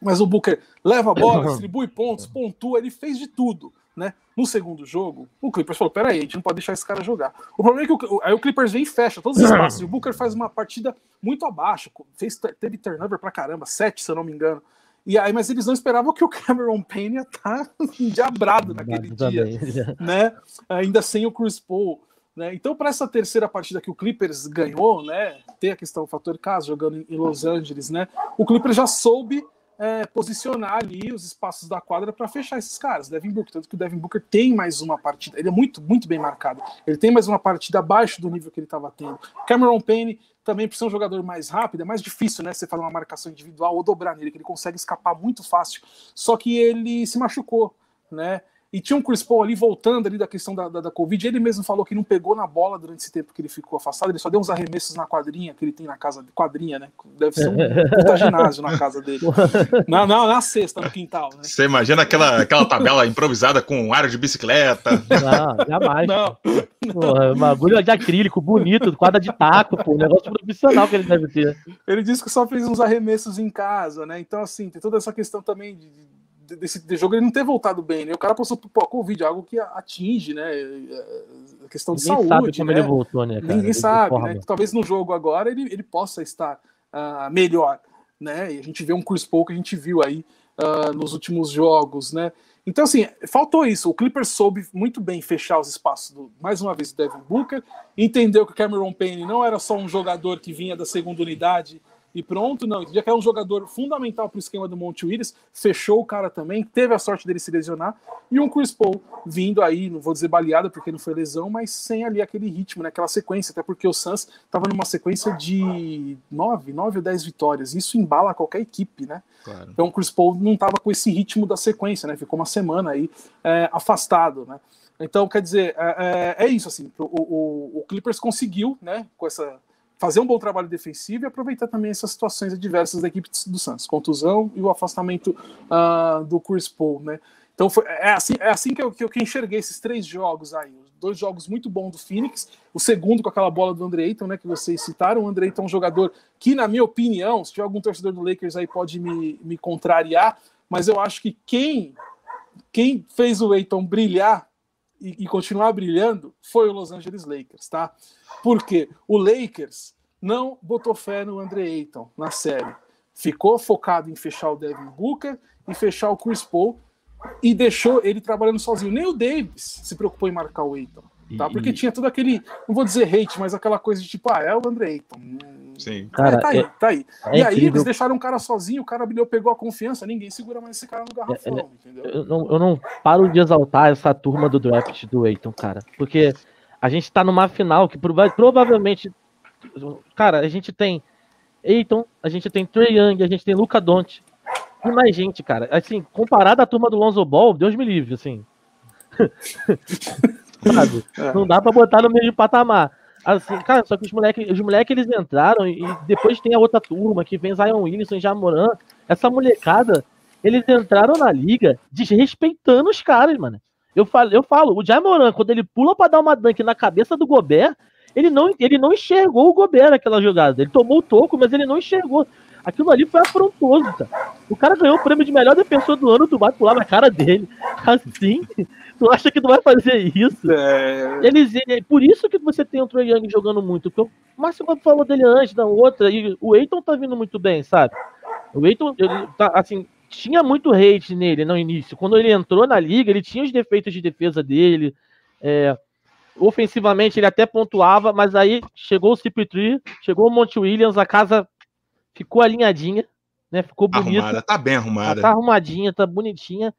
mas o Booker leva a bola, distribui pontos, pontua, ele fez de tudo, né? No segundo jogo, o Clippers falou: peraí, a gente não pode deixar esse cara jogar. O problema é que o, aí o Clippers vem e fecha todos os espaços, e o Booker faz uma partida muito abaixo, fez, teve turnover pra caramba, sete, se eu não me engano. E aí, mas eles não esperavam que o Cameron Payne ia estar tá endiabrado naquele dia, né? Ainda sem o Chris Paul. Né? Então, para essa terceira partida que o Clippers ganhou, né? Tem a questão do fator casa jogando em Los Angeles, né? O Clippers já soube é, posicionar ali os espaços da quadra para fechar esses caras. Devin Booker, tanto que o Devin Booker tem mais uma partida, ele é muito, muito bem marcado. Ele tem mais uma partida abaixo do nível que ele estava tendo. Cameron Payne também, por ser um jogador mais rápido, é mais difícil, né? Você fazer uma marcação individual ou dobrar nele, que ele consegue escapar muito fácil. Só que ele se machucou, né? E tinha um Chris Paul ali voltando ali da questão da, da, da, Covid. Ele mesmo falou que não pegou na bola durante esse tempo que ele ficou afastado. Ele só deu uns arremessos na quadrinha que ele tem na casa. Quadrinha, né? Deve ser um puta ginásio na casa dele. Na, na, na cesta, no quintal. Né? Você imagina aquela, aquela tabela improvisada com área de bicicleta? Não, jamais. Não. Porra, bagulho de acrílico, bonito, quadra de taco, pô, negócio profissional que ele deve ter. Ele disse que só fez uns arremessos em casa, né? Então, assim, tem toda essa questão também de desse de jogo ele não ter voltado bem, né? O cara passou por Covid, algo que atinge, né? É, a questão de Ninguém saúde. Sabe como né? ele voltou, né? Cara? Ninguém sabe, né? Talvez no jogo agora ele, ele possa estar uh, melhor, né? E a gente vê um Chris Paul que a gente viu aí uh, nos últimos jogos, né? Então, assim, faltou isso. O Clippers soube muito bem fechar os espaços, do, mais uma vez, do Devin Booker, entendeu que o Cameron Payne não era só um jogador que vinha da segunda unidade e pronto, não. Já que é um jogador fundamental para o esquema do Monte Willis, fechou o cara também, teve a sorte dele se lesionar, e um Chris Paul vindo aí, não vou dizer baleado porque não foi lesão, mas sem ali aquele ritmo, né, aquela sequência, até porque o Suns estava numa sequência de nove, nove ou dez vitórias, isso embala qualquer equipe, né? Claro. Então o Chris Paul não estava com esse ritmo da sequência, né? Ficou uma semana aí é, afastado, né? Então, quer dizer, é, é, é isso, assim, o, o, o Clippers conseguiu, né, com essa fazer um bom trabalho defensivo e aproveitar também essas situações adversas da equipe do Santos, contusão e o afastamento uh, do Chris Paul, né? Então foi, é assim, é assim que, eu, que eu enxerguei esses três jogos aí. Dois jogos muito bons do Phoenix, o segundo com aquela bola do André Ayton, né, que vocês citaram. O André Ayton é um jogador que, na minha opinião, se tiver algum torcedor do Lakers aí pode me, me contrariar, mas eu acho que quem quem fez o Eiton brilhar e, e, continuar brilhando foi o Los Angeles Lakers, tá? Porque o Lakers não botou fé no Andre Ayton na série. Ficou focado em fechar o Devin Booker e fechar o Chris Paul e deixou ele trabalhando sozinho. Nem o Davis se preocupou em marcar o Ayton. Tá? Porque e... tinha todo aquele, não vou dizer hate, mas aquela coisa de tipo, ah, é o Andre Ayton. Sim. Cara, é, tá aí, é, tá aí. É e aí incrível. eles deixaram o cara sozinho, o cara brilhou, pegou a confiança, ninguém segura mais esse cara no garrafão, é, é entendeu? Eu não, eu não paro de exaltar essa turma do draft do Ayton, cara. Porque a gente tá numa final que prova provavelmente. Cara, a gente tem Ayton, a gente tem Trey Young, a gente tem Luca Doncic. E mais gente, cara. Assim, comparado à turma do Lonzo Ball, Deus me livre, assim. Sabe? É. Não dá pra botar no mesmo patamar. Assim, cara, só que os moleques, os moleque, eles entraram e depois tem a outra turma que vem Zion Wilson, Jamoran. Essa molecada, eles entraram na liga desrespeitando os caras, mano. Eu falo, eu falo, o Jamoran, quando ele pula para dar uma dunk na cabeça do Gobert, ele não, ele não enxergou o Gobert naquela jogada. Ele tomou o toco, mas ele não enxergou. Aquilo ali foi afrontoso, cara. O cara ganhou o prêmio de melhor defensor do ano, tu vai pular na cara dele. Assim, Tu acha que tu vai fazer isso? É... Eles, ele, por isso que você tem o Troy Young jogando muito. Porque o Márcio falou dele antes, da outra, e o Eiton tá vindo muito bem, sabe? O Eiton, ele tá, assim, tinha muito hate nele no início. Quando ele entrou na liga, ele tinha os defeitos de defesa dele. É, ofensivamente, ele até pontuava, mas aí chegou o CP3, chegou o Monte Williams, a casa ficou alinhadinha, né? Ficou bonita. Arrumada, tá bem arrumada. Tá arrumadinha, tá bonitinha.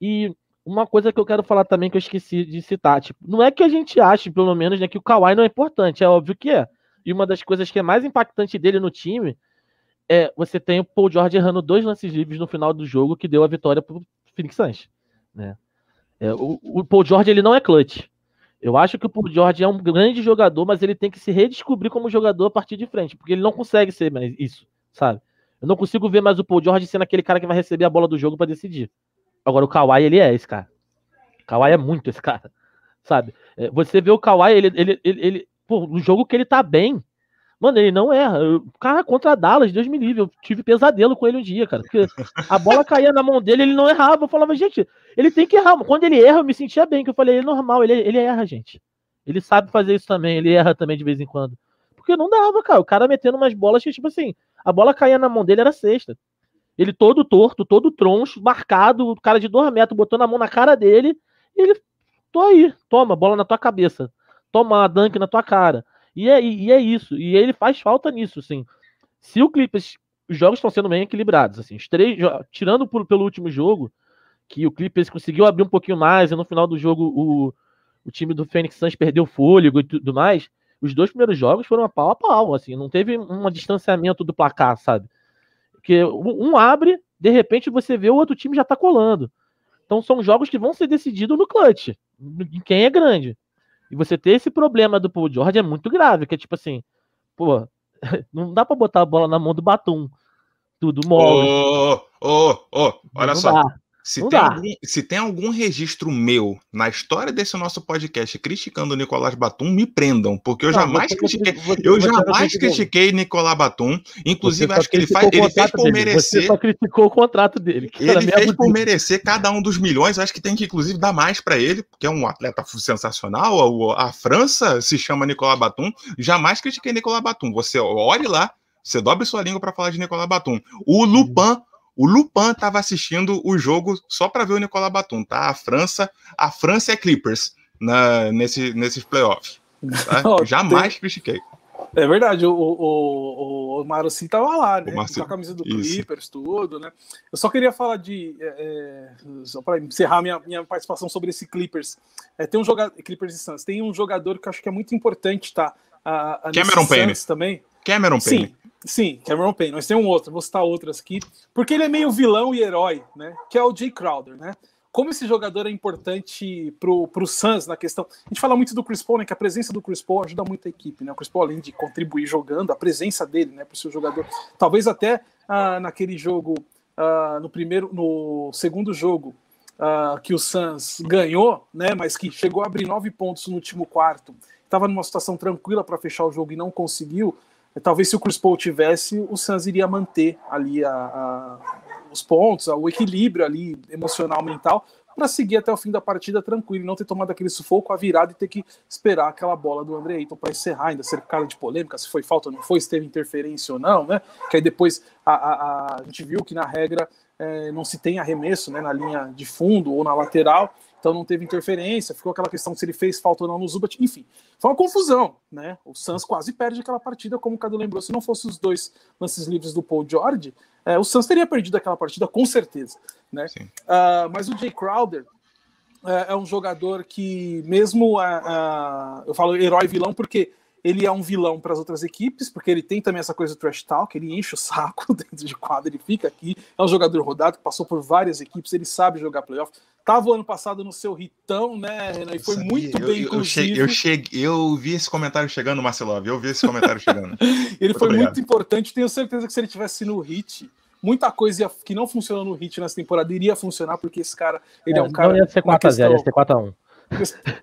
E uma coisa que eu quero falar também que eu esqueci de citar, tipo, não é que a gente ache, pelo menos, né, que o Kawhi não é importante, é óbvio que é. E uma das coisas que é mais impactante dele no time é você tem o Paul George errando dois lances livres no final do jogo que deu a vitória pro Phoenix Suns, né? É, o, o, Paul George ele não é clutch. Eu acho que o Paul George é um grande jogador, mas ele tem que se redescobrir como jogador a partir de frente, porque ele não consegue ser mais isso, sabe? Eu não consigo ver mais o Paul George sendo aquele cara que vai receber a bola do jogo para decidir. Agora, o Kawhi, ele é esse cara. O Kawhi é muito esse cara. Sabe? É, você vê o Kawhi, ele, ele, ele, ele pô, no jogo que ele tá bem, mano, ele não erra. O cara contra Dallas, Deus me livre, eu tive pesadelo com ele um dia, cara. Porque a bola caía na mão dele, ele não errava. Eu falava, gente, ele tem que errar. Quando ele erra, eu me sentia bem, que eu falei, é normal, ele, ele erra, gente. Ele sabe fazer isso também, ele erra também de vez em quando. Porque não dava, cara. O cara metendo umas bolas que, tipo assim, a bola caía na mão dele, era sexta. Ele todo torto, todo troncho, marcado, o cara de dois metros botou na mão na cara dele, e ele, tô aí, toma, bola na tua cabeça, toma dunk na tua cara. E é, e é isso, e ele faz falta nisso, assim. Se o Clippers, os jogos estão sendo bem equilibrados, assim, os três, tirando por, pelo último jogo, que o Clippers conseguiu abrir um pouquinho mais, e no final do jogo o, o time do Phoenix Suns perdeu fôlego e tudo mais, os dois primeiros jogos foram a pau a pau, assim, não teve um distanciamento do placar, sabe? Porque um abre, de repente você vê o outro time já tá colando. Então são jogos que vão ser decididos no clutch, em quem é grande. E você ter esse problema do Paul George é muito grave, que é tipo assim, pô, não dá para botar a bola na mão do Batum. Tudo mole. Ô, ô, ô, olha não só. Dá. Se tem, algum, se tem, algum, registro meu na história desse nosso podcast criticando o Nicolás Batum, me prendam, porque eu não, jamais critiquei. Você, eu jamais critiquei Nicolás Batum. Inclusive, acho que ele, faz, ele fez por dele. merecer. Você só criticou o contrato dele. Ele fez por merecer cada um dos milhões. Acho que tem que, inclusive, dar mais para ele, porque é um atleta sensacional. A, a França se chama Nicolás Batum. Jamais critiquei Nicolás Batum. Você olhe lá, você dobre sua língua para falar de Nicolás Batum. O Lupin o Lupin estava assistindo o jogo só para ver o Nicolas Batum, tá? A França, a França é Clippers na, nesse, nesses playoffs. Tá? Jamais tem... critiquei. É verdade, o, o, o, o Marci tava lá, né? Com a camisa do Isso. Clippers, tudo, né? Eu só queria falar de. É, é só para encerrar minha, minha participação sobre esse Clippers. É, tem um jogador. Clippers e Suns. Tem um jogador que eu acho que é muito importante, tá? A, a Cameron Payne. também. Cameron Payne. Sim, Sim, Cameron Payne. Nós temos um outro, vou citar outras aqui, porque ele é meio vilão e herói, né? Que é o Jay Crowder, né? Como esse jogador é importante pro, pro Suns na questão. A gente fala muito do Chris Paul, né? Que a presença do Chris Paul ajuda muito a equipe, né? O Chris Paul, além de contribuir jogando, a presença dele, né, pro seu jogador. Talvez até ah, naquele jogo, ah, no primeiro, no segundo jogo, ah, que o Suns ganhou, né? Mas que chegou a abrir nove pontos no último quarto. Estava numa situação tranquila para fechar o jogo e não conseguiu Talvez se o Chris Paul tivesse, o Suns iria manter ali a, a, os pontos, o equilíbrio ali emocional, mental, para seguir até o fim da partida tranquilo e não ter tomado aquele sufoco, a virada e ter que esperar aquela bola do André Ayton para encerrar, ainda cercado de polêmica, se foi falta ou não foi, se teve interferência ou não, né? Que aí depois a, a, a gente viu que na regra é, não se tem arremesso né, na linha de fundo ou na lateral, então não teve interferência, ficou aquela questão se ele fez falta ou não no Zubat, enfim, foi uma confusão, né? O Suns quase perde aquela partida, como o Cadu lembrou, se não fosse os dois lances livres do Paul George, é, o Suns teria perdido aquela partida com certeza, né? Uh, mas o Jay Crowder é, é um jogador que, mesmo a, a, eu falo herói vilão porque ele é um vilão para as outras equipes, porque ele tem também essa coisa do trash talk, ele enche o saco dentro de quadra, ele fica aqui, é um jogador rodado que passou por várias equipes, ele sabe jogar playoff. Tava o ano passado no seu ritão, né, Renan? E foi muito bem, eu, inclusive. Eu, cheguei, eu vi esse comentário chegando, Marcelov, eu vi esse comentário chegando. ele muito foi obrigado. muito importante, tenho certeza que se ele tivesse no hit, muita coisa que não funcionou no hit nessa temporada iria funcionar, porque esse cara, ele é, é um cara. Não ia ser 4x0, ia ser 4x1.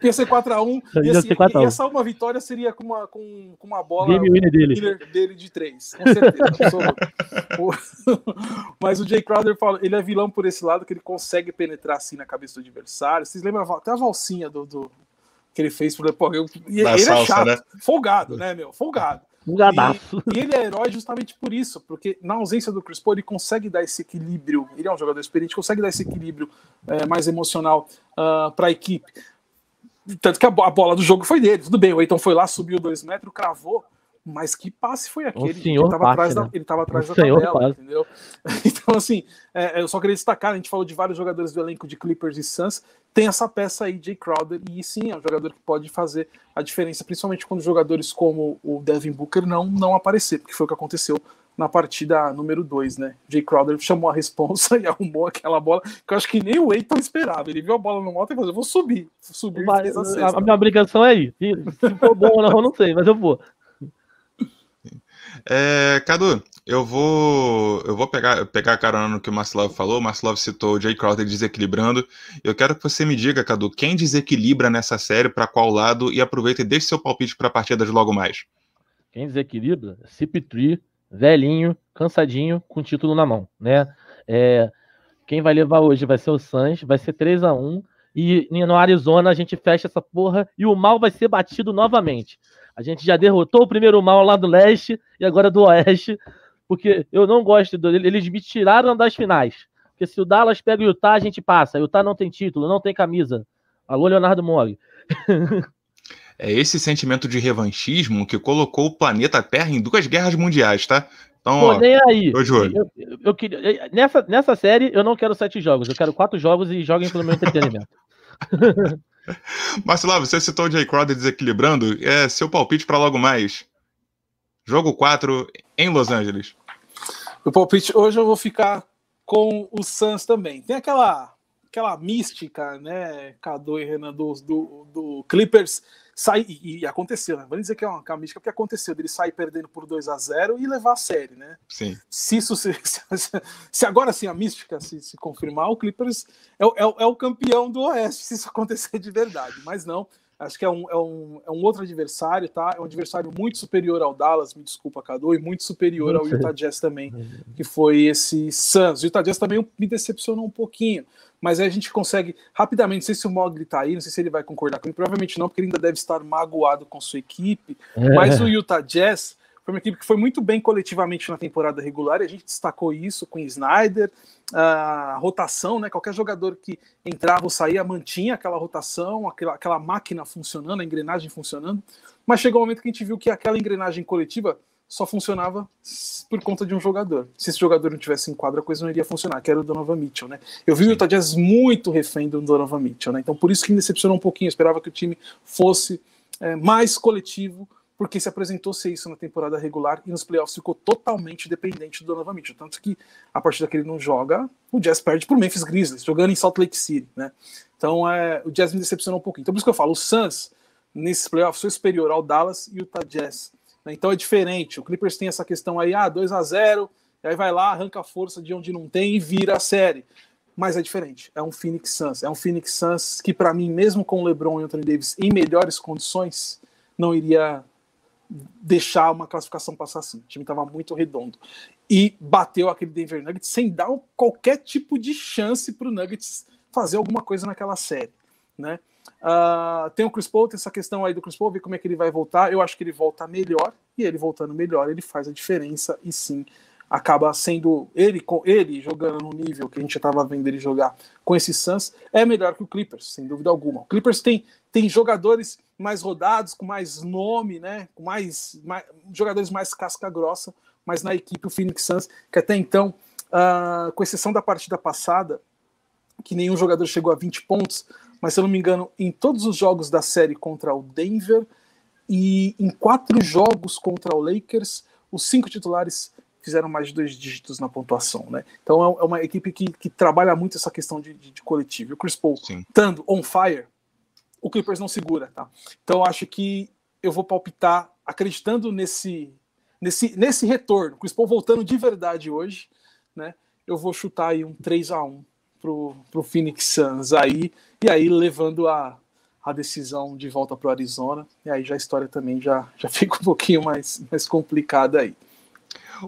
Ia ser 4x1 e, assim, e essa uma vitória seria com uma, com, com uma bola Game winner dele. dele de 3, com certeza. Mas o Jay Crowder fala, ele é vilão por esse lado, que ele consegue penetrar assim na cabeça do adversário. Vocês lembram até a valsinha do, do que ele fez? Pô, eu, e, ele é salsa, é chato, né? folgado, né, meu? Folgado. Um gadaço. E, e, ele é herói justamente por isso, porque na ausência do Chris Paul, ele consegue dar esse equilíbrio. Ele é um jogador experiente, consegue dar esse equilíbrio é, mais emocional uh, ah, para a equipe. Tanto que a, bola do jogo foi dele. Tudo bem, o Eiton foi lá, subiu dois metros, cravou. Mas que passe foi aquele? ele estava atrás, da, ele tava atrás da tabela, entendeu? Então, assim, é, eu só queria destacar, a gente falou de vários jogadores do elenco de Clippers e Suns, tem essa peça aí, Jay Crowder, e sim, é um jogador que pode fazer a diferença, principalmente quando jogadores como o Devin Booker não, não aparecer, porque foi o que aconteceu na partida número 2, né? Jay Crowder chamou a responsa e arrumou aquela bola que eu acho que nem o Eiton esperava. Ele viu a bola no moto e falou: vou subir. subir mas, a, a, minha obrigação é ir. Se for bom ou não, eu não sei, mas eu vou. É, Cadu, eu vou eu vou pegar, pegar a carona no que o Marcelov falou. O Marcelov citou o Jay Crowder desequilibrando. Eu quero que você me diga, Cadu, quem desequilibra nessa série, para qual lado, e aproveita e deixe seu palpite para a partida de logo mais. Quem desequilibra? CP3, velhinho, cansadinho, com título na mão, né? É, quem vai levar hoje vai ser o Suns, vai ser 3 a 1 e no Arizona a gente fecha essa porra e o mal vai ser batido novamente. A gente já derrotou o primeiro mal lá do leste e agora do oeste, porque eu não gosto do, eles me tiraram das finais. Porque se o Dallas pega o Utah, a gente passa. O Utah não tem título, não tem camisa. Alô, Leonardo Mori. é esse sentimento de revanchismo que colocou o planeta Terra em duas guerras mundiais, tá? Então, Pô, nem aí. Tô de olho. Eu, eu, eu queria, nessa, nessa série, eu não quero sete jogos, eu quero quatro jogos e joguem pelo meu entretenimento. Marcelo, você citou o Jay Crowder desequilibrando. É seu palpite para logo mais. Jogo 4 em Los Angeles. O palpite hoje eu vou ficar com o Suns também. Tem aquela aquela mística, né, Cadu e Renan, do, do, do Clippers sai e, e, aconteceu, né? Vamos dizer que é uma, uma mística porque aconteceu dele sair perdendo por 2 a 0 e levar a série, né? Sim. Se isso se, se, se agora sim a mística se, se confirmar, o Clippers é, é, é, o campeão do Oeste, se isso acontecer de verdade. Mas não, acho que é um, é um, é um outro adversário, tá? É um adversário muito superior ao Dallas, me desculpa, Cadu, e muito superior ao Utah Jazz também, que foi esse Suns. O Utah Jazz também me decepcionou um pouquinho mas aí a gente consegue rapidamente, não sei se o Mogli tá aí, não sei se ele vai concordar comigo, provavelmente não, porque ele ainda deve estar magoado com sua equipe, é. mas o Utah Jazz foi uma equipe que foi muito bem coletivamente na temporada regular, e a gente destacou isso com o Snyder, a rotação, né, qualquer jogador que entrava ou saía mantinha aquela rotação, aquela, aquela máquina funcionando, a engrenagem funcionando, mas chegou um momento que a gente viu que aquela engrenagem coletiva só funcionava por conta de um jogador. Se esse jogador não tivesse em quadra, a coisa não iria funcionar, que era o Donovan Mitchell, né? Eu vi Sim. o Utah Jazz muito refém do Donovan Mitchell, né? Então por isso que me decepcionou um pouquinho. Eu esperava que o time fosse é, mais coletivo, porque se apresentou ser isso na temporada regular e nos playoffs ficou totalmente dependente do Donovan Mitchell. Tanto que a partir daquele não joga, o Jazz perde pro Memphis Grizzlies, jogando em Salt Lake City, né? Então é, o Jazz me decepcionou um pouquinho. Então por isso que eu falo, o Suns nesses playoffs foi superior ao Dallas e o Utah Jazz? Então é diferente. O Clippers tem essa questão aí, ah, 2 a 0 aí vai lá, arranca a força de onde não tem e vira a série. Mas é diferente. É um Phoenix Suns. É um Phoenix Suns que, para mim, mesmo com o LeBron e Anthony Davis em melhores condições, não iria deixar uma classificação passar assim. O time estava muito redondo. E bateu aquele Denver Nuggets sem dar qualquer tipo de chance para o Nuggets fazer alguma coisa naquela série, né? Uh, tem o Chris Paul, tem essa questão aí do Chris Paul, ver como é que ele vai voltar. Eu acho que ele volta melhor, e ele voltando melhor, ele faz a diferença, e sim, acaba sendo ele com ele jogando no nível que a gente já estava vendo ele jogar com esse Suns, é melhor que o Clippers, sem dúvida alguma. O Clippers tem, tem jogadores mais rodados, com mais nome, né? Com mais, mais jogadores mais casca grossa, mas na equipe o Phoenix Suns, que até então, uh, com exceção da partida passada, que nenhum jogador chegou a 20 pontos, mas se eu não me engano, em todos os jogos da série contra o Denver e em quatro jogos contra o Lakers, os cinco titulares fizeram mais de dois dígitos na pontuação, né? Então é, é uma equipe que, que trabalha muito essa questão de, de, de coletivo. E o Chris Paul, estando on fire, o Clippers não segura, tá? Então acho que eu vou palpitar acreditando nesse nesse nesse retorno, Chris Paul voltando de verdade hoje, né? Eu vou chutar aí um 3 a 1 pro, pro Phoenix Suns aí e aí levando a, a decisão de volta para o Arizona e aí já a história também já já fica um pouquinho mais mais complicada aí.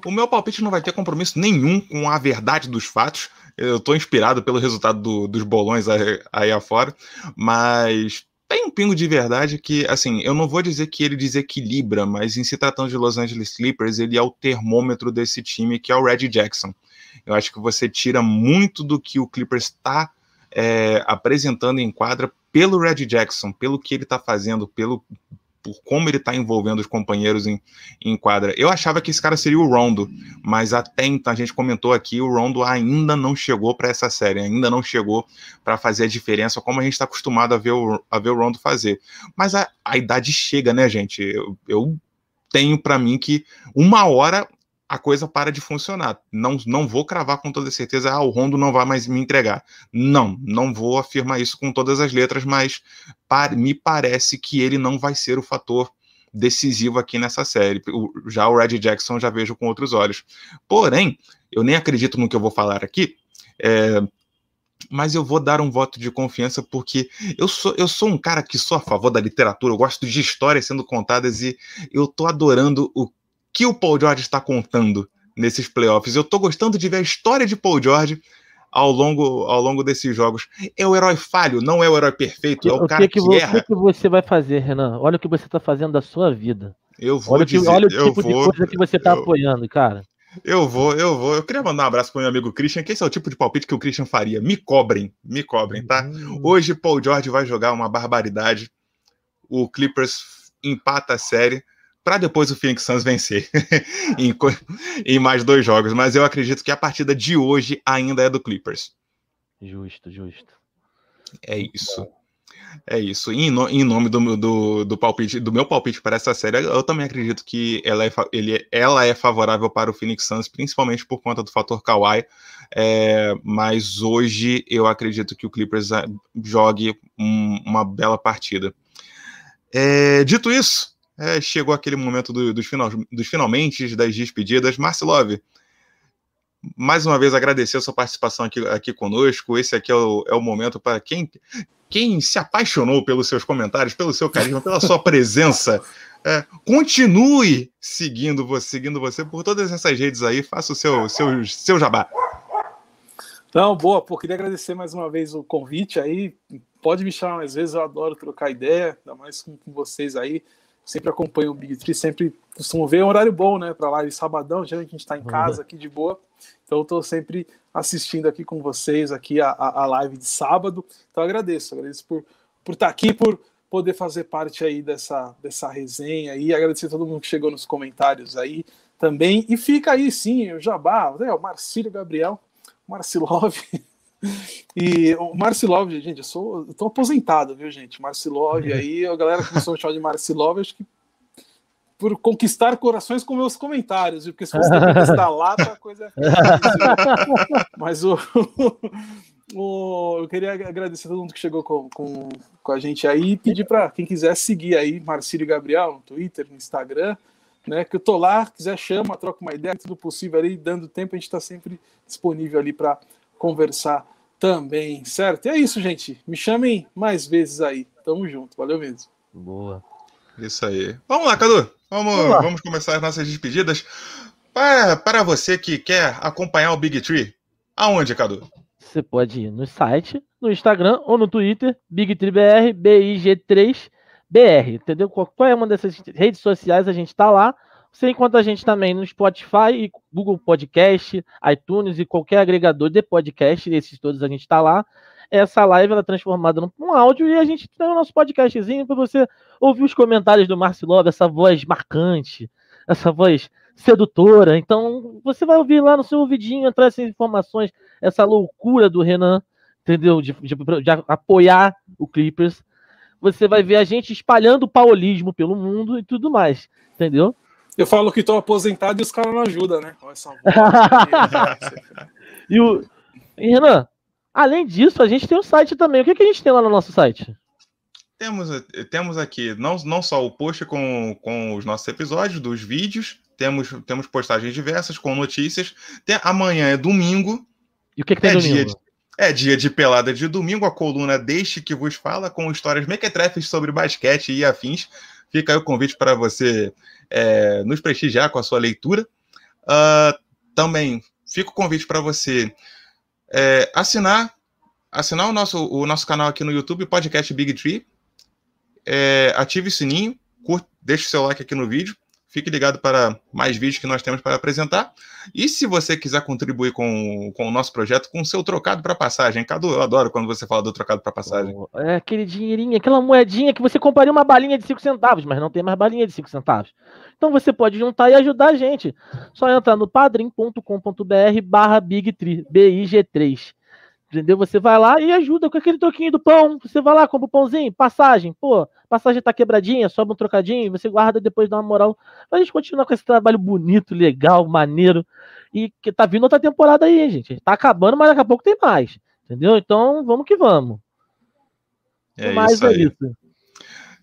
O meu palpite não vai ter compromisso nenhum com a verdade dos fatos. Eu estou inspirado pelo resultado do, dos bolões aí, aí afora, mas tem um pingo de verdade que, assim, eu não vou dizer que ele desequilibra, mas em se tratando de Los Angeles Clippers, ele é o termômetro desse time, que é o Red Jackson. Eu acho que você tira muito do que o Clippers está é, apresentando em quadra pelo Red Jackson, pelo que ele está fazendo, pelo por como ele está envolvendo os companheiros em, em, quadra. Eu achava que esse cara seria o Rondo, mas até então a gente comentou aqui, o Rondo ainda não chegou para essa série, ainda não chegou para fazer a diferença como a gente está acostumado a ver, o, a ver o Rondo fazer. Mas a, a idade chega, né, gente? Eu, eu tenho para mim que uma hora a coisa para de funcionar. Não, não vou cravar com toda certeza, ah, o Rondo não vai mais me entregar. Não, não vou afirmar isso com todas as letras, mas me parece que ele não vai ser o fator decisivo aqui nessa série. O, já o Red Jackson já vejo com outros olhos. Porém, eu nem acredito no que eu vou falar aqui. É, mas eu vou dar um voto de confiança porque eu sou, eu sou um cara que sou a favor da literatura, eu gosto de histórias sendo contadas e eu tô adorando o que o Paul George está contando nesses playoffs. Eu estou gostando de ver a história de Paul George ao longo, ao longo desses jogos. É o herói falho, não é o herói perfeito, é o, o cara que, que, que erra. O que você vai fazer, Renan? Olha o que você está fazendo da sua vida. Eu vou olha, dizer, que, olha o tipo vou, de coisa que você está apoiando, cara. Eu vou, eu vou. Eu queria mandar um abraço para meu amigo Christian, que esse é o tipo de palpite que o Christian faria. Me cobrem, me cobrem, tá? Uhum. Hoje Paul George vai jogar uma barbaridade. O Clippers empata a série para depois o Phoenix Suns vencer em, em, mais dois jogos. Mas eu acredito que a partida de hoje ainda é do Clippers. Justo, justo. É isso. É isso. Em, no, em nome do, do, do, palpite, do meu palpite para essa série, eu também acredito que ela é, ele, ela é favorável para o Phoenix Suns, principalmente por conta do fator Kawhi. É, mas hoje eu acredito que o Clippers ah, jogue um, uma bela partida. É, dito isso, é, chegou aquele momento do, dos, final, dos finalmente, das despedidas. Marcelov, mais uma vez agradecer a sua participação aqui, aqui conosco. Esse aqui é o, é o momento para quem, quem se apaixonou pelos seus comentários, pelo seu carisma, pela sua presença. É, continue seguindo você, seguindo você por todas essas redes aí. Faça o seu, seu, seu jabá. Não, boa, pô, queria agradecer mais uma vez o convite aí. Pode me chamar mais vezes, eu adoro trocar ideia, ainda mais com, com vocês aí sempre acompanho o Big Tree, sempre costumo ver. É um horário bom, né, para live sabadão, já que a gente está em casa aqui de boa. Então eu estou sempre assistindo aqui com vocês aqui a, a, live de sábado. Então agradeço, agradeço por por estar tá aqui, por poder fazer parte aí dessa dessa resenha e agradecer a todo mundo que chegou nos comentários aí também. E fica aí sim, o Jabá, né, o Marcílio Gabriel, Marcilov e o Marcilov, gente, eu sou. Eu tô aposentado, viu, gente? Marcilov, uhum. aí a galera começou a me chamar de Marcilov, acho que por conquistar corações com meus comentários, viu? porque se você conquistar lá, a coisa Mas o, o, eu queria agradecer a todo mundo que chegou com, com, com a gente aí e pedir para quem quiser seguir aí Marcílio Gabriel no Twitter, no Instagram, né? Que eu tô lá, quiser chama, troca uma ideia, tudo possível ali, dando tempo, a gente está sempre disponível ali para conversar também, certo? E é isso, gente. Me chamem mais vezes aí. Tamo junto. Valeu mesmo. Boa. Isso aí. Vamos lá, Cadu. Vamos, vamos, lá. vamos começar as nossas despedidas. Para, para você que quer acompanhar o Big Tree, aonde, Cadu? você pode ir no site, no Instagram ou no Twitter, BigTreeBR, BIG3BR, entendeu? Qual é uma dessas redes sociais a gente está lá. Você encontra a gente também no Spotify, Google Podcast, iTunes e qualquer agregador de podcast, esses todos a gente está lá. Essa live ela é transformada num áudio e a gente tem o nosso podcastzinho para você ouvir os comentários do Marcio Love, essa voz marcante, essa voz sedutora. Então, você vai ouvir lá no seu ouvidinho, entrar essas informações, essa loucura do Renan, entendeu? De, de, de apoiar o Clippers. Você vai ver a gente espalhando o paulismo pelo mundo e tudo mais, entendeu? Eu falo que estou aposentado e os caras não ajudam, né? e, o... e Renan, além disso, a gente tem o um site também. O que, que a gente tem lá no nosso site? Temos, temos aqui não, não só o post com, com os nossos episódios, dos vídeos, temos, temos postagens diversas com notícias. Tem, amanhã é domingo. E o que, que tem é domingo? Dia de, é dia de pelada de domingo, a coluna Deixe que vos fala, com histórias mequetrefes sobre basquete e afins. Fica aí o convite para você é, nos prestigiar com a sua leitura. Uh, também fica o convite para você é, assinar assinar o nosso, o nosso canal aqui no YouTube, Podcast Big Tree. É, ative o sininho, curte, deixe o seu like aqui no vídeo. Fique ligado para mais vídeos que nós temos para apresentar. E se você quiser contribuir com, com o nosso projeto, com o seu trocado para passagem. Cadu, eu adoro quando você fala do trocado para passagem. É aquele dinheirinho, aquela moedinha que você compraria uma balinha de 5 centavos, mas não tem mais balinha de 5 centavos. Então você pode juntar e ajudar a gente. Só entrar no padrim.com.br barra Big3, B-I-G-3. Entendeu? Você vai lá e ajuda com aquele troquinho do pão. Você vai lá, compra o pãozinho, passagem. Pô, passagem tá quebradinha, sobe um trocadinho, você guarda depois dá uma moral. Pra gente continuar com esse trabalho bonito, legal, maneiro. E que tá vindo outra temporada aí, gente. Tá acabando, mas daqui a pouco tem mais. Entendeu? Então, vamos que vamos. É mais isso é isso.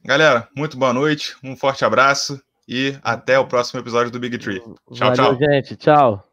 Galera, muito boa noite, um forte abraço e até o próximo episódio do Big Tree. Tchau, Valeu, tchau. gente. Tchau.